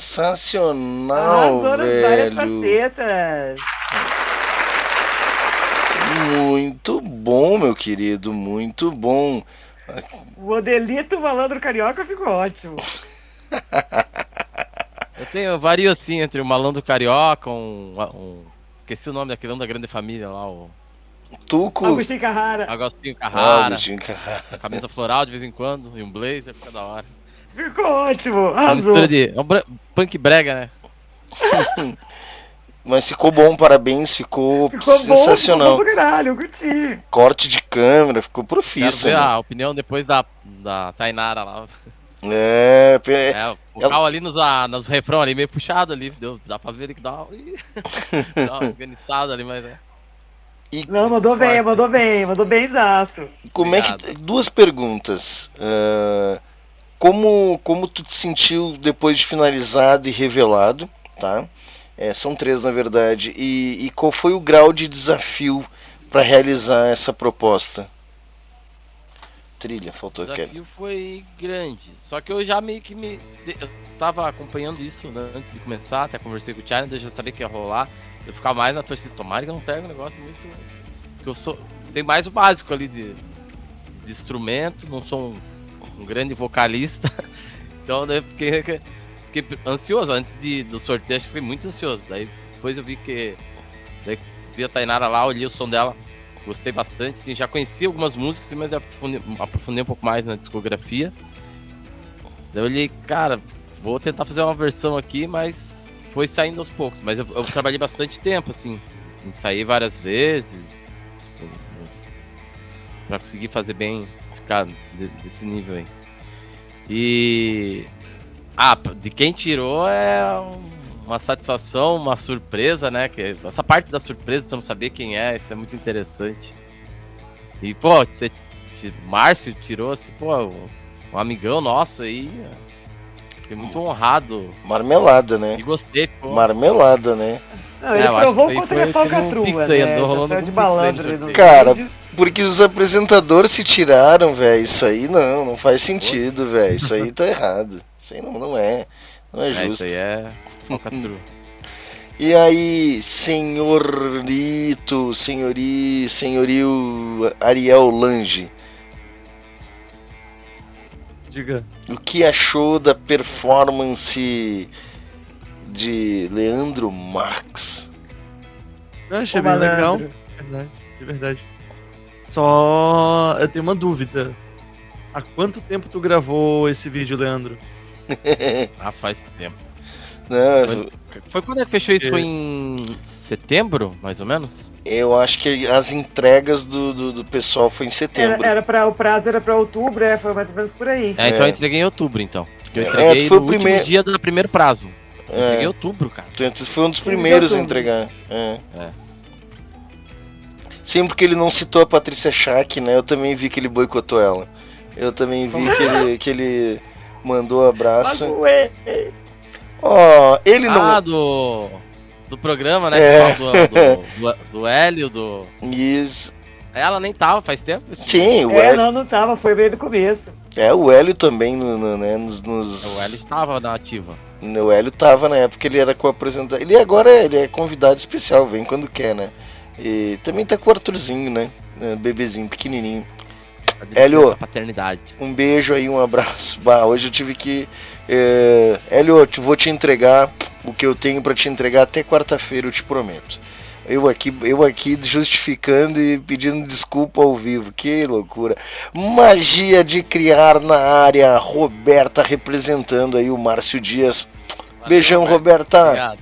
Sensacional, Arrasou nas várias velho. facetas. Muito bom, meu querido, muito bom. O modelito malandro carioca ficou ótimo. Eu tenho eu vario assim entre o malandro carioca, um, um- esqueci o nome daquele um da grande família lá, o Tuco. Agostinho Carrara. Agostinho Carrara. Agostinho Carrara. Camisa floral de vez em quando e um blazer, fica da hora. Ficou ótimo. É uma Arrasou. mistura de é um punk brega, né? Mas ficou bom, parabéns, ficou, Ficou bom, sensacional. ficou bom caralho, eu curti. Corte de câmera, ficou Quero profício. ver né? a opinião depois da, da Tainara lá. É, pe- É, o vocal ali nos, ah, nos refrão ali, meio puxado ali, deu, dá pra ver ele que dá uma, dá uma esganiçada ali, mas é. Não, mandou bem, mandou bem, mandou bem zaço. Como é que. Duas perguntas. Ah, como, como tu te sentiu depois de finalizado e revelado, tá? É, são três na verdade. E, e qual foi o grau de desafio para realizar essa proposta? Trilha, O faltou aquele. desafio foi grande. Só que eu já meio que me. Eu tava acompanhando isso né, antes de começar, até conversei com o eu já sabia que ia rolar. Eu ficava mais na torcida, tomara que eu não pegue um negócio muito. Que eu sou. Sei mais o básico ali de, de instrumento, não sou um, um grande vocalista. Então eu fiquei, fiquei ansioso antes de, do sorteio, acho que fui muito ansioso. Daí depois eu vi que. Daí vi a Tainara lá, olhei o som dela, gostei bastante. Sim, já conheci algumas músicas, mas aprofundei, aprofundei um pouco mais na discografia. Daí eu olhei, cara, vou tentar fazer uma versão aqui, mas foi saindo aos poucos. Mas eu, eu trabalhei bastante tempo, assim, ensaiei várias vezes tipo, pra conseguir fazer bem, desse nível aí. E. Ah, de quem tirou é um- uma satisfação, uma surpresa, né? Que essa parte da surpresa, você não saber quem é, isso é muito interessante. E, pô, você, Márcio tirou, assim, pô, um, um amigão nosso aí. Fiquei muito honrado. Marmelada, né? E gostei, pô. Marmelada, né? Não, ele É, provou teve um falcatrua, né? andou rolando de malandro sorteio. do Cara, porque os apresentadores se tiraram, velho. Isso aí não, não faz sentido, velho. Isso aí tá errado. Isso aí não, não é. Não é É, justo. isso aí é falcatrua. E aí, senhorito, senhori, senhorio Ariel Lange, Diga. o que achou da performance de Leandro Marx? Eu achei Ô, bem legal. malandro. Verdade, de verdade. Só eu tenho uma dúvida. Há quanto tempo tu gravou esse vídeo, Leandro? Ah, faz tempo. Não, Foi, foi quando é que fechou isso? Foi em setembro, mais ou menos? eu acho que as entregas do, do, do pessoal foi em setembro. Era, era pra, o prazo era pra outubro, é, foi mais ou menos por aí. É, então É. eu entreguei em outubro, então. Eu É, entreguei tu foi no o último primeiro- dia do primeiro prazo. É. entreguei em outubro, cara. Tu- Tu foi um dos primeiros a entregar. É. É. Sempre que ele não citou a Patrícia Schack, né? Eu também vi que ele boicotou ela. Eu também vi que ele, que ele mandou abraço. Magoei. Ó, ele não. Ah, do. do programa, né? É. que fala Do, do, do, do Hélio, do. Isso. Ela nem tava faz tempo. Sim, o É, Hélio, não, não tava, foi bem no começo. é, o Hélio também no, no- né, nos, nos- O Hélio estava na ativa. O Hélio tava na época, ele era co-apresentador. Ele agora é- ele é convidado especial, vem quando quer, né? E também tá com o Arthurzinho, né? É, Bebezinho, pequenininho. Hélio, paternidade. um beijo aí, um abraço. Bah, hoje eu tive que. É... Hélio, vou te entregar o que eu tenho pra te entregar até quarta-feira, eu te prometo. Eu aqui, eu aqui justificando e pedindo desculpa ao vivo, que loucura. Magia de criar na área, Roberta representando aí o Márcio Dias. Beijão, Roberta. Obrigado.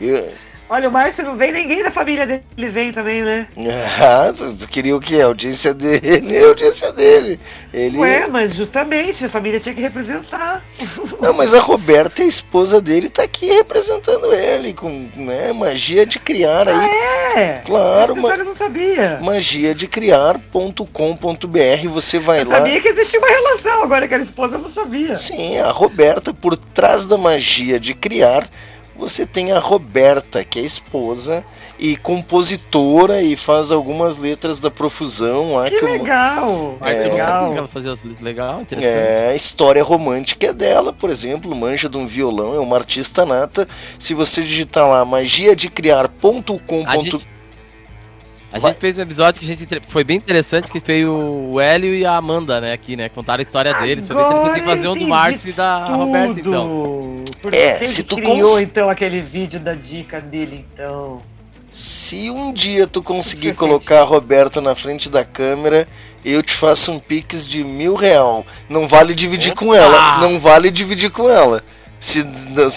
Eu- Olha, o Márcio não vem, ninguém da família dele vem também, né? Ah, tu, tu queria o quê? A audiência dele, a audiência dele. Ele... Ué, mas justamente, a família tinha que representar. Não, mas a Roberta, a esposa dele, tá aqui representando ele, com né, magia de criar aí. É! Claro, Esse ma detalhe eu não sabia. magia de criar.com.br, você vai Eu lá. sabia que existia uma relação, agora que era esposa eu não sabia. Sim, a Roberta, por trás da magia de criar, você tem a Roberta, que é esposa e compositora e faz algumas letras da profusão lá Que eu- legal! Eu não legal. sabia que ela fazia as letras legal, interessante. É, a história romântica é dela, por exemplo, manja de um violão, é uma artista nata. Se você digitar lá magiadecriar.com. A gente- fez um episódio que a gente foi bem interessante, que veio o Hélio e a Amanda, né, aqui, né? Contaram a história deles. Foi bem Agora interessante fazer um do Márcio e da Roberta, então. Tudo. Porque É, se que tu criou cons- então aquele vídeo da dica dele, então. Se um dia tu conseguir colocar a Roberta na frente da câmera, eu te faço um pix de mil real. Não vale dividir com ela. Não vale dividir com ela. Se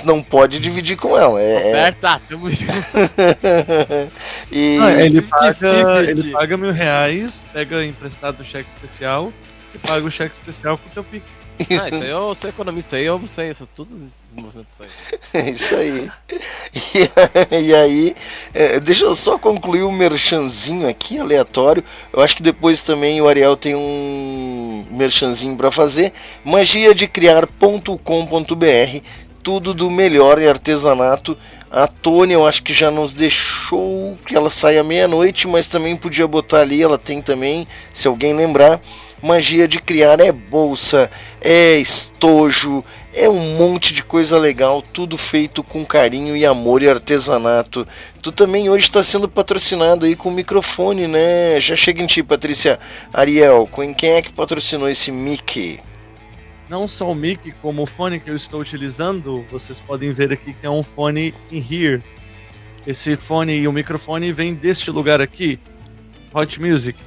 não pode dividir com ela. É, é- Roberta, tamo junto. e Ah, ele, paga, 50-50. ele paga mil reais, pega emprestado o cheque especial e paga o cheque especial com o teu Pix. Ah, isso aí eu sou economista, aí eu sei, essas, tudo esses movimentos aí. É isso aí. E, e aí, é, deixa eu só concluir o merchanzinho aqui, aleatório. Eu acho que depois também o Ariel tem um merchanzinho para fazer. magiadecriar.com.br Tudo do melhor em artesanato. A Tônia, eu acho que já nos deixou que ela saia meia-noite, mas também podia botar ali. Ela tem também, se alguém lembrar. Magia de criar é bolsa, é estojo, é um monte de coisa legal, tudo feito com carinho e amor e artesanato. Tu também hoje está sendo patrocinado aí com microfone, né? Já chega em ti, Patrícia. Ariel, com quem é que patrocinou esse Mickey? Não só o mic, como o fone que eu estou utilizando, vocês podem ver aqui que é um fone in here. Esse fone e o microfone vem deste lugar aqui, Hot Music,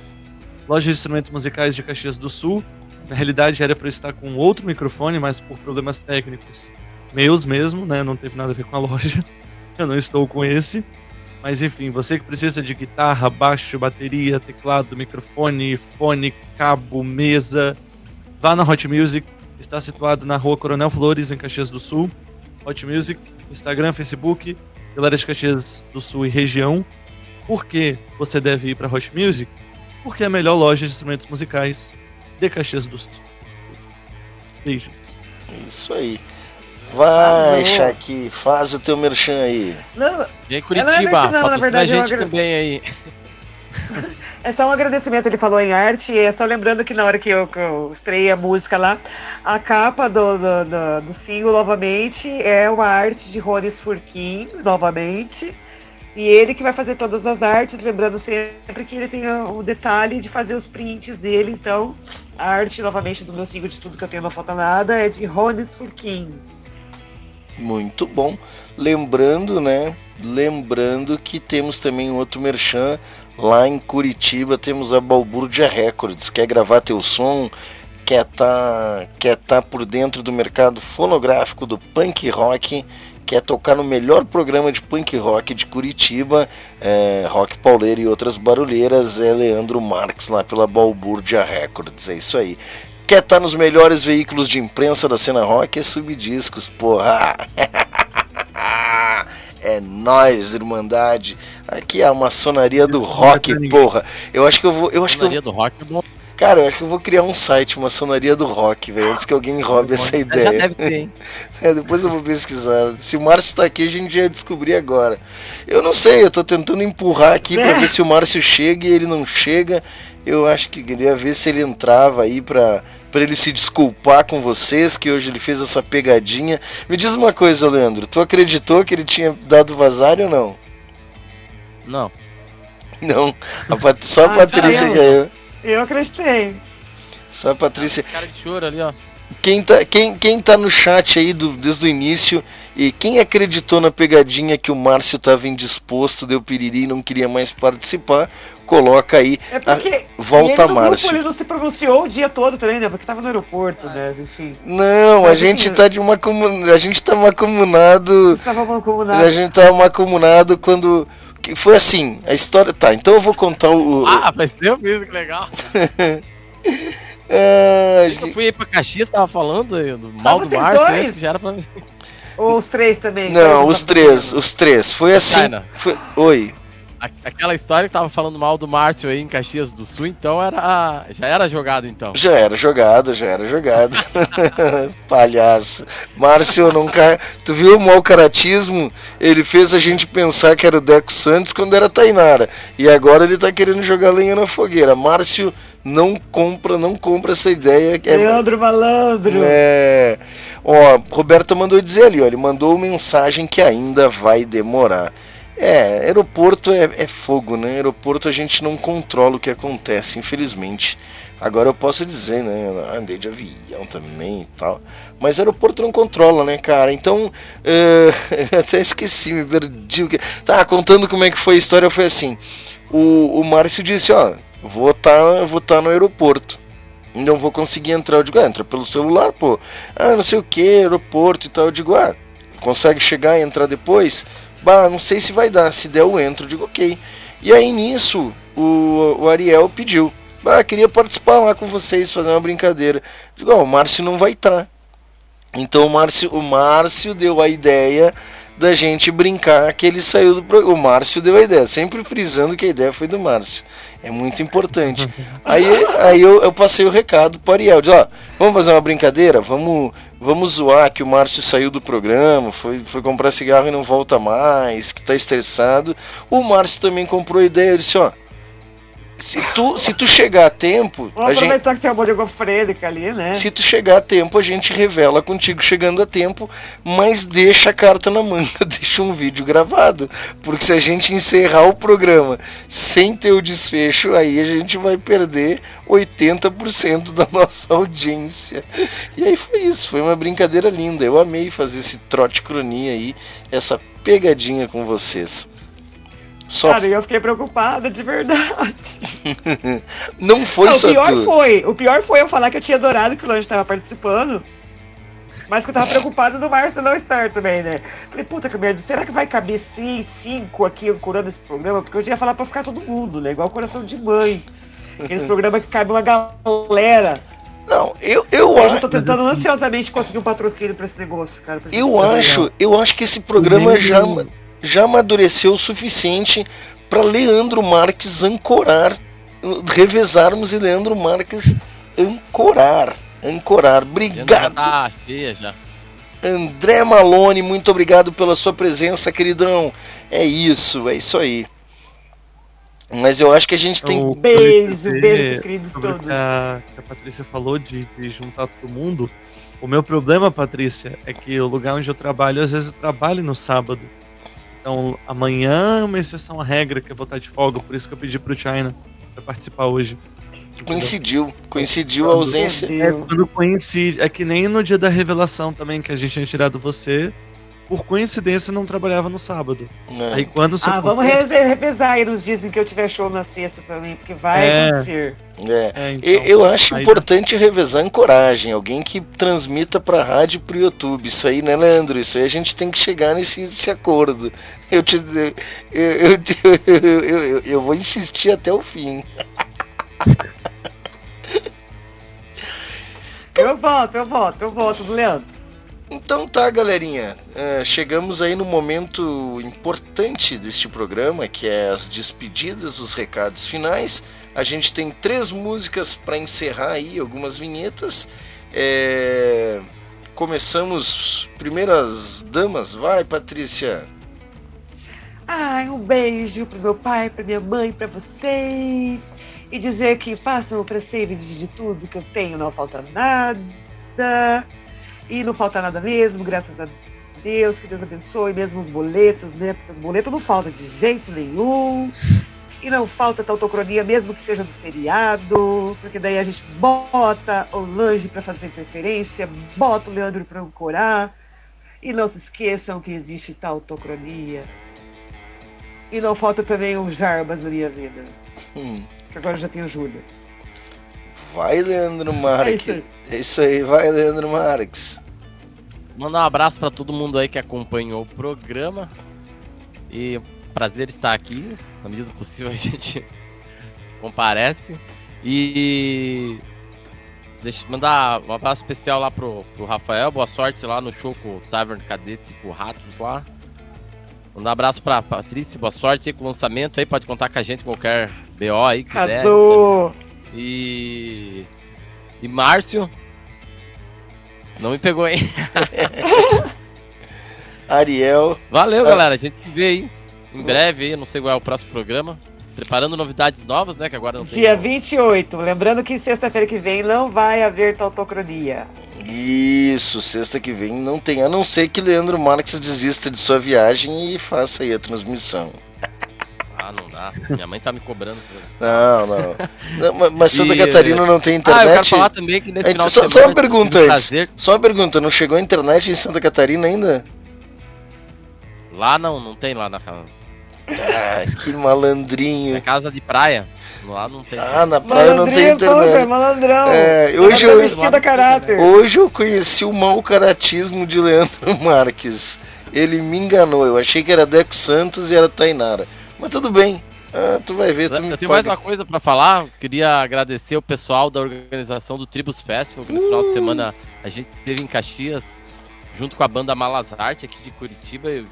loja de instrumentos musicais de Caxias do Sul. Na realidade era para estar com outro microfone, mas por problemas técnicos meus mesmo, né, não teve nada a ver com a loja. Eu não estou com esse. Mas enfim, você que precisa de guitarra, baixo, bateria, teclado, microfone, fone, cabo, mesa, vá na Hot Music. Está situado na rua Coronel Flores, em Caxias do Sul. Hot Music, Instagram, Facebook, galera de Caxias do Sul e região. Por que você deve ir para Hot Music? Porque é a melhor loja de instrumentos musicais de Caxias do Sul. Beijos. Isso aí. Vai, Ah, Shaqui, faz o teu merchan aí. Não, Vem Ela não é Curitiba, merchan, não, na a verdade, eu gente agra- também aí. É só um agradecimento, ele falou em arte, e é só lembrando que na hora que eu, que eu estreiei a música lá, a capa do, do, do, do single novamente é uma arte de Rones Furquim, novamente. E ele que vai fazer todas as artes, lembrando sempre que ele tem o detalhe de fazer os prints dele, então a arte novamente do meu single de tudo tenho não falta nada é de Rones Furquim. Muito bom. Lembrando, né? Lembrando que temos também outro merchan lá em Curitiba. Temos a Balbúrdia Records. Quer gravar teu som? Quer tá, quer tá por dentro do mercado fonográfico do punk rock? Quer tocar no melhor programa de punk rock de Curitiba? É, rock pauleiro e outras barulheiras. É Leandro Marques lá pela Balbúrdia Records. É isso aí. Quer estar nos melhores veículos de imprensa da cena rock? É Subdiscos, porra! É nós, Irmandade. Aqui é a maçonaria do rock, porra. Eu acho que eu vou. Eu acho que eu, do Rock é bom. Cara, eu acho que eu vou criar um site, maçonaria do rock, velho, antes que alguém roube essa ideia. Já deve ter, hein? É, depois eu vou pesquisar. Se o Márcio tá aqui, a gente ia descobrir agora. Eu não sei, eu tô tentando empurrar aqui pra É. ver se o Márcio chega e ele não chega. Eu acho que queria ver se ele entrava aí pra, pra ele se desculpar com vocês, que hoje ele fez essa pegadinha. Me diz uma coisa, Leandro, tu acreditou que ele tinha dado vazar ou não? Não. Não, a Pat- só a Ah, Patrícia tá, ganhou. Eu acreditei. Só a Patrícia. Cara de choro ali, ó. Quem tá, quem, quem tá no chat aí do, desde o início e quem acreditou na pegadinha que o Márcio tava indisposto, deu piriri e não queria mais participar, coloca aí. É porque a- volta ele Márcio. grupo ele não se pronunciou o dia todo também, né? Porque tava no aeroporto, né? Enfim. Não, a gente assim, tá de uma comun... a gente tá macomunado. Tava mancomunado. A gente tá macomunado quando que foi assim, a história tá. Então eu vou contar o, Ah, faz tempo isso, que legal. Acho Eu fui aí pra Caxias, tava falando aí do mal do acho que já era pra mim. Ou os três também. Não, os três, os três. Foi assim. Foi- Oi. Aquela história que tava falando mal do Márcio aí em Caxias do Sul, então era. Já era jogado então. Já era jogado, já era jogado. Palhaço. Márcio nunca. Tu viu o mau caratismo? Ele fez a gente pensar que era o Deco Santos quando era Tainara. E agora ele tá querendo jogar lenha na fogueira. Márcio não compra, não compra essa ideia. que é- Leandro Malandro. É. Ó, Roberto mandou dizer ali, ó, ele mandou mensagem que ainda vai demorar. É, aeroporto é, é fogo, né? Aeroporto a gente não controla o que acontece, infelizmente. Agora eu posso dizer, né? eu Andei de avião também e tal. Mas aeroporto não controla, né, cara? Então, eu até esqueci, me perdi. o que- Tá, contando como é que foi a história, foi assim. O, o Márcio disse, ó, vou estar vou tá no aeroporto não vou conseguir entrar. Eu digo, ah, entra pelo celular, pô. Ah, não sei o que, aeroporto e tal. Eu digo, ah, consegue chegar e entrar depois? Bah, não sei se vai dar. Se der, eu entro. Digo, ok. E aí nisso, o, o Ariel pediu. Ah, queria participar lá com vocês, fazer uma brincadeira. Digo, ó, o Márcio não vai estar. Então o Márcio, o Márcio deu a ideia da gente brincar que ele saiu do programa. O Márcio deu a ideia, sempre frisando que a ideia foi do Márcio. É muito importante. Aí, aí eu, eu passei o recado para Ariel, disse, ó, vamos fazer uma brincadeira, vamos, vamos zoar que o Márcio saiu do programa, foi, foi comprar cigarro e não volta mais, que tá estressado. O Márcio também comprou ideia, eu disse, ó, se tu, se tu chegar a tempo, Vamos a gente, aproveitar que tem uma oligofrênica ali, né? se tu chegar a tempo, a gente revela contigo chegando a tempo, mas deixa a carta na manga, deixa um vídeo gravado. Porque se a gente encerrar o programa sem ter o desfecho, aí a gente vai perder 80% da nossa audiência. E aí foi isso, foi uma brincadeira linda. Eu amei fazer esse trote cronia aí, essa pegadinha com vocês. Só Cara, eu fiquei preocupada de verdade. não foi Não, só o pior tu. foi, o pior foi eu falar que eu tinha adorado que o Lange estava participando. Mas que eu tava preocupado do Márcio não estar também, né? Falei, puta que merda, será que vai caber sim, cinco aqui ancorando esse programa? Porque eu ia falar pra ficar todo mundo, né? Igual coração de mãe. Aqueles programas que cabe uma galera. Não, eu, eu eu acho. tô tentando ansiosamente conseguir um patrocínio pra esse negócio, cara. Eu acho, eu acho que esse programa Nem- já, já amadureceu o suficiente para Leandro Marques ancorar, revezarmos e Leandro Marques ancorar, ancorar. Obrigado. tá cheia já. André Malone, muito obrigado pela sua presença, queridão. É isso, é isso aí. Mas eu acho que a gente tem. Eu- Beijo, beijo queridos todos. Que a, que a Patrícia falou de, de juntar todo mundo. O meu problema, Patrícia, é que o lugar onde eu trabalho, às vezes eu trabalho no sábado. Então amanhã é uma exceção à regra que eu vou estar de folga, por isso que eu pedi pro China pra participar hoje. Coincidiu, coincidiu a ausência. É, quando coincide. É que nem no dia da revelação também, que a gente tinha tirado você. Por coincidência, não trabalhava no sábado. É. Aí quando isso Ah, vamos revezar aí nos dias em que eu tiver show na sexta também, porque vai É. acontecer. É. É, então, eu acho aí- importante revezar em coragem, alguém que transmita pra rádio e pro YouTube. Isso aí, né, Leandro? Isso aí a gente tem que chegar nesse, nesse acordo. Eu, te, eu, eu, eu, eu, eu- eu vou insistir até o fim. Eu volto, eu volto, eu volto do Leandro. Então tá, galerinha. É, chegamos aí no momento importante deste programa, que é as despedidas, os recados finais. A gente tem três músicas para encerrar aí, algumas vinhetas. É, Começamos primeiro as damas. Vai, Patrícia. Ai, um beijo pro meu pai, pra minha mãe, pra vocês. E dizer que façam o preceito de tudo que eu tenho, não falta nada. E não falta nada mesmo, graças a Deus. Que Deus abençoe mesmo os boletos, né? Porque os boletos não faltam de jeito nenhum. E não falta tautocronia, mesmo que seja no feriado, porque daí a gente bota o Lange para fazer interferência, bota o Leandro para ancorar. E não se esqueçam que existe tautocronia. E não falta também o Jarbas na minha vida. Hum. Que agora já tem o Júlio. Vai, Leandro Marques. É isso É isso aí, vai, Leandro Marques. Mandar um abraço para todo mundo aí que acompanhou o programa. E prazer estar aqui. Na medida do possível a gente comparece. E deixa eu mandar um abraço especial lá pro, pro Rafael. Boa sorte lá no show com o Tavern Cadete e com o Ratos lá. Mandar um abraço pra Patrícia, boa sorte aí com o lançamento aí. Pode contar com a gente qualquer BO aí que quiser. Cadu! E. E Márcio. Não me pegou, hein? Ariel. Valeu, Ah. galera. A gente se vê aí em breve aí. Não sei qual é o próximo programa. Preparando novidades novas, né? Que agora não tem. Dia 28. Lembrando que sexta-feira que vem não vai haver tautocronia. Isso, sexta que vem não tem, a não ser que Leandro Marques desista de sua viagem e faça aí a transmissão. Ah, não dá. Minha mãe tá me cobrando. Não, não. Não, ma- mas Santa E, Catarina não tem internet. Ah, eu quero falar também que nesse É, final de só, semana só uma pergunta antes. prazer- Só uma pergunta, não chegou a internet em Santa Catarina ainda? Lá não, não tem lá na casa. Ah, que malandrinho. É casa de praia. Lá não tem. Ah, na praia não tem internet. cara, malandrão. É, hoje Malandrão eu, hoje eu conheci o mau caratismo de Leandro Marques. Ele me enganou. Eu achei que era Deco Santos e era Tainara. Mas tudo bem. Ah, tu vai ver, tu me Eu tenho mais paga. uma coisa pra falar. Queria agradecer o pessoal da organização do Tribus Festival, que nesse final de semana a gente esteve em Caxias, junto com a banda Malas Arte aqui de Curitiba. Eu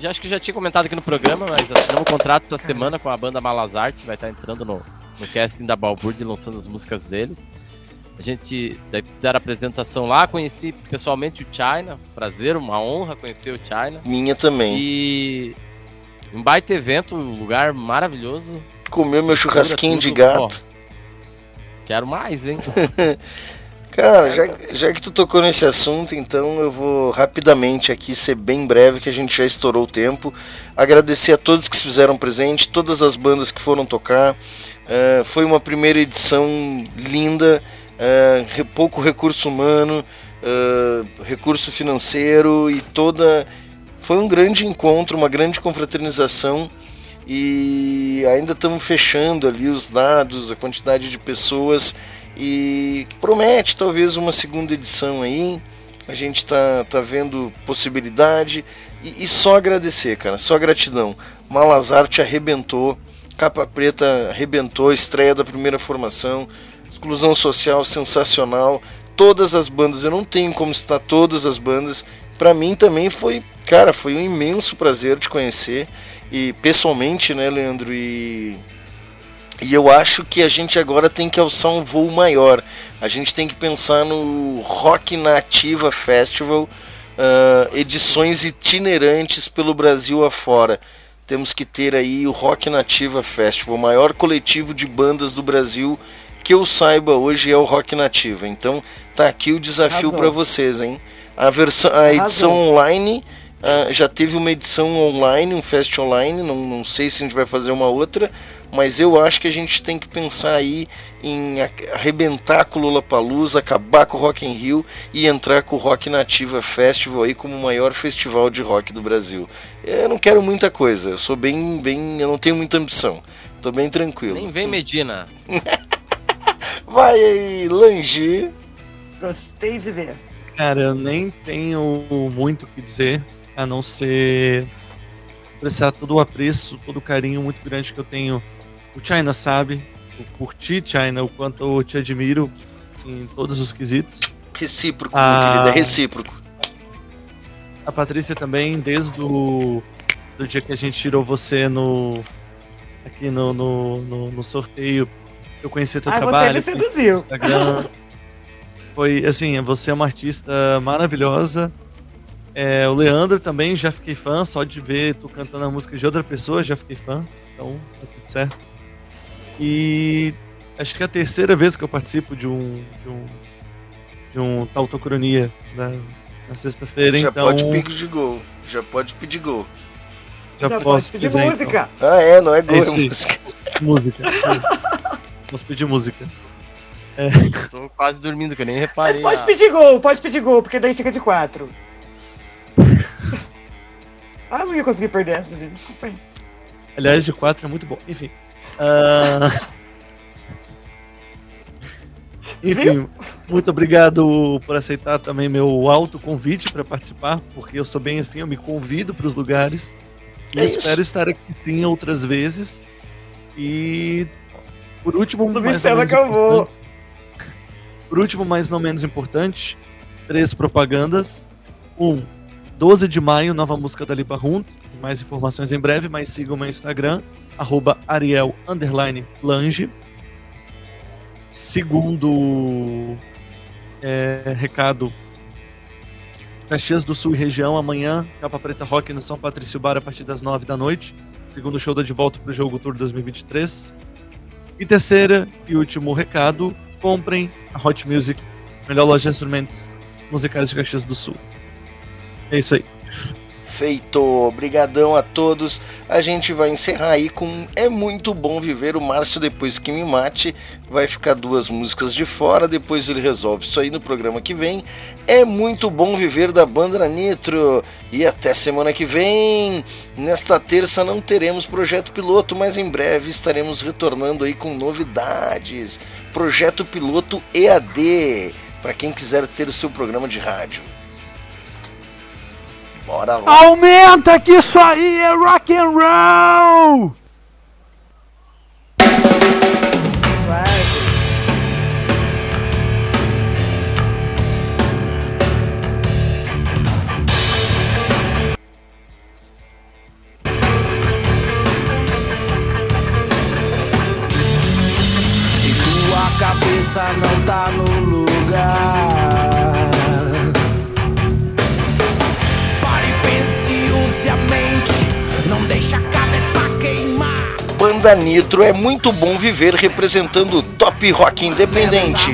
já acho que já tinha comentado aqui no programa, mas assinamos um contrato essa semana com a banda Malas Arte, vai estar entrando no, no casting da Balburde lançando as músicas deles. A gente daí fizeram a apresentação lá, conheci pessoalmente o China, prazer, uma honra conhecer o China. Minha também. E um baita evento, um lugar maravilhoso. Comeu meu churrasquinho de gato. quero mais, hein? Cara, já, já que tu tocou nesse assunto, então eu vou rapidamente aqui ser bem breve, que a gente já estourou o tempo. Agradecer a todos que se fizeram presente, todas as bandas que foram tocar. Eh, foi uma primeira edição linda, re- pouco recurso humano, eh, recurso financeiro e toda. Foi um grande encontro, uma grande confraternização e ainda estamos fechando ali os dados, a quantidade de pessoas e promete talvez uma segunda edição aí. A gente tá, tá vendo possibilidade e, e só agradecer, cara, só gratidão. Malazarte arrebentou, Capa Preta arrebentou, estreia da primeira formação, exclusão social sensacional. Todas as bandas, eu não tenho como citar todas as bandas. Pra mim também foi, cara, foi um imenso prazer te conhecer e pessoalmente, né, Leandro e e eu acho que a gente agora tem que alçar um voo maior. A gente tem que pensar no Rock na Ativa Festival, ah, edições itinerantes pelo Brasil afora. Temos que ter aí o Rock Nativa Festival, o maior coletivo de bandas do Brasil que eu saiba hoje é o Rock Nativa. Então tá aqui o desafio para vocês, hein? A versão, a edição Arrasou. online ah, já teve uma edição online, um fest online. Não, não sei se a gente vai fazer uma outra, mas eu acho que a gente tem que pensar aí em arrebentar com o Lollapalooza, acabar com o Rock in Rio e entrar com o Rock Nativa Festival aí como o maior festival de rock do Brasil. Eu não quero muita coisa, eu sou bem, bem, eu não tenho muita ambição. Tô bem tranquilo. Nem vem Medina. Vai aí, Lange. Gostei de ver. Cara, eu nem tenho muito o que dizer, a não ser expressar todo o apreço, todo o carinho muito grande que eu tenho. O China sabe, eu curti China, o quanto eu te admiro em todos os quesitos. Recíproco, Ah. meu querido, é recíproco. A Patrícia também, desde o do dia que a gente tirou você no aqui no, no, no, no sorteio, eu conheci teu Ah, você trabalho, me conheci seduziu. Instagram. Foi assim, você é uma artista maravilhosa. É, o Leandro também já fiquei fã, só de ver tu cantando a música de outra pessoa já fiquei fã. Então, tá tudo certo. E acho que é a terceira vez que eu participo de um de um de um tautocronia na, na sexta-feira, Já então pode pedir gol. Já pode pedir gol. já, Já posso pode pedir dizer, música. Então. Ah, é, não é gol, é, isso aí. música. Música. Posso pedir música. É, Tô quase dormindo, que eu nem Mas reparei. pode a- pedir gol, pode pedir gol, porque daí fica de quatro. ah, não ia conseguir perder essa, gente. Desculpa aí. aliás, de 4 é muito bom. Enfim. ah, Enfim, muito obrigado por aceitar também meu alto convite para participar, porque eu sou bem assim, eu me convido para os lugares. E É espero estar aqui sim outras vezes. E por último, Não me mas Por último, mas não menos importante, três propagandas. Um, 12 de maio, nova música da Lipa Hunt. Mais informações em breve, mas sigam meu Instagram, arroba Ariel Lange. Segundo é, recado, Caxias do Sul e região, amanhã, Capa Preta Rock no São Patrício Bar a partir das 9 da noite. Segundo show da De Volta pro Jogo Tour 2023. E terceira e último recado, comprem a Hot Music, melhor loja de instrumentos musicais de Caxias do Sul. É isso aí. Feito, obrigadão a todos. A gente vai encerrar aí com É muito bom viver o Márcio depois que me mate. Vai ficar duas músicas de fora, depois ele resolve isso aí no programa que vem. É muito bom viver da banda Nitro. E até semana que vem. Nesta terça não teremos projeto piloto, mas em breve estaremos retornando aí com novidades. Projeto piloto EAD, para quem quiser ter o seu programa de rádio. Bora lá. Aumenta que isso aí é rock and roll! Banda Nitro é muito bom viver representando o top rock independente.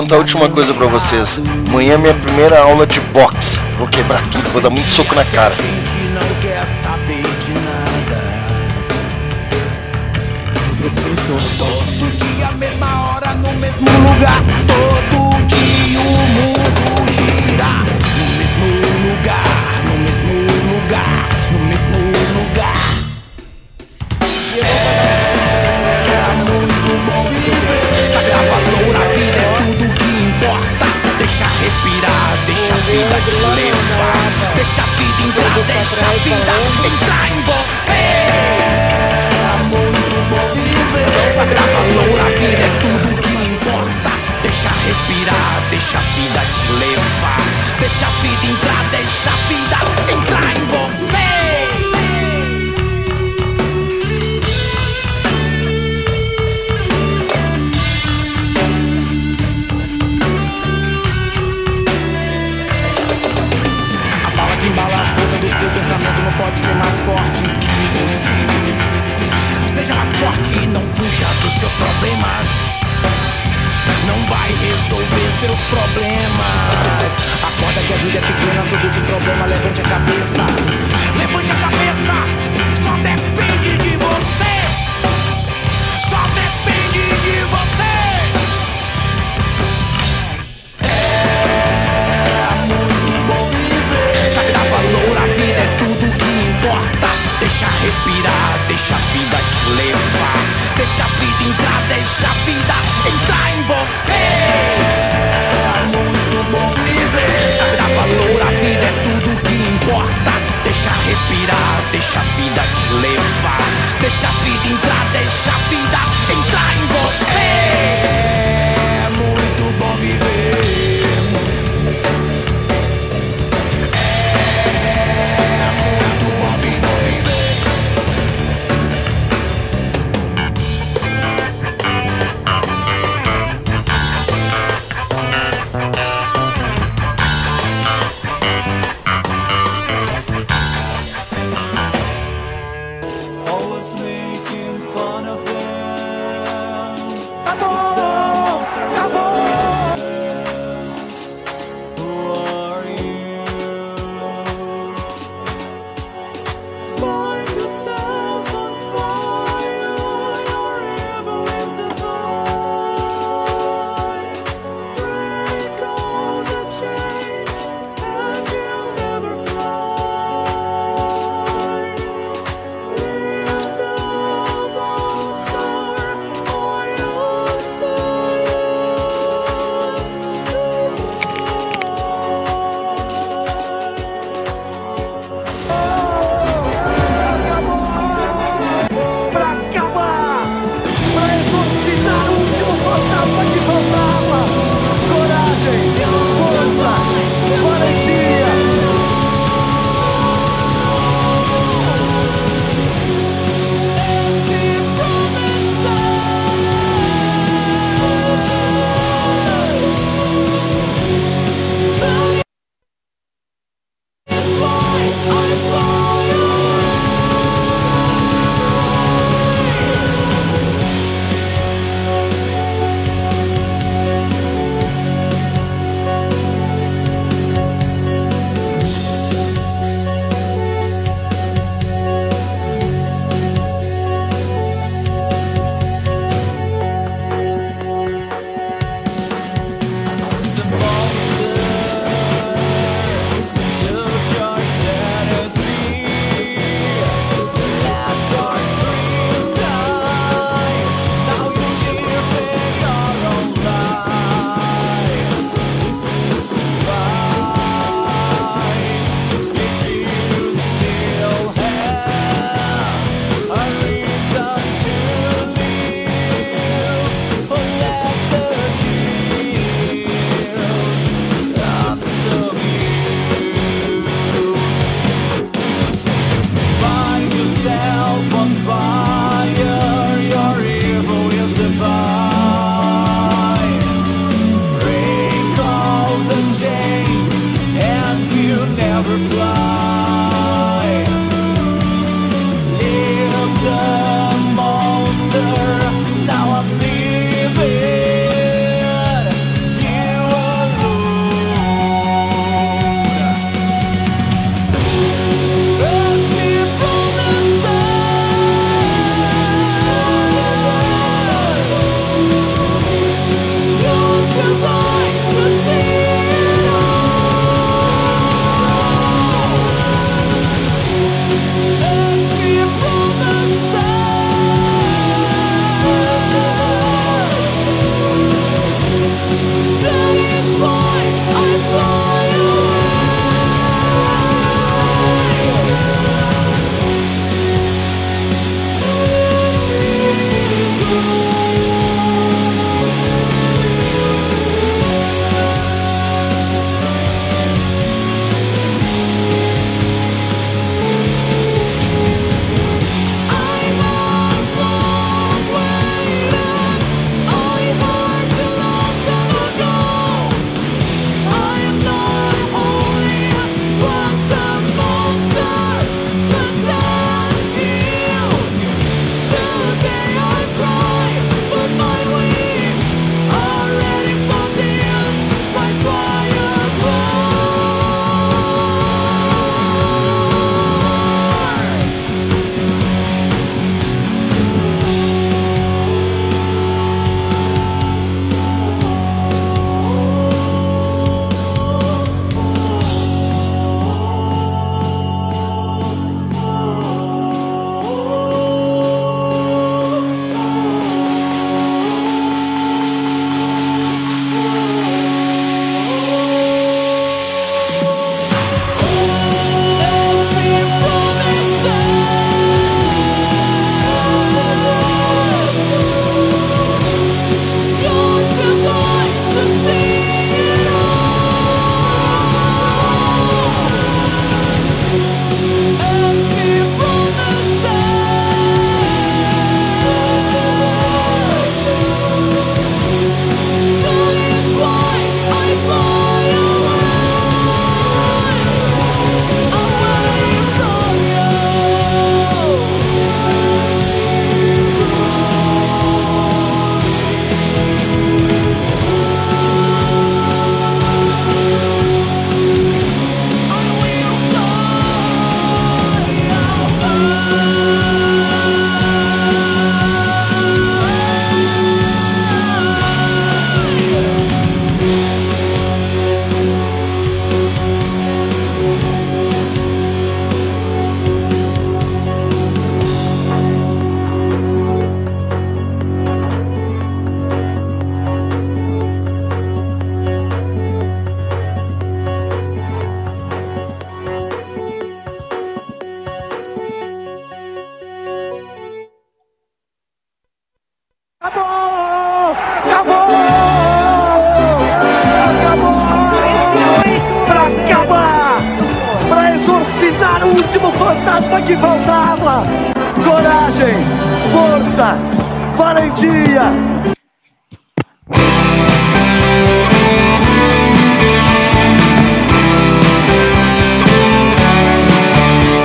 Contar a última coisa pra vocês. Amanhã é minha primeira aula de boxe. Vou quebrar tudo, vou dar muito soco na cara. Todo dia, mesma hora, no mesmo lugar.